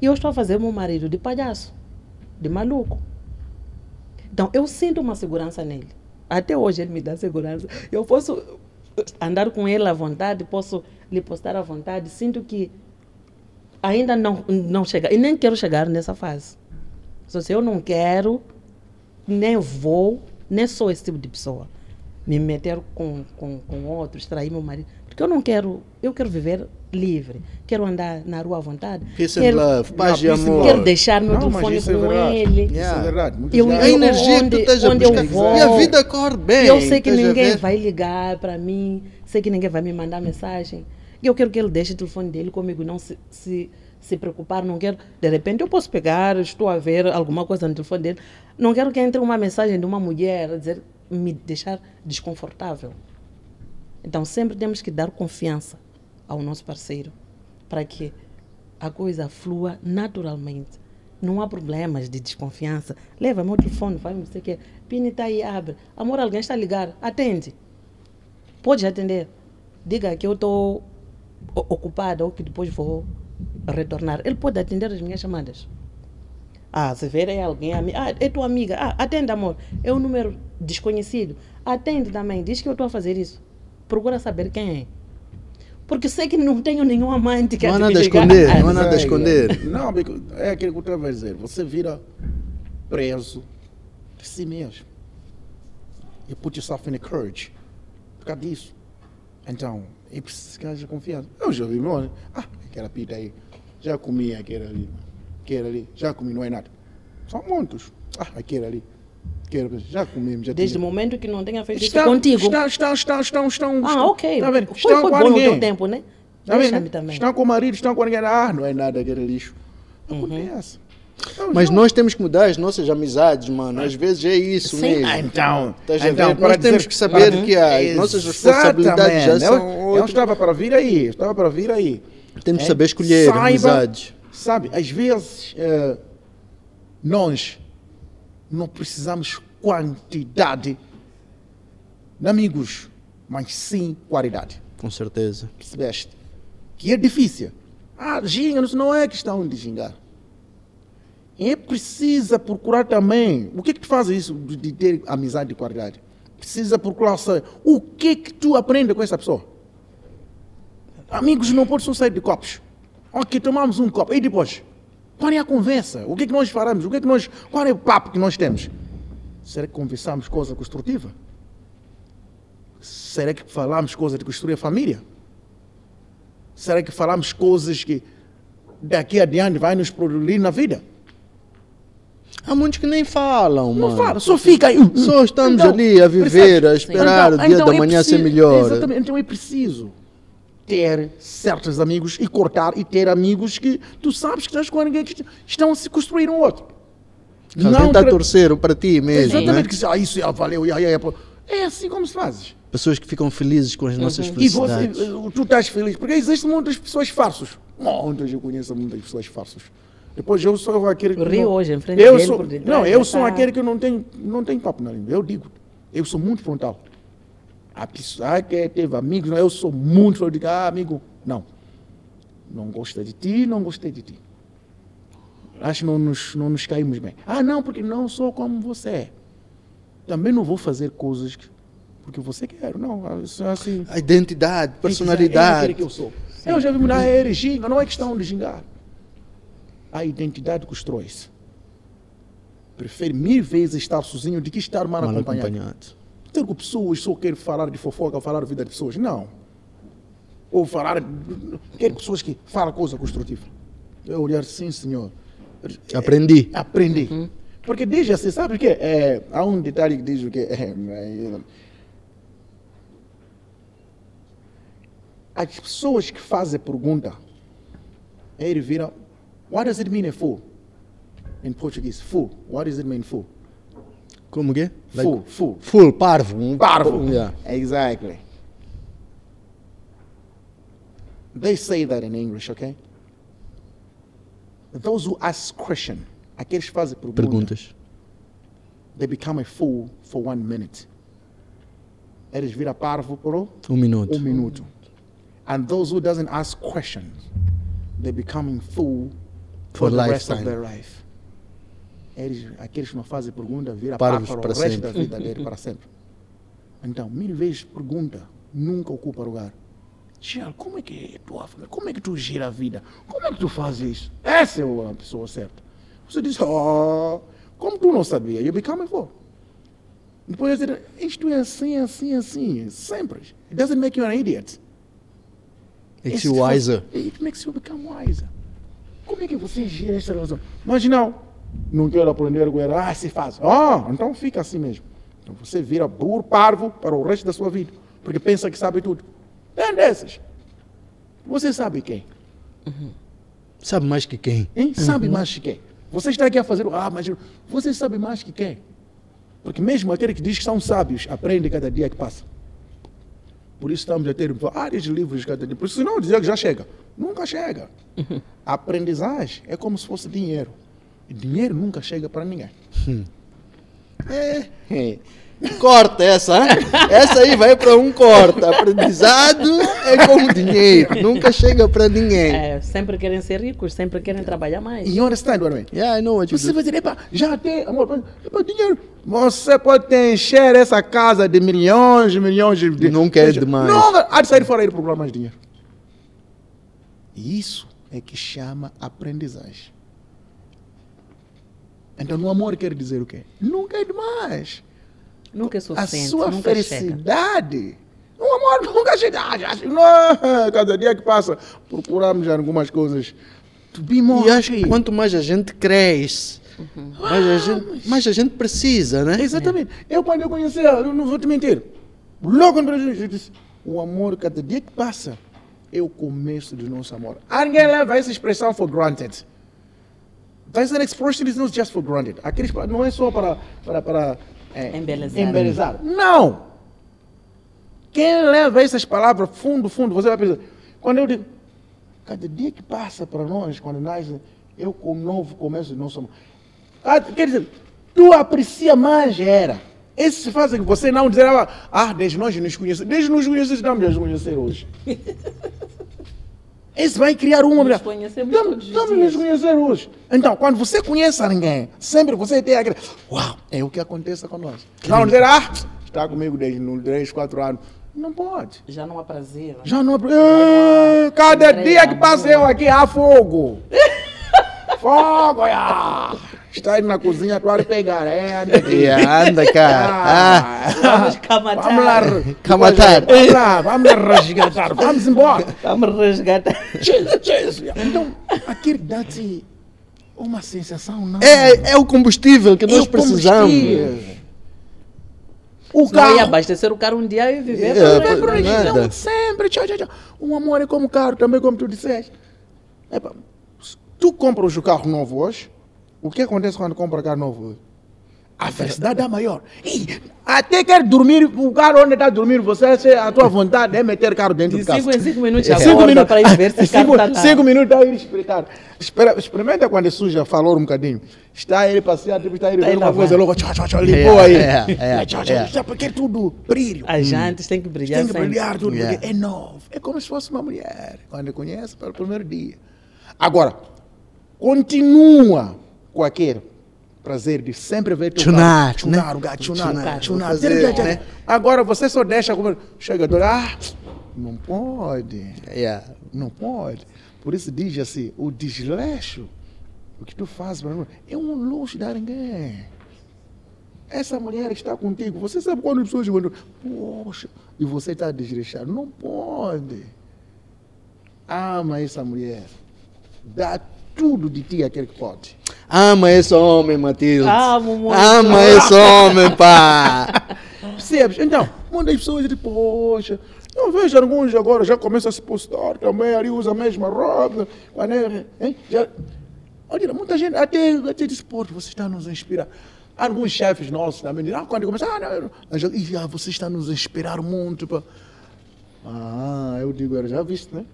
E eu estou a fazer meu marido de palhaço, de maluco. Então, eu sinto uma segurança nele. Até hoje ele me dá segurança. Eu posso andar com ele à vontade, posso lhe postar à vontade. Sinto que ainda não, não chega. E nem quero chegar nessa fase. Só se eu não quero, nem vou, nem sou esse tipo de pessoa. Me meter com, com, com outros, trair meu marido. Porque eu não quero, eu quero viver livre. Quero andar na rua à vontade. Peace and quero, love, paz e Não, amor. quero deixar meu Não, telefone isso é com verdade. ele. Isso Yeah. é verdade. Muitas Eu- A energia que tu onde- estás a onde eu buscar. vou. E a vida corre bem. eu sei que ninguém ver? vai ligar para mim, sei que ninguém vai me mandar mensagem. Eu quero que ele deixe o telefone dele comigo, não se, se, se preocupar. Não quero, de repente, eu posso pegar, estou a ver alguma coisa no telefone dele. Não quero que entre uma mensagem de uma mulher, dizer, me deixar desconfortável. Então, sempre temos que dar confiança ao nosso parceiro para que a coisa flua naturalmente. Não há problemas de desconfiança. Leva meu telefone, vai não sei o quê. Pini está aí, abre. Amor, alguém está a ligar. Atende. Pode atender. Diga que eu estou ocupada ou que depois vou retornar. Ele pode atender as minhas chamadas. Ah, se ver é alguém, ah, é tua amiga. Ah, atende, amor. É um número desconhecido. Atende também. Diz que eu estou a fazer isso. Procura saber quem é. Porque sei que não tenho nenhum amante que Não há nada a esconder, Ah, não há nada a esconder. Não, amigo, é aquilo que eu estava a dizer. Você vira preso de si mesmo. You put yourself in a courage. Por causa disso. Então, é preciso que haja confiança. Eu já vi, meu, ah, aquela pita aí. Já comi aquele ali. Aquele ali. Já comi, não é nada. São muitos. Ah, aquele ali. Ali. Já comemos, já Desde o momento que não tenha feito isso Estão, contigo. Estão, estão, estão, estão, estão. Ah, ok. Tá vendo? Foi, Estão foi com bom no ninguém. teu tempo, né? Tá vendo? Deixa-me também. Estão com o marido, estão com ninguém. Ah, não é nada aquele lixo. Uhum. Acontece. Eu Mas já- nós temos que mudar as nossas amizades, mano. Às vezes é isso Sim. mesmo. Ah, então, Estás a então Nós temos dizer- que saber para- que as nossas responsabilidades já Exatamente. são Eu, eu outras. estava para vir aí, eu estava para vir aí. Temos que É, saber escolher saiba- amizades. Sabe, às vezes eh, nós não precisamos quantidade de amigos, mas sim qualidade. Com certeza. Percebeste? Que é difícil. Ah, ginga, não é questão de gingar. É precisa procurar também. O que que tu faz isso de ter amizade de qualidade? Precisa procurar saber o que que tu aprende com essa pessoa. Amigos não podem só sair de copos. Ok, tomamos um copo. E depois? Qual é a conversa? O que é que nós falamos? O que é que nós, qual é o papo que nós temos? Será que conversamos coisa construtiva? Será que falamos coisas de construir a família? Será que falamos coisas que daqui adiante vai nos produzir na vida? Há muitos que nem falam, Não mano. fala, só fica aí. Só estamos Então, ali a viver, a percebe? esperar o dia da é manhã ser preciso- melhor. Exatamente, então é preciso ter certos amigos e cortar e ter amigos que tu sabes que estás com ninguém que estão a se construir um outro. Alguém está a tra- torcer para ti mesmo, Exatamente, né? que se- ah, isso já valeu, já, já, já. é assim como se faz. Pessoas que ficam felizes com as nossas E você, felicidades. tu estás feliz, porque existem muitas pessoas falsas. Muitas, eu conheço muitas pessoas falsas. Depois eu sou aquele que. Rio não- hoje em frente eu dele sou, por detrás, Não, eu sou tá- aquele que não tem, não tem papo na língua. Eu digo, eu sou muito frontal. A pessoa que teve amigos, eu sou muito. Eu digo, ah, amigo, não. Não gosta de ti, não gostei de ti. Acho que não nos, não nos caímos bem. Ah, não, porque não sou como você é. Também não vou fazer coisas que- porque você quer. Não, é assim. A identidade, É personalidade. aquele que eu sou. Eu já vi mudar ele, ginga, não é questão de gingar. A identidade constrói-se. Prefere mil vezes estar sozinho do que estar mal, Mal acompanhado. acompanhado. Ter com pessoas, só quero falar de fofoca, falar da vida de pessoas. Não. Ou falar. Quero pessoas que falam coisa construtiva. Eu olhar, sim, senhor. Aprendi. Aprendi. Porque desde assim, sabe o que? É, há um detalhe que diz o que? É, é, as pessoas que fazem pergunta, ele vira, what does it mean a fool? In Portuguese, fool. What does it mean fool? Como que é? Fool, fool. Full, parvo. um- Parvo. Yeah. Exactly. They say that in English, okay? Those who ask question, aqueles que fazem pergunta, Perguntas. they become a fool for one minute. Eles viram parvo por Um minuto. um minuto. And those who doesn't ask questions, they becoming fool For for, the rest of their life. Eles, aqueles que não fazem pergunta, parvo para para o resto sempre. da vida dele, para sempre. Então, mil vezes pergunta, nunca ocupa lugar. Tia, como é que é tua família? Como é que tu gira a vida? Como é que tu fazes isso? Essa é a pessoa certa. Você diz, oh, como tu não sabia? You become fool. Depois dizer, isto é assim, assim, assim, sempre. It doesn't make you an idiot. Makes you wiser. It makes you become wiser. Como é que você gira essa relação? Mas não, não quero aprender ela. Ah, se faz. Ah, então fica assim mesmo. Então você vira burro, parvo para o resto da sua vida. Porque pensa que sabe tudo. Tem dessas. Você sabe quem? Sabe mais que quem? Hein? Sabe mais que quem? Você está aqui a fazer. Ah, mas você sabe mais que quem? Porque mesmo aquele que diz que são sábios, aprende cada dia que passa. Por isso estamos a ter vários livros cada dia. Por isso não dizer que já chega. Nunca chega. A aprendizagem é como se fosse dinheiro. E dinheiro nunca chega para ninguém. É. Corta essa, hein? Essa aí vai para um corta. Aprendizado é como dinheiro. Nunca chega para ninguém. É, sempre querem ser ricos, sempre querem trabalhar mais. E you understand what I mean? Yeah, I know what you Você do. vai dizer, epa, já tem, amor, epa, dinheiro. Você pode encher essa casa de milhões, milhões de... Nunca é demais. Não, há de sair fora aí para procurar mais dinheiro. E isso é que chama aprendizagem. Então, no amor quer dizer o quê? Nunca é demais. Nunca é A suficiente, sua nunca chega. felicidade. No amor nunca chega. Ah, Não, cada dia que passa, procuramos algumas coisas. To be more E acho que quanto mais a gente cresce, mais, a gente, mais a gente precisa, né? Exatamente. Eu, quando eu conheci ela, eu não vou te mentir. Logo no Brasil, eu disse: o amor, cada dia que passa, é o começo do nosso amor. Ninguém leva essa expressão for granted. An expression is not just for granted. Aquele exp- não é só para, para, para é, Embelezar. embelezar. Não! Quem leva essas palavras fundo, fundo, você vai pensar. Quando eu digo, cada dia que passa para nós, quando nasce, é o novo começo do nosso amor. Quer dizer, tu aprecia mais era. Esse faz que você não dizer, ah, desde nós nos conhecemos, desde nos conhecemos, estamos nos conhecer hoje. Esse vai criar uma. Nos conhecemos Estamos- estamos nos conhecer hoje. Então, quando você conhece alguém, sempre você tem aquele. Uau, é o que acontece com nós. Não dizer, ah, está comigo desde 3, 4 anos. Não pode. Já não há prazer. né? Já não é. Eh, Cada dia que passa eu aqui há fogo. fogo, ah. Está aí na cozinha, tu vai pegar, é, anda aqui. Yeah, anda cá. Ah, Vamos camatar. Vamos lá, Camatar. Vamos lá, vamos lá resgatar, vamos embora. Vamos resgatar. Jesus, Jesus. Então, aquilo dá-te uma sensação, não? é, é o combustível que É nós o precisamos. O Não ia carro. abastecer o carro um dia e viver. É, por aí. Então, Nada. sempre, tchau, tchau, tchau. Um amor é como carro, também como tu disseste. Epa, se tu compras o carro novo hoje, o que acontece quando compra carro novo? A felicidade é maior. Ih, até quer dormir, o carro onde está dormindo, você, se a tua vontade é meter carro dentro De do carro. 5 em 5 minutos É. acorda para ir ver se o cinco, carro está cinco minutos a ir espreitar. Espera, experimenta quando é suja, falou um bocadinho. Está ele passear, tipo, está ele Tá vendo uma lavando. coisa logo, tchau, tchau, tchau, limpou É, aí. é, é, tchau, tchau, é. tchau, porque é tudo brilho. As jantes têm que brilhar Tem que brilhar tudo, porque é novo. É como se fosse uma mulher, quando conhece pelo primeiro dia. Agora, continua com aquele prazer de sempre ver teu Chunar, gato, chunar né? o gato, chunar, Chunar, chunar. né? tira. Agora você só deixa como chega, ah, não pode. Yeah. Não pode. Por isso diz assim, o desleixo, o que tu fazes para é um luxo de ninguém. Essa mulher está contigo, você sabe quando as pessoas chegam, poxa, e você está desleixado. Não pode. Ama essa mulher. Dá tudo de ti aquele que pode. Ama esse homem, Matilde. Amo muito. Ama esse homem, pá. Percebes? Então, muitas pessoas dizem, poxa, eu vejo alguns agora já começam a se postar também, ali usa a mesma é, hein? Já, olha, muita gente até, até diz, pô, você está nos inspirar. Alguns chefes nossos também dizem, ah, quando começa, ah, não, não. Aí já, "Ih, ah, você está nos inspirar muito. Pá. Ah, eu digo, era já visto, né?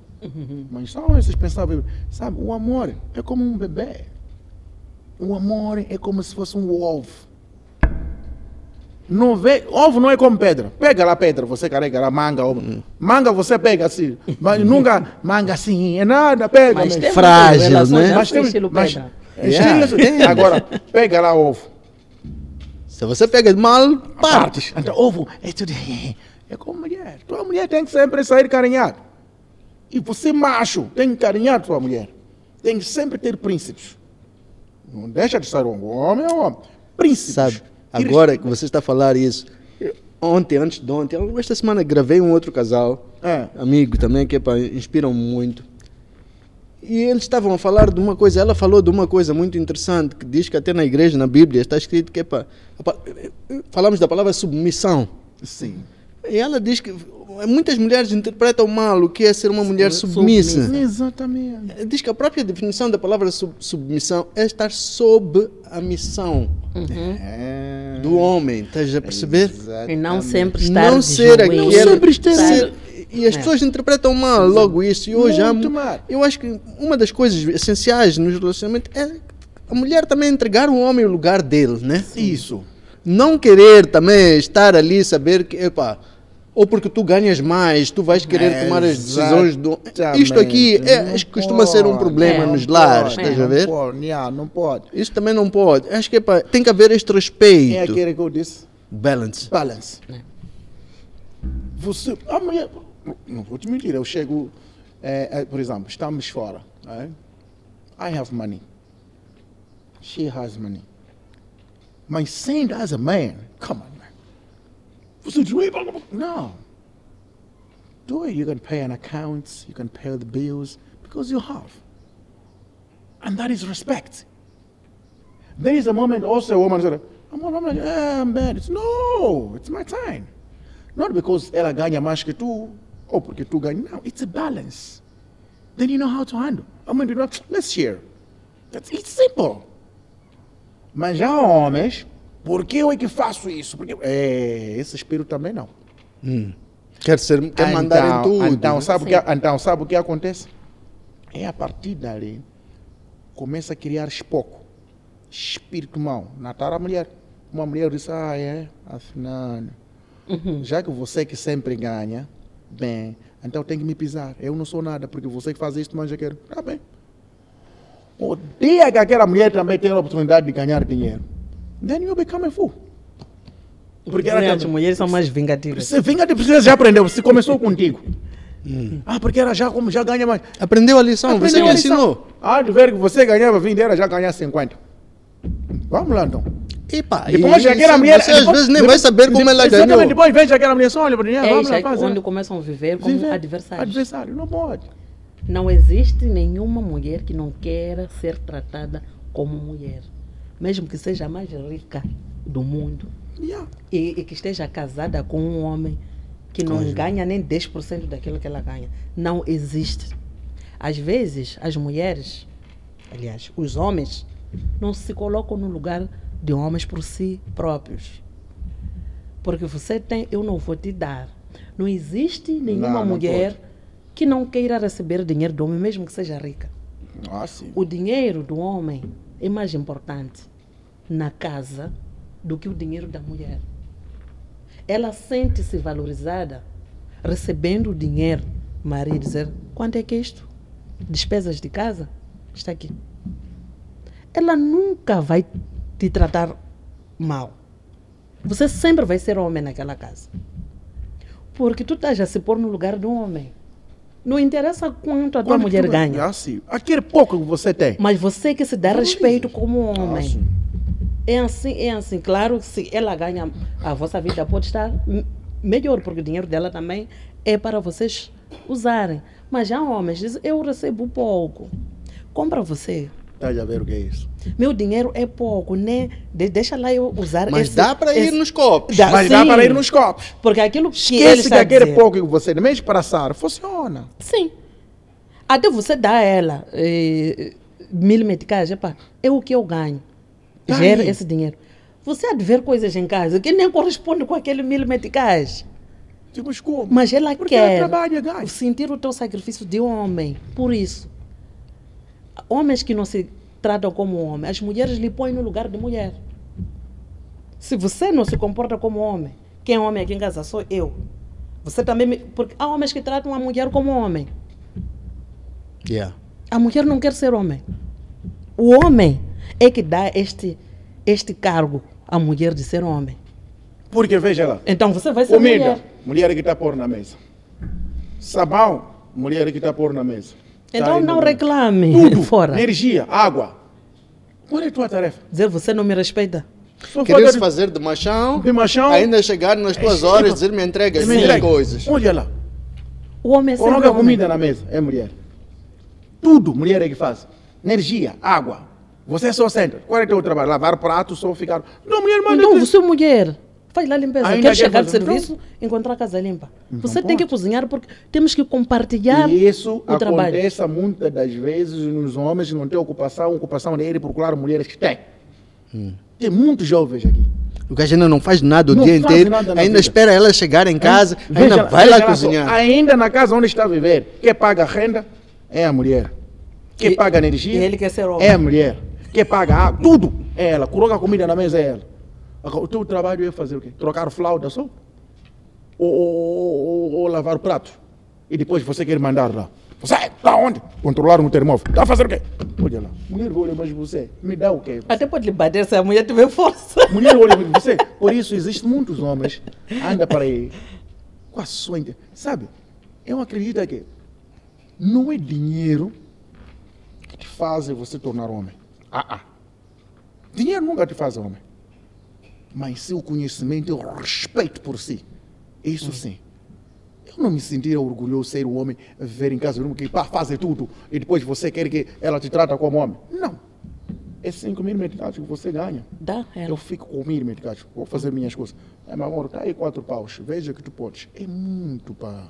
Mas só esses pensavam, sabe, o amor é como um bebê. O amor é como se fosse um ovo. Não vê, ovo não é como pedra. Pega lá pedra, você carrega lá manga. Ovo. Manga você pega assim. Mas nunca manga assim, é nada, pega. Mas mesmo. Frágil, né? Mas tem- estilo mas- pedra. Yeah, estilo- tem. Agora, pega lá ovo. Se você pega de mal, parte. Partes. Então, ovo é tudo. É como mulher. Tua mulher tem que sempre sair carinhada. E você, macho, tem que carinhar tua mulher. Tem que sempre ter príncipes. Não deixa de ser um homem, é um homem. Príncipes. Sabe, agora que você está a falar isso, ontem, antes de ontem, esta semana gravei um outro casal, É. amigo também, que pá, inspiram muito. E eles estavam a falar de uma coisa, ela falou de uma coisa muito interessante, que diz que até na igreja, na Bíblia, está escrito que, pá, a pa- falamos da palavra submissão. Sim. E ela diz que muitas mulheres interpretam mal o que é ser uma mulher submissa. submissa. Exatamente. Diz que a própria definição da palavra sub- submissão é estar sob a missão É. do homem, estás a perceber? E não sempre estar Não ser aquele. Não sempre estar- ser- e as É. pessoas interpretam mal logo isso. E hoje há, Muito mal. eu acho que uma das coisas essenciais nos relacionamentos é a mulher também entregar ao homem o lugar dele, né? Isso. Não querer também estar ali saber que, epá, ou porque tu ganhas mais, tu vais querer tomar as decisões do. Exatamente. Isto aqui é, Não isto costuma ser um pode, problema é, nos não lares, pode, estás a Não ver? pode, yeah, não pode. Isso também não pode. Acho que epá, tem que haver este respeito. É aquele que eu disse. Balance. Balance. Você, a mulher, não vou te mentir, eu chego, é, é, por exemplo, estamos fora. é? I have money. She has money. Mas sendo as a man, come on, no. Do it. You can pay an account, you can pay the bills because you have. And that is respect. There is a moment also a woman said, I'm, I'm like, ah, man, it's no, it's my time. Not because ela ganha mais que tu, ou porque it's a balance. Then you know how to handle. I'm mean, you know, let's share. That's, it's simple. Mas homens, por que eu é que faço isso? Porque, é, esse espírito também não. Quer, ser, quer mandar em tudo. Então né? sabe, o que, então, sabe o que acontece? É a partir dali, começa a criar pouco. Espírito mau. Natar a mulher. Uma mulher diz, ah, é, afinal, já que você que sempre ganha, bem, então tem que me pisar. Eu não sou nada, porque você que faz isto, mas eu quero. Tá bem. O dia que aquela mulher também tem a oportunidade de ganhar dinheiro, then you become a fool. Porque ela As mulheres são mais vingativas. você vinga de você já aprendeu, você começou contigo. Ah, porque ela já, como já ganha mais. Aprendeu a lição, você Aprendeu que a lição. ensinou. Ah, de ver que você ganhava 20, ela já ganha 50. Vamos lá então. Epa, Depois e, aquela mulher. Você às depois- vezes nem depois- vai saber como ela Exatamente, ganhou. Depois veja aquela mulher só, olha para mim, É vamos lá é fazer. onde começam a viver como Viver. adversários. Adversário, não pode. Não existe nenhuma mulher que não queira ser tratada como mulher. Mesmo que seja a mais rica do mundo Yeah. e, e que esteja casada com um homem que não ganha nem 10% daquilo que ela ganha. Não existe. Às vezes, as mulheres, aliás, os homens, não se colocam no lugar de homens por si próprios. Porque você tem, eu não vou te dar. Não existe nenhuma Não, não mulher que não queira receber dinheiro do homem, mesmo que seja rica. Ah. O dinheiro do homem é mais importante na casa do que o dinheiro da mulher. Ela sente-se valorizada recebendo o dinheiro. Marido dizer: quanto é que é isto? Despesas de casa? Está aqui. Ela nunca vai te tratar mal. Você sempre vai ser homem naquela casa. Porque tu estás a se pôr no lugar do homem. Não interessa quanto a tua Quando mulher tu- ganha. Ah, sim. Aquele pouco que você tem. Mas você que se dá respeito como Ah, homem. sim. É assim, é assim. Claro, se ela ganha, a vossa vida pode estar melhor, porque o dinheiro dela também é para vocês usarem. Mas já homens dizem, eu recebo pouco. Compra você. Tá a ver o que é isso. Meu dinheiro é pouco, né? De- deixa lá eu usar Mas esse- dá para ir esse- nos copos. Dá- Mas dá sim. para ir nos copos. Porque aquilo que ele Esquece que aquele dizer- pouco que você mesmo para assar, funciona. Sim. Até você dá a ela eh, mil meticais, epá, é o que eu ganho. Tá Gera aí. esse dinheiro. Você há de ver coisas em casa que nem corresponde com aquele mil meticais. Tipo, como? Mas ela Porque ela quer trabalha, ganha. sentir o teu sacrifício de homem. Por isso. Homens que não se tratam como homem, as mulheres lhe põem no lugar de mulher. Se você não se comporta como homem, quem é homem aqui em casa sou eu. Você também. Me... Porque há homens que tratam a mulher como homem. Yeah. A mulher não quer ser homem. O homem é que dá este, este cargo à mulher de ser homem. Porque veja lá. Então você vai ser Comida, mulher. mulher que está a pôr na mesa. Sabão, mulher que está a pôr na mesa. Tá Então aí não reclame Tudo, fora. energia, água. Qual é a tua tarefa? Dizer você não me respeita. Querer se fazer de machão, de machão. ainda chegar nas tuas É, horas sim. dizer me entrega as me entrega. coisas. Olha lá. O homem é sempre Coloca homem. comida na mesa, é mulher. Tudo, mulher é que faz. Energia, água. Você só senta. Qual é o teu trabalho? Lavar prato, só ficar. Não, mulher manda. Então você é mulher. Faz lá a limpeza. Ainda Quer quer chegar de serviço, encontrar a casa limpa. Não Você tem que pode. cozinhar porque temos que compartilhar E isso o trabalho. acontece muitas das vezes nos homens que não têm ocupação, ocupação é ir procurar mulheres que têm. Tem muitos jovens aqui. O gajo ainda não faz nada o Não dia inteiro, ainda vida. espera ela chegar em casa, Veja ainda lá, vai veja lá só, cozinhar. Ainda na casa onde está a viver, quem paga a renda é a mulher. Quem E- paga a energia ele quer ser homem. é a mulher. Quem paga a água, tudo é ela. Coloca a comida na mesa é ela. Agora, O teu trabalho é fazer o quê? Trocar flauta só? Ou, ou- ou- ou- lavar o prato? E depois você quer mandar lá. Você está onde? Controlar um termómetro. Está a fazer o quê? Olha lá. Mulher olha, mas você me dá o quê? Até pode lhe bater se a mulher tiver força. Mulher olha para você. Por isso existem muitos homens anda para aí com a sua sabe? Eu acredito que não é dinheiro que te faz você tornar homem. Ah, ah. Dinheiro nunca te faz homem. Mas seu conhecimento e o respeito por si. Isso sim. Eu não me sentiria orgulhoso de ser um homem, viver em casa uma que pá, faz tudo e depois você quer que ela te trata como homem. Não. É 5 mil meticais que você ganha. Dá, ela. Eu fico com mil meticais, vou fazer minhas coisas. É, meu amor, tá aí quatro paus, veja que tu podes. É muito, pá.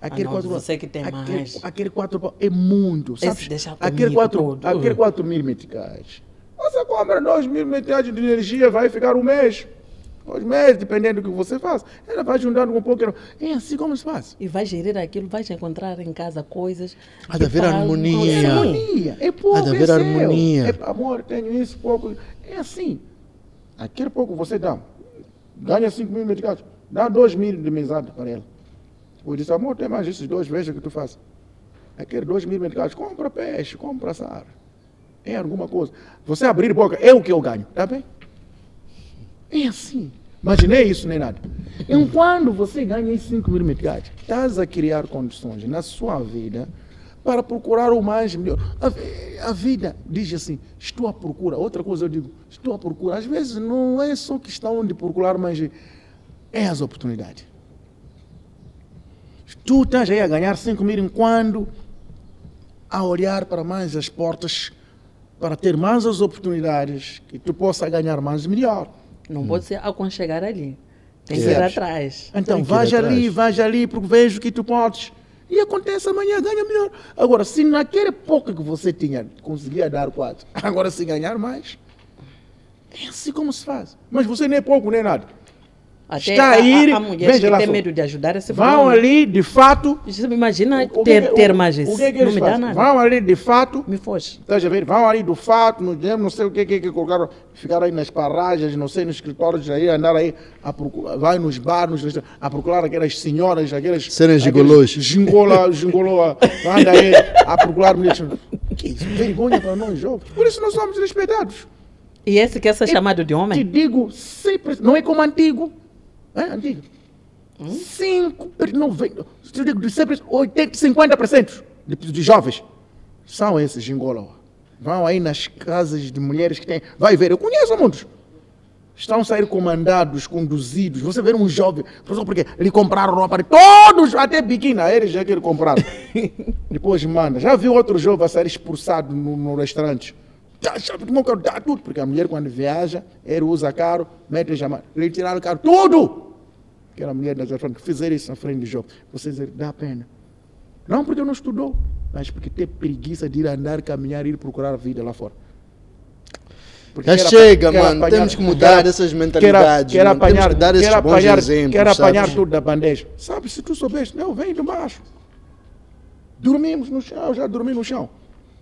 Aquele Ah, não, você que tem aquele, mais. Aquele quatro paus é muito, Esse sabe? Aquele quatro, todo. aquele quatro mil meticais. Você compra dois mil meticais de energia, vai ficar um mês. Dois meses, dependendo do que você faz. Ela vai juntando com um pouco. É assim como se faz. E vai gerir aquilo, vai encontrar em casa coisas. Há de haver harmonia. É harmonia. É pouco, Há de haver é harmonia. É, amor, tenho isso, pouco. É assim. Aquele pouco você dá. Ganha 5 mil medicados. Dá 2 mil de mesada para ela. Eu disse, amor, tem mais esses dois, veja o que tu faz. Aquele 2 mil medicados, compra peixe, compra sara. É alguma coisa. Você abrir boca, é o que eu ganho, tá bem? É assim. Imaginei isso, nem nada. Enquanto você ganha esses 5 mil medicados, estás a criar condições na sua vida para procurar o mais melhor. A, a vida diz assim, estou à procura. Outra coisa eu digo, estou à procura. Às vezes não é só questão de procurar, mas é as oportunidades. Tu estás aí a ganhar 5 mil enquanto a olhar para mais as portas para ter mais as oportunidades que tu possa ganhar mais e melhor. Não pode ser aconchegar ali. Tem que ir Percebes? atrás. Então, Tem que ir vais ali, vais ali, porque vejo que tu podes. E acontece amanhã, ganha melhor. Agora, se naquela época que você tinha, conseguia dar quatro, agora se ganhar mais, é assim como se faz. Mas você nem é pouco, nem nada. Até Está a, a ir, a, a veja que lá tem medo de ajudar esse Vão problema. ali, de fato. Você me Imagina o que ter, que- ter o- mais O isso. que, que não me dá fazem? nada. Vão ali, de fato. Me foge. A ver? Vão ali do fato, no não sei o que, que, que colocaram, ficaram aí nas parragens, não sei, nos escritórios, aí, andar aí, a procurar, vai nos bares, nos a procurar aquelas senhoras, aquelas... Aqueles gigolôs. Gingola, gingoloa, anda aí a procurar mulheres. Que isso? Vergonha para nós, jovens. Por isso nós somos respeitados. E esse quer ser chamado de Te homem? digo, sempre, não é como antigo. É antigo. Cinco, não vem, te digo, de sempre, 80, 50% de, de jovens são esses gingolo. Vão aí nas casas de mulheres que têm. Vai ver, eu conheço muitos. Estão a sair comandados, conduzidos. Você vê um jovem, professor, porque lhe compraram roupa de todos, até biquíni, eles já querem comprar. Depois manda. Já viu outro jovem a ser expulsado no, no restaurante? Dá chave do meu carro, dá tudo. Porque a mulher, quando viaja, ele usa carro, mete chamar, retirar o carro, tudo. Aquela mulher das que fizeram isso na frente do jovem. Você dizer, dá pena. Não porque não estudou, mas porque tem preguiça de ir andar, caminhar, ir procurar a vida lá fora. Porque Já chega, apa- quer mano. apanhar- Temos que mudar quer- essas mentalidades, Quer mano. Temos apanhar, que dar esses quer bons apanhar, exemplos, quer apanhar tudo da bandeja. Sabe, se tu soubeste, não, vem de baixo. Dormimos no chão, já dormi no chão.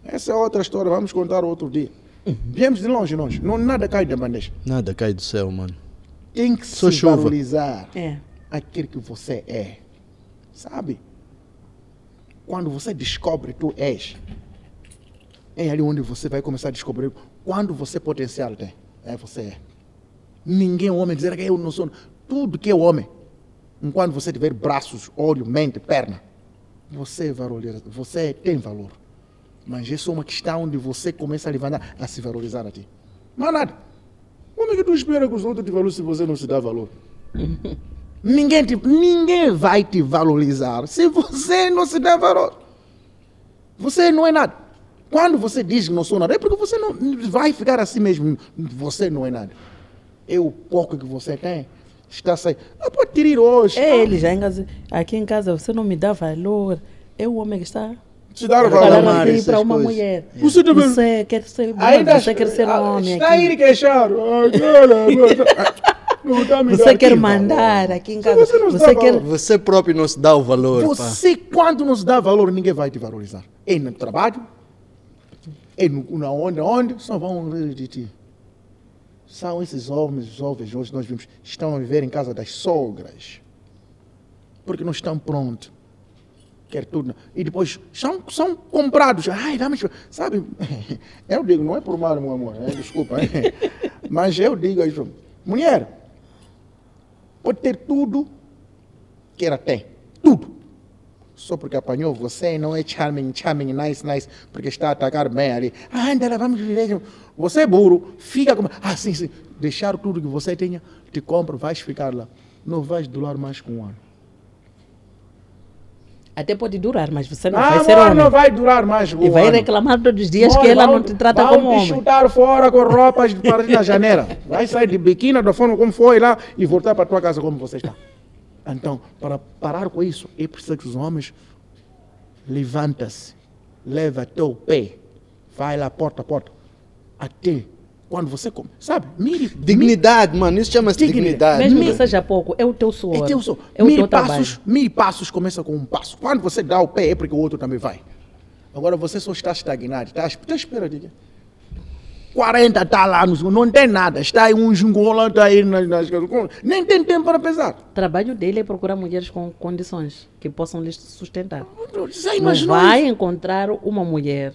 Essa é outra história, vamos contar outro dia. Viemos de longe, longe. Não, nada cai da bandeja. Nada cai do céu, mano. Tem que Só se chuva. valorizar É. aquilo que você é. Sabe? Quando você descobre tu és, é ali onde você vai começar a descobrir quando você potencial tem. É você é. Ninguém é homem dizer que eu não sou. Tudo que é homem. Enquanto você tiver braços, olho, mente, perna, você valoriza, você tem valor. Mas isso é uma questão de você começar a levantar, a se valorizar a ti. Mas nada. Como é que tu espera que os outros te valorizem se você não se dá valor? Ninguém, te, ninguém vai te valorizar se você não se dá valor. Você não é nada. Quando você diz que não sou nada, é porque você não vai ficar assim mesmo. Você não é nada. É o pouco que você tem. Está saindo. Ah, pode tirar hoje. É ele já em casa. Aqui em casa você não me dá valor. É o homem que está Te dar essas para uma coisas. mulher. Você também- Você quer ser bom, Ainda você quer ser ah, homem Está aí aqui. de queixar. Tá me Você quer que mandar valor. aqui em casa. você Você quer. Você próprio não se dá o valor, pá. Você, quando não se dá valor, ninguém vai te valorizar. É no trabalho, é no, na onde, onde, só vão rir de ti. São esses homens, os jovens, hoje nós vimos, estão a viver em casa das sogras. Porque não estão prontos. Quer tudo. E depois são, são comprados. Ai, vamos. Sabe? Eu digo, não é por mal, meu amor. é, desculpa. é. Mas eu digo isso. Mulher, pode ter tudo que ela tem. Tudo. só porque apanhou você, não é charming, charming, nice, nice, porque está a atacar bem ali. Ah, anda lá, vamos viver. Você é burro, fica com. Ah, sim, sim. Deixar tudo que você tenha, te compra, vais ficar lá. Não vais durar mais com um ano. Até pode durar, mas você não ah, vai ser homem. não vai durar mais E vai ano. reclamar todos os dias que ela não te trata vão como te homem. chutar fora com roupas para na janela. Vai sair de biquíni da forma como foi lá e voltar para a tua casa como você está. Então, para parar com isso, é preciso que os homens levanta-se, leva teu pé, vai lá porta a porta, até quando você come. Sabe, mire, Dignidade, mano, isso chama-se Dignidade. dignidade. Mesmo que seja pouco, é o teu suor. é teu só. É o mil teu passos, trabalho. mil passos começa com um passo. Quando você dá o pé é porque o outro também vai. Agora você só está estagnado. Está, está espera de quê? 40 está lá, no- não tem nada. Está aí um jungola, está aí nas, nas Nem tem tempo para pesar. O trabalho dele é procurar mulheres com condições que possam lhes sustentar. Você Não vai isso? encontrar uma mulher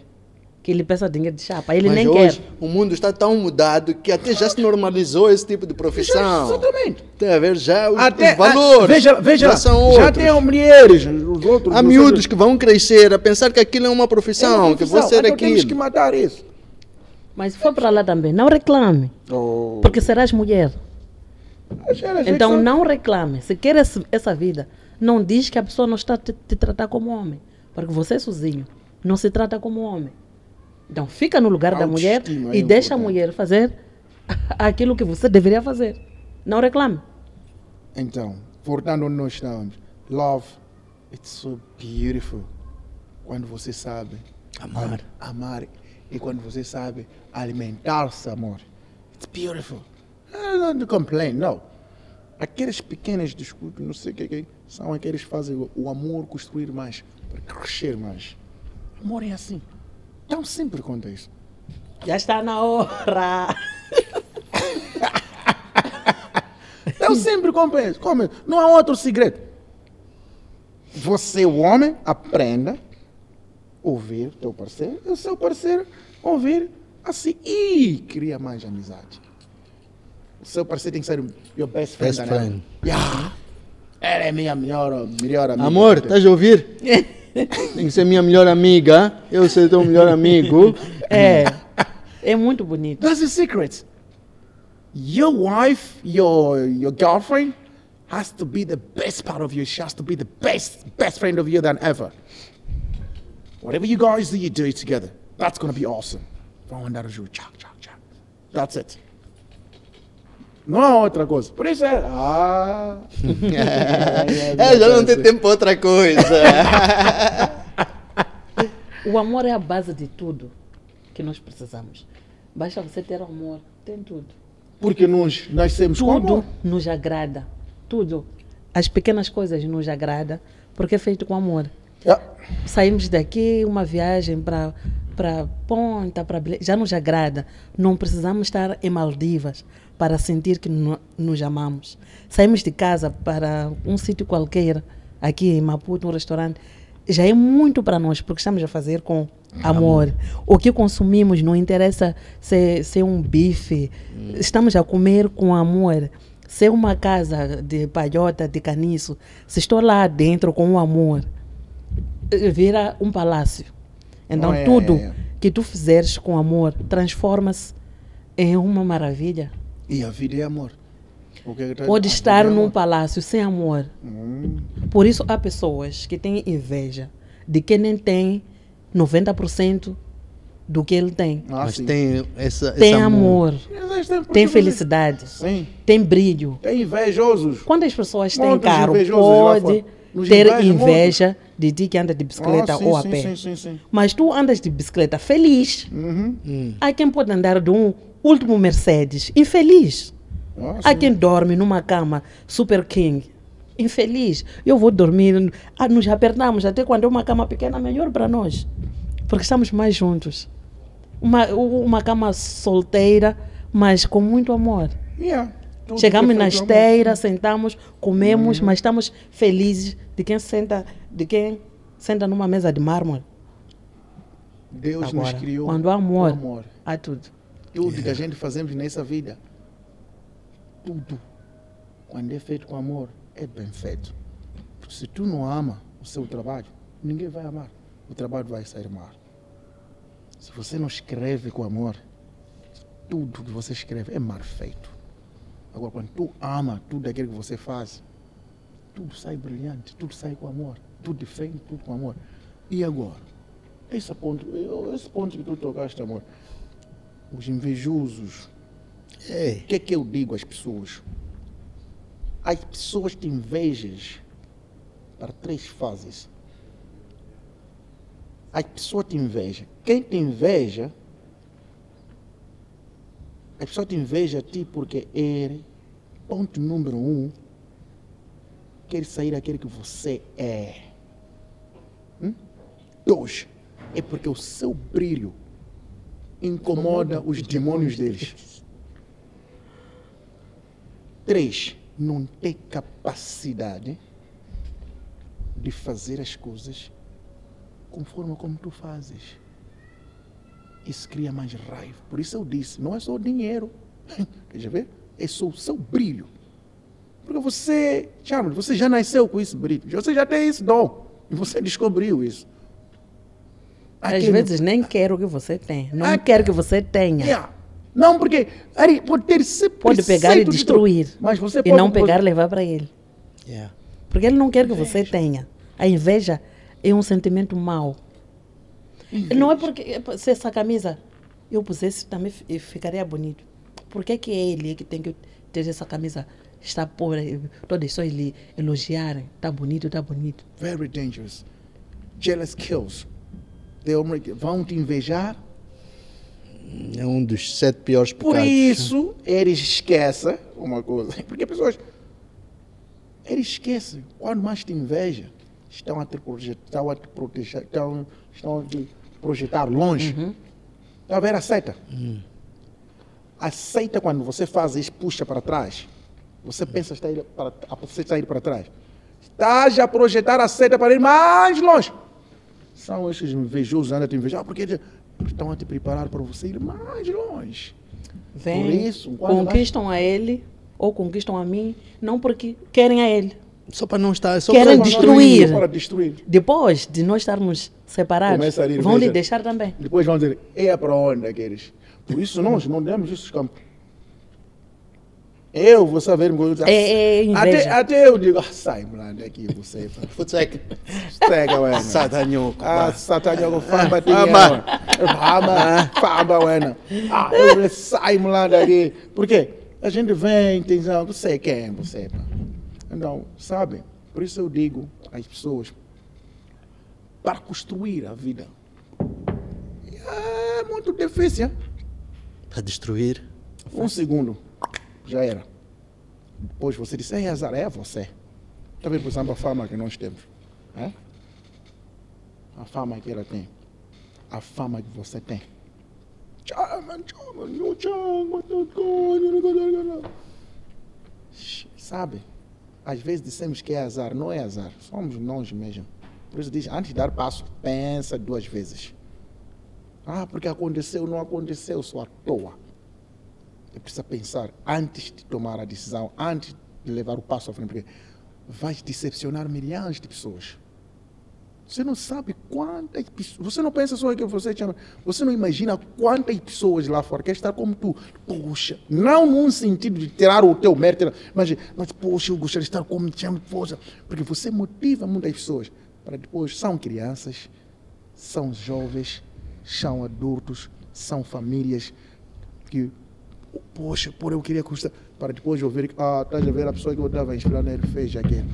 que lhe peça dinheiro de chapa. Ele Mas nem hoje quer. o mundo está tão mudado que até já se normalizou esse tipo de profissão. Exatamente. Tem a ver já os, Até, os valores. ah, veja, veja, já são já outros. tem mulheres, os outros. Há miúdos que vão crescer a pensar que aquilo é uma É profissão, uma que profissão. vou ser então temos que aquilo. matar isso. Mas se for para lá também, não reclame. Oh. Porque serás mulher. A a Então não reclame. Se quer esse- essa vida, não diz que a pessoa não está a te, te tratar como homem. Porque você sozinho não se trata como homem. Então fica no lugar da mulher é e deixa a mulher fazer aquilo que você deveria fazer. Não reclame. Então, voltando onde nós estamos. Love, it's so beautiful. Quando você sabe Amar. amar e quando você sabe alimentar-se, amor. It's beautiful. I don't complain, não. Aqueles pequenos discursos, não sei o que, que são aqueles que fazem o amor construir mais, para crescer mais. Amor é assim. Tão simples quanto isso. Já está na hora. Eu sempre compenso. Como? Não há outro segredo. Você, o homem, aprenda a ouvir teu parceiro e o seu parceiro ouvir assim. E cria mais amizade. O seu parceiro tem que ser your best friend. Best né? friend. Yeah. Ela é minha melhor, melhor amiga. Amor, estás a ouvir? Tem que ser minha melhor amiga. Eu ser teu melhor amigo. É. É muito bonito. That's the secret. Your wife, your your girlfriend, has to be the best part of you. She has to be the best best friend of you than ever. Whatever you guys do, you do it together. That's gonna be awesome. That's it. Não há outra coisa. Por isso é. Ah. É, já não tem tempo para outra coisa. O amor é a base de tudo que nós precisamos. Basta você ter amor, tem tudo. Porque nós nascemos com Tudo amor. nos agrada. Tudo. As pequenas coisas nos agrada porque é feito com amor. Yeah. Saímos daqui, uma viagem para para Ponta, para já nos agrada. Não precisamos estar em Maldivas para sentir que no- nos amamos. Saímos de casa para um sítio qualquer, aqui em Maputo, um restaurante, já é muito para nós, porque estamos a fazer com amor. O que consumimos não interessa se, se é um bife, estamos a comer com amor. Se é uma casa de palhota, de caniço, se estou lá dentro com o amor, vira um palácio. Então, Oh, é, tudo é, é. que tu fizeres com amor transforma-se em uma maravilha. E a vida é amor. A Pode vida estar é num amor. palácio sem amor. Hum. Por isso, há pessoas que têm inveja de quem nem tem 90% do que ele tem. Ah, Mas sim. tem essa, Tem esse amor, Existe, porque tem felicidade, Sim. tem brilho. Tem invejosos. Quando as pessoas têm Muitos carro, pode ter invejam inveja de ti que anda de bicicleta Ah, sim, ou a sim, pé. Sim, sim, sim. Mas tu andas de bicicleta feliz. Uhum. Há quem pode andar de um último Mercedes infeliz. Ah, Há quem dorme numa cama super king infeliz. Eu vou dormir, ah, nos apertamos até quando é uma cama pequena, melhor para nós. Porque estamos mais juntos. Uma, uma cama solteira, mas com muito amor. Yeah. Chegamos na esteira, sentamos, comemos, mas estamos felizes de quem senta, de quem senta numa mesa de mármore. Deus Agora, nos criou quando há amor, amor. há tudo. Tudo que a gente fazemos nessa vida, tudo, quando é feito com amor, é bem feito. Porque se tu não ama o seu trabalho, ninguém vai amar. O trabalho vai sair mal. Se você não escreve com amor, tudo que você escreve é mal feito. Agora, quando tu ama tudo aquilo que você faz, tudo sai brilhante, tudo sai com amor, tudo defende tudo com amor. E agora? Esse ponto, esse ponto que tu tocaste, amor, os invejosos, É. o que é que eu digo às pessoas? As pessoas têm invejas para três fases. As pessoas têm inveja. Quem tem inveja, as pessoas têm inveja de ti porque ele, ponto número um, quer sair daquele que você é. Hum? Dois, é porque o seu brilho incomoda os demônios deles. Três, não tem capacidade de fazer as coisas conforme como tu fazes. Isso cria mais raiva. Por isso eu disse, não é só o dinheiro. Quer ver? É só o seu brilho. Porque você, Charles, você já nasceu com esse brilho. Você já tem esse dom. E você descobriu isso. Às vezes nem quero que você tenha. Não quero que você tenha. Yeah. Não, porque Ari, pode ter esse Pode pegar e destruir. Mas você e pode, não pegar e levar para ele. Yeah. Porque ele não quer que você tenha. A inveja é um sentimento mau. Não é porque se essa camisa eu pusesse também fi- ficaria bonito. Por que, que é ele que tem que ter essa camisa? Está por todas só ele elogiarem. Está bonito, está bonito. Very dangerous. Jealous kills. Vão te invejar. É um dos sete piores Por pecados. isso, eles esquecem uma coisa. Porque pessoas. Eles esquecem. Quando mais te inveja, estão a te projetar, estão a te proteger, estão, estão a te projetar longe. Está a ver a seta? A seta, quando você faz isso, puxa para trás. Você pensa está ir para, a você está indo para trás. Estás a projetar a seta para ir mais longe. São esses invejosos andam a te invejar porque eles estão a te preparar para você ir mais longe. Vem, Por isso, conquistam a ele ou conquistam a mim, não porque querem a ele. Só para não estar. Só Querem para destruir. Para destruir. Depois de nós estarmos separados, vão lhe deixar também. Depois vão dizer, é para onde aqueles? Por isso nós não demos esses campos. Eu vou saber. É- é inveja. até, até eu digo, ah, sai, mano, daqui você. Futsek. Stega, ué. Satanhoco. Ah, satanhoco, famba, Famba. Famba, famba, ué. Ah, eu sai, lá daqui. Por quê? A gente vem, tem, você é quem, você, pá. Então, sabe? Por isso eu digo às pessoas, para construir a vida, é muito difícil. Para destruir. Um segundo, já era. Depois você disse, é azar, é você. Está vendo, por exemplo, a fama que nós temos? É? A fama que ela tem. A fama que você tem. Sabe? Às vezes dissemos que é azar, não é azar. Somos nós mesmos. Por isso diz, antes de dar passo, pensa duas vezes. Ah, porque aconteceu, não aconteceu, só à toa. Precisa pensar antes de tomar a decisão, antes de levar o passo à frente, porque vais decepcionar milhares de pessoas. Você não sabe quantas pessoas. Você não pensa só que você chama. Você não imagina quantas pessoas lá fora querem estar como tu. Poxa, não num sentido de tirar o teu mérito, mas, mas poxa, eu gostaria de estar como te chama, poxa. Porque você motiva muitas pessoas para depois. São crianças, são jovens, são adultos, são famílias que poxa, por eu queria custar, para depois ouvir, ah, estás a ver a pessoa que eu estava inspirando, ele fez aquilo.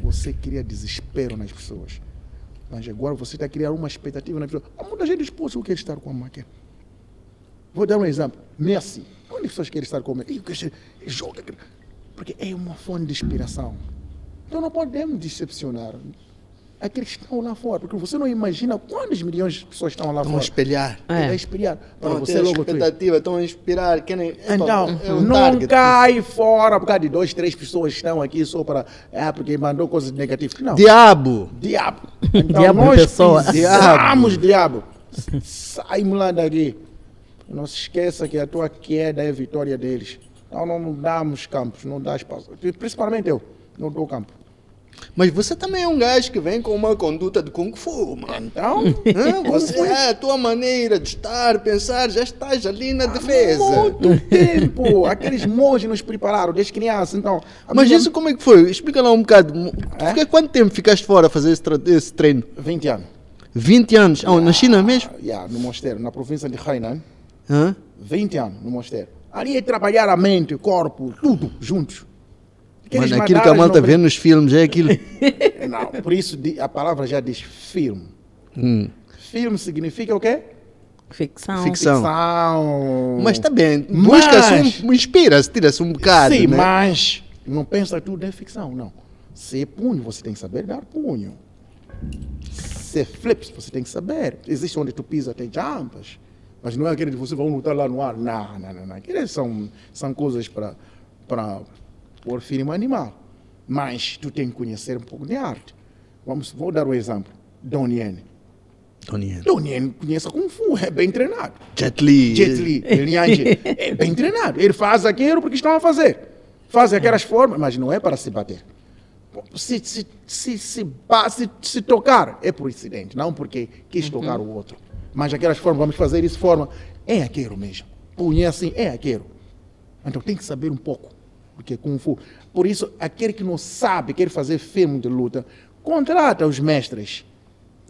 Você cria desespero nas pessoas. Mas agora você está criar uma expectativa nas pessoas. Há muita gente diz, poxa, eu quero estar com a máquina. Vou dar um exemplo. Messi. Quantas pessoas querem estar com ser, ele joga. Porque é uma fonte de inspiração. Então não podemos decepcionar aqueles que estão lá fora. Porque você não imagina quantas milhões de pessoas estão lá Estão a fora. espelhar. É. É. inspirar. Para Estão a você logo expectativa, estão a inspirar. Querem, Então, é um não target. cai fora por causa de dois, três pessoas que estão aqui só para. É, porque mandou coisas negativas. Não. Diabo. Diabo. Então, Diabo nós pessoa. pisamos diabo. Saímos lá daqui. Não se esqueça que a tua queda é a vitória deles. Então não damos campos, não dá espaço. Principalmente eu, não dou campo. Mas você também é um gajo que vem com uma conduta de Kung Fu, mano. Então, Hã? Você, é a tua maneira de estar, pensar, já estás ali na defesa. muito tempo. Aqueles monges nos prepararam desde criança. Então, Mas minha- isso como é que foi? Explica lá um bocado. É? Fica- Quanto tempo ficaste fora a fazer esse, esse treino? 20 anos. 20 anos. Ah, na China mesmo? Ah, yeah, no mosteiro, na província de Hainan. Hã? 20 anos no mosteiro. Ali é trabalhar a mente, o corpo, tudo juntos. Mano, aquilo que a malta vê nos filmes é aquilo. Não, por isso a palavra já diz filme. Hum. Filme significa o quê? Ficção. Ficção. Ficção. Mas está bem, Mas- busca-se um, inspira-se, tira-se um bocado. Sim, né? mas não pensa tudo é ficção, não. Se é punho, você tem que saber dar punho. Se é flips, você tem que saber. Existe onde tu pisa, tem jumps. Mas não é aquele de você vai lutar lá no ar. Não, não, não. não. Aqueles são, são coisas para pôr filme animal. Mas tu tem que conhecer um pouco de arte. Vamos, vou dar um exemplo. Yen. Donnie Yen conhece Kung Fu, é bem treinado. Jet Li. Jet Li, é bem treinado. Ele faz aquilo porque estão a fazer. Faz aquelas formas, mas não é para se bater. Se, se, se, se, se, se tocar, é por incidente, não porque quis tocar o outro. Mas aquelas formas, vamos fazer isso forma, é aquilo mesmo. Punha assim, é aquilo. Então tem que saber um pouco do que é Kung Fu. Por isso, aquele que não sabe, quer fazer filme de luta, contrata os mestres.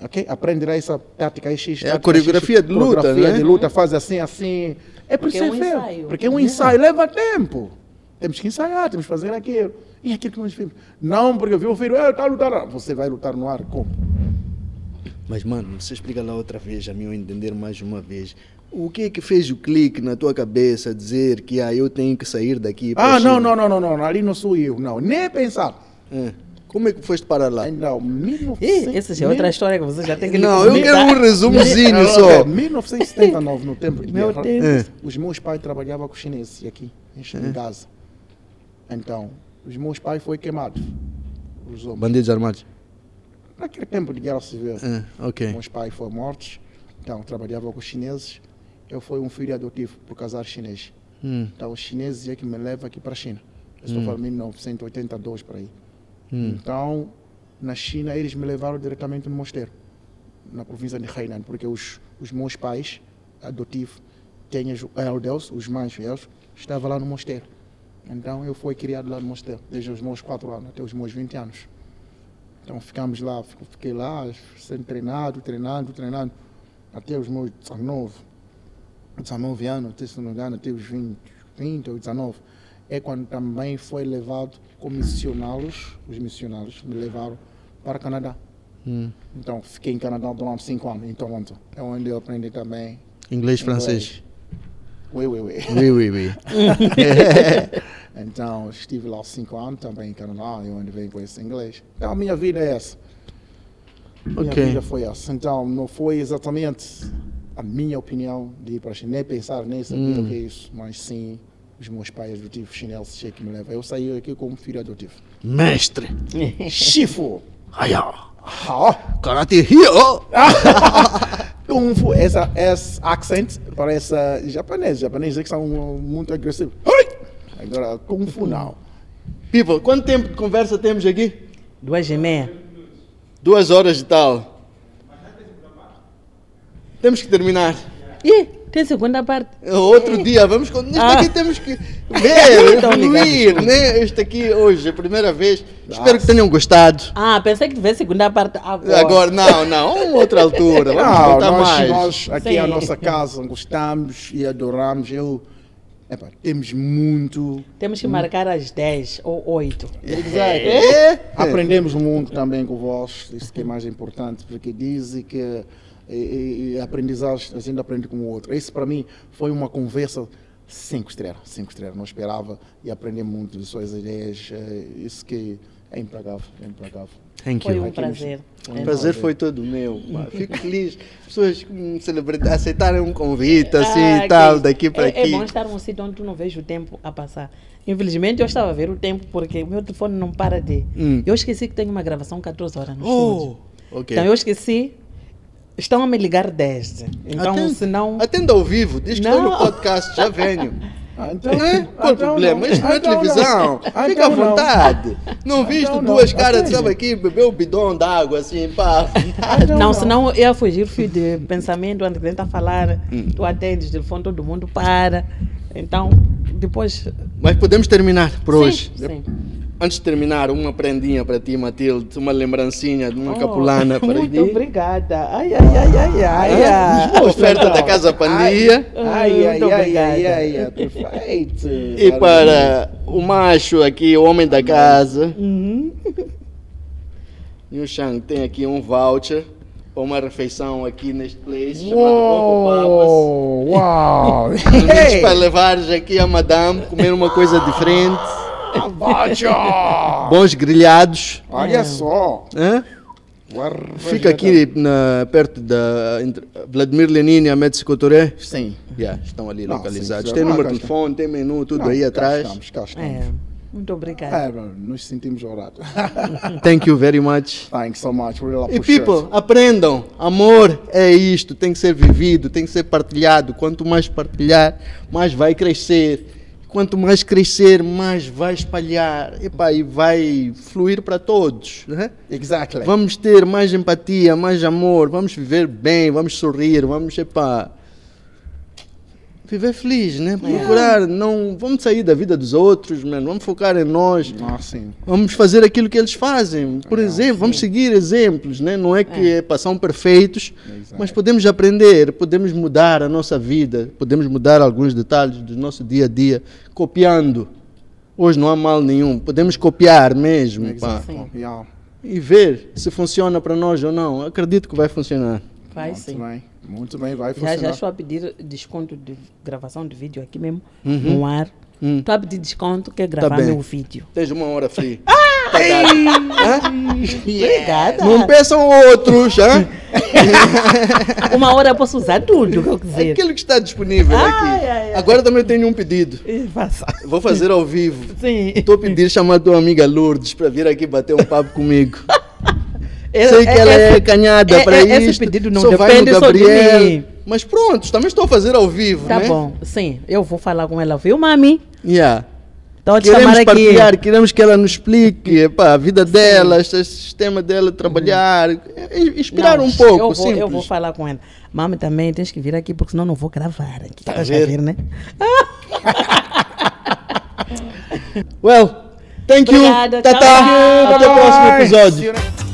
Ok? Aprenderá essa tática aí, X, É a coreografia X, de luta, coreografia né? de luta, faz assim, assim. É por Porque é um ensaio. Porque é um ensaio, leva tempo. Temos que ensaiar, temos que fazer aquilo. E aquilo que nós vimos. Não, porque eu vi o filho, está a lutar. Você vai lutar no ar como? Mas, mano, você explica lá outra vez, a mim eu entender mais uma vez. O que é que fez o clique na tua cabeça dizer que ah, eu tenho que sair daqui Ah, não, China? não, não, não, não, ali não sou eu, não. Nem pensar. É. Como é que foste parar lá? Não, 1900 Ih, essa já é outra história que você já tem que Não, eu quero um resumozinho só. é, 1979, no tempo de Meu guerra, Deus. É. os meus pais trabalhavam com chineses aqui, em Gaza. Então, os meus pais foram queimados. Bandidos armados. Naquele tempo de guerra civil. É, ok. Meus pais foram mortos, então trabalhava com os chineses. Eu fui um filho adotivo por casar chinês. Hum, Então os chineses é que me levam aqui para a China. Eu estou falando em 1982 para aí. hum. Então, na China, eles me levaram diretamente no mosteiro, na província de Hainan, porque os, os meus pais adotivos, têm elders, os mais velhos, estavam lá no mosteiro. Então, eu fui criado lá no mosteiro, desde os meus 4 anos até os meus 20 anos. Então, ficamos lá, fiquei lá, sendo treinado, treinado, treinado, até os meus 19, 19 anos, se não me engano, até os 20, 20 ou 19. É quando também foi levado com missionários, os missionários me levaram para o Canadá. Hum. Então, fiquei em Canadá durante 5 anos, em Toronto. É onde eu aprendi também Inglês, francês. Oui, oui, oui. Oui, oui, oui. Então, estive lá 5 anos também em Canadá, e onde venho com esse inglês. Então, a minha vida é essa. Minha vida foi essa. Então, não foi exatamente a minha opinião de ir para a China, nem pensar, nem saber o que é isso, mas sim os meus pais adotivos chineses que me levam. Eu saí aqui como filho adotivo. Mestre. Shifu! Aya. Ah, Karate Hyo. Kung Fu, essa, esse accent parece uh, japonês. Japoneses é que são uh, muito agressivos. Agora, Kung Fu não. People, quanto tempo de conversa temos aqui? Duas e meia. Duas horas e tal. Temos que terminar. Ih, tem segunda parte. Outro dia, vamos com. Este Ah. aqui temos que ver, ligados. né? Este aqui hoje, é a primeira vez. Espero que tenham gostado. Ah, pensei que tivesse segunda parte agora. Agora, não, não, uma outra altura. Vamos Não, voltar nós, mais. nós aqui Sim. é a nossa casa, gostamos e adoramos. Eu, epa, temos muito. Temos que marcar às 10 ou 8. É? Aprendemos muito também com vós, isso que é mais importante, porque dizem que eh, eh, aprendizagem a gente aprende com o outro. Isso para mim foi uma conversa cinco estrelas, cinco estrelas. Não esperava e aprendi muito de suas ideias. eh, Isso que é impagável, é impagável. Thank Foi you. um Aqui nos- prazer. foi O um prazer foi todo meu. pá. Fico feliz. Pessoas hum, celebra- aceitaram um convite assim Ah, e tal, daqui para é, aqui. É bom estar num sítio onde tu não vejo o tempo a passar. Infelizmente, eu estava a ver o tempo porque o meu telefone não para de. Hum. Eu esqueci que tenho uma gravação 14 horas no Oh, estúdio. ok. Então eu esqueci. Estão a me ligar 10. Então, Atenda- se não. Atenda ao vivo, diz que estou Não. no podcast, já venho. Ah, então, É? Qual o então problema? não. Isto não é Então televisão. Ah, Fica então à não. vontade. Não viste não. duas caras, Atende. sabe aqui, bebeu um bidão d'água assim, pá. Então Não, senão eu ia fugir fio de pensamento, antes de tentar falar, Hum. tu atendes o telefone, todo mundo para. Então, depois. Mas podemos terminar por hoje. Sim, sim. Antes de terminar, uma prendinha para ti, Matilde, uma lembrancinha de uma Oh, capulana para Muito ti. obrigada. Ai, ai, ai, ai, ai. ai. A oferta da Casa Pandia. Ai, ai, Muito ai, obrigada. ai, ai, ai, perfeito. E para o macho aqui, o homem da casa. Uhum. E o Shang tem aqui um voucher para uma refeição aqui neste place chamado Uou, uau. Para levares aqui a madame comer uma coisa diferente. Bons grelhados. Olha só. hã? Fica aqui na- perto da entre Vladimir Lenin e a Médici Couture. Sim. Yeah, estão ali Não, localizados. sim, Tem número de telefone, tem menu, tudo Não, aí cá atrás. Estamos, cá estamos. É, muito obrigada. É, nos sentimos honrados. Thank you very much. Thanks so much. Really E people, aprendam. Amor é isto, tem que ser vivido, tem que ser partilhado. Quanto mais partilhar, mais vai crescer. Quanto mais crescer, mais vai espalhar Epá, e vai fluir para todos. né? Exactly. Vamos ter mais empatia, mais amor, vamos viver bem, vamos sorrir, vamos epá, viver feliz, né? Procurar, não, vamos sair da vida dos outros, mano, vamos focar em nós. Ah, sim. Vamos fazer aquilo que eles fazem. Por É, exemplo, vamos seguir exemplos, né? Não é que É. epá, são perfeitos, mas podemos aprender, podemos mudar a nossa vida, podemos mudar alguns detalhes do nosso dia a dia, copiando. Hoje não há mal nenhum, podemos copiar mesmo pá, e ver se funciona para nós ou não. Acredito que vai funcionar. Vai Muito sim. bem. Muito bem, vai Já, funcionar. já estou a pedir desconto de gravação de vídeo aqui mesmo, Uhum. no ar. Hum. Estou a pedir desconto, quer gravar bem. meu vídeo. Tens uma hora free. Obrigada. Não peçam outros, hã? Uma hora eu posso usar tudo, que eu quiser. Aquilo que está disponível Ai, aqui. ai, ai. Agora também tenho um pedido. Vou fazer ao vivo. Sim. Estou a pedir chamar a tua amiga Lourdes para vir aqui bater um papo comigo. Sei que ela é canhada é- para é- isso. Esse pedido não só vai no depende só de mim. Mas pronto, também estou a fazer ao vivo, Tá né? bom, sim. Eu vou falar com ela, viu, mami? Yeah. Então, Queremos partilhar, queremos que ela nos explique epá, a vida dela, este sistema dela de trabalhar, in- inspirar Não, um pouco, eu vou, simples. eu vou falar com ela. Mami, também tens que vir aqui, porque senão não vou gravar aqui. Tá vendo? vir, né? Well, thank you, Obrigada, Tata. tchau. Até o próximo episódio.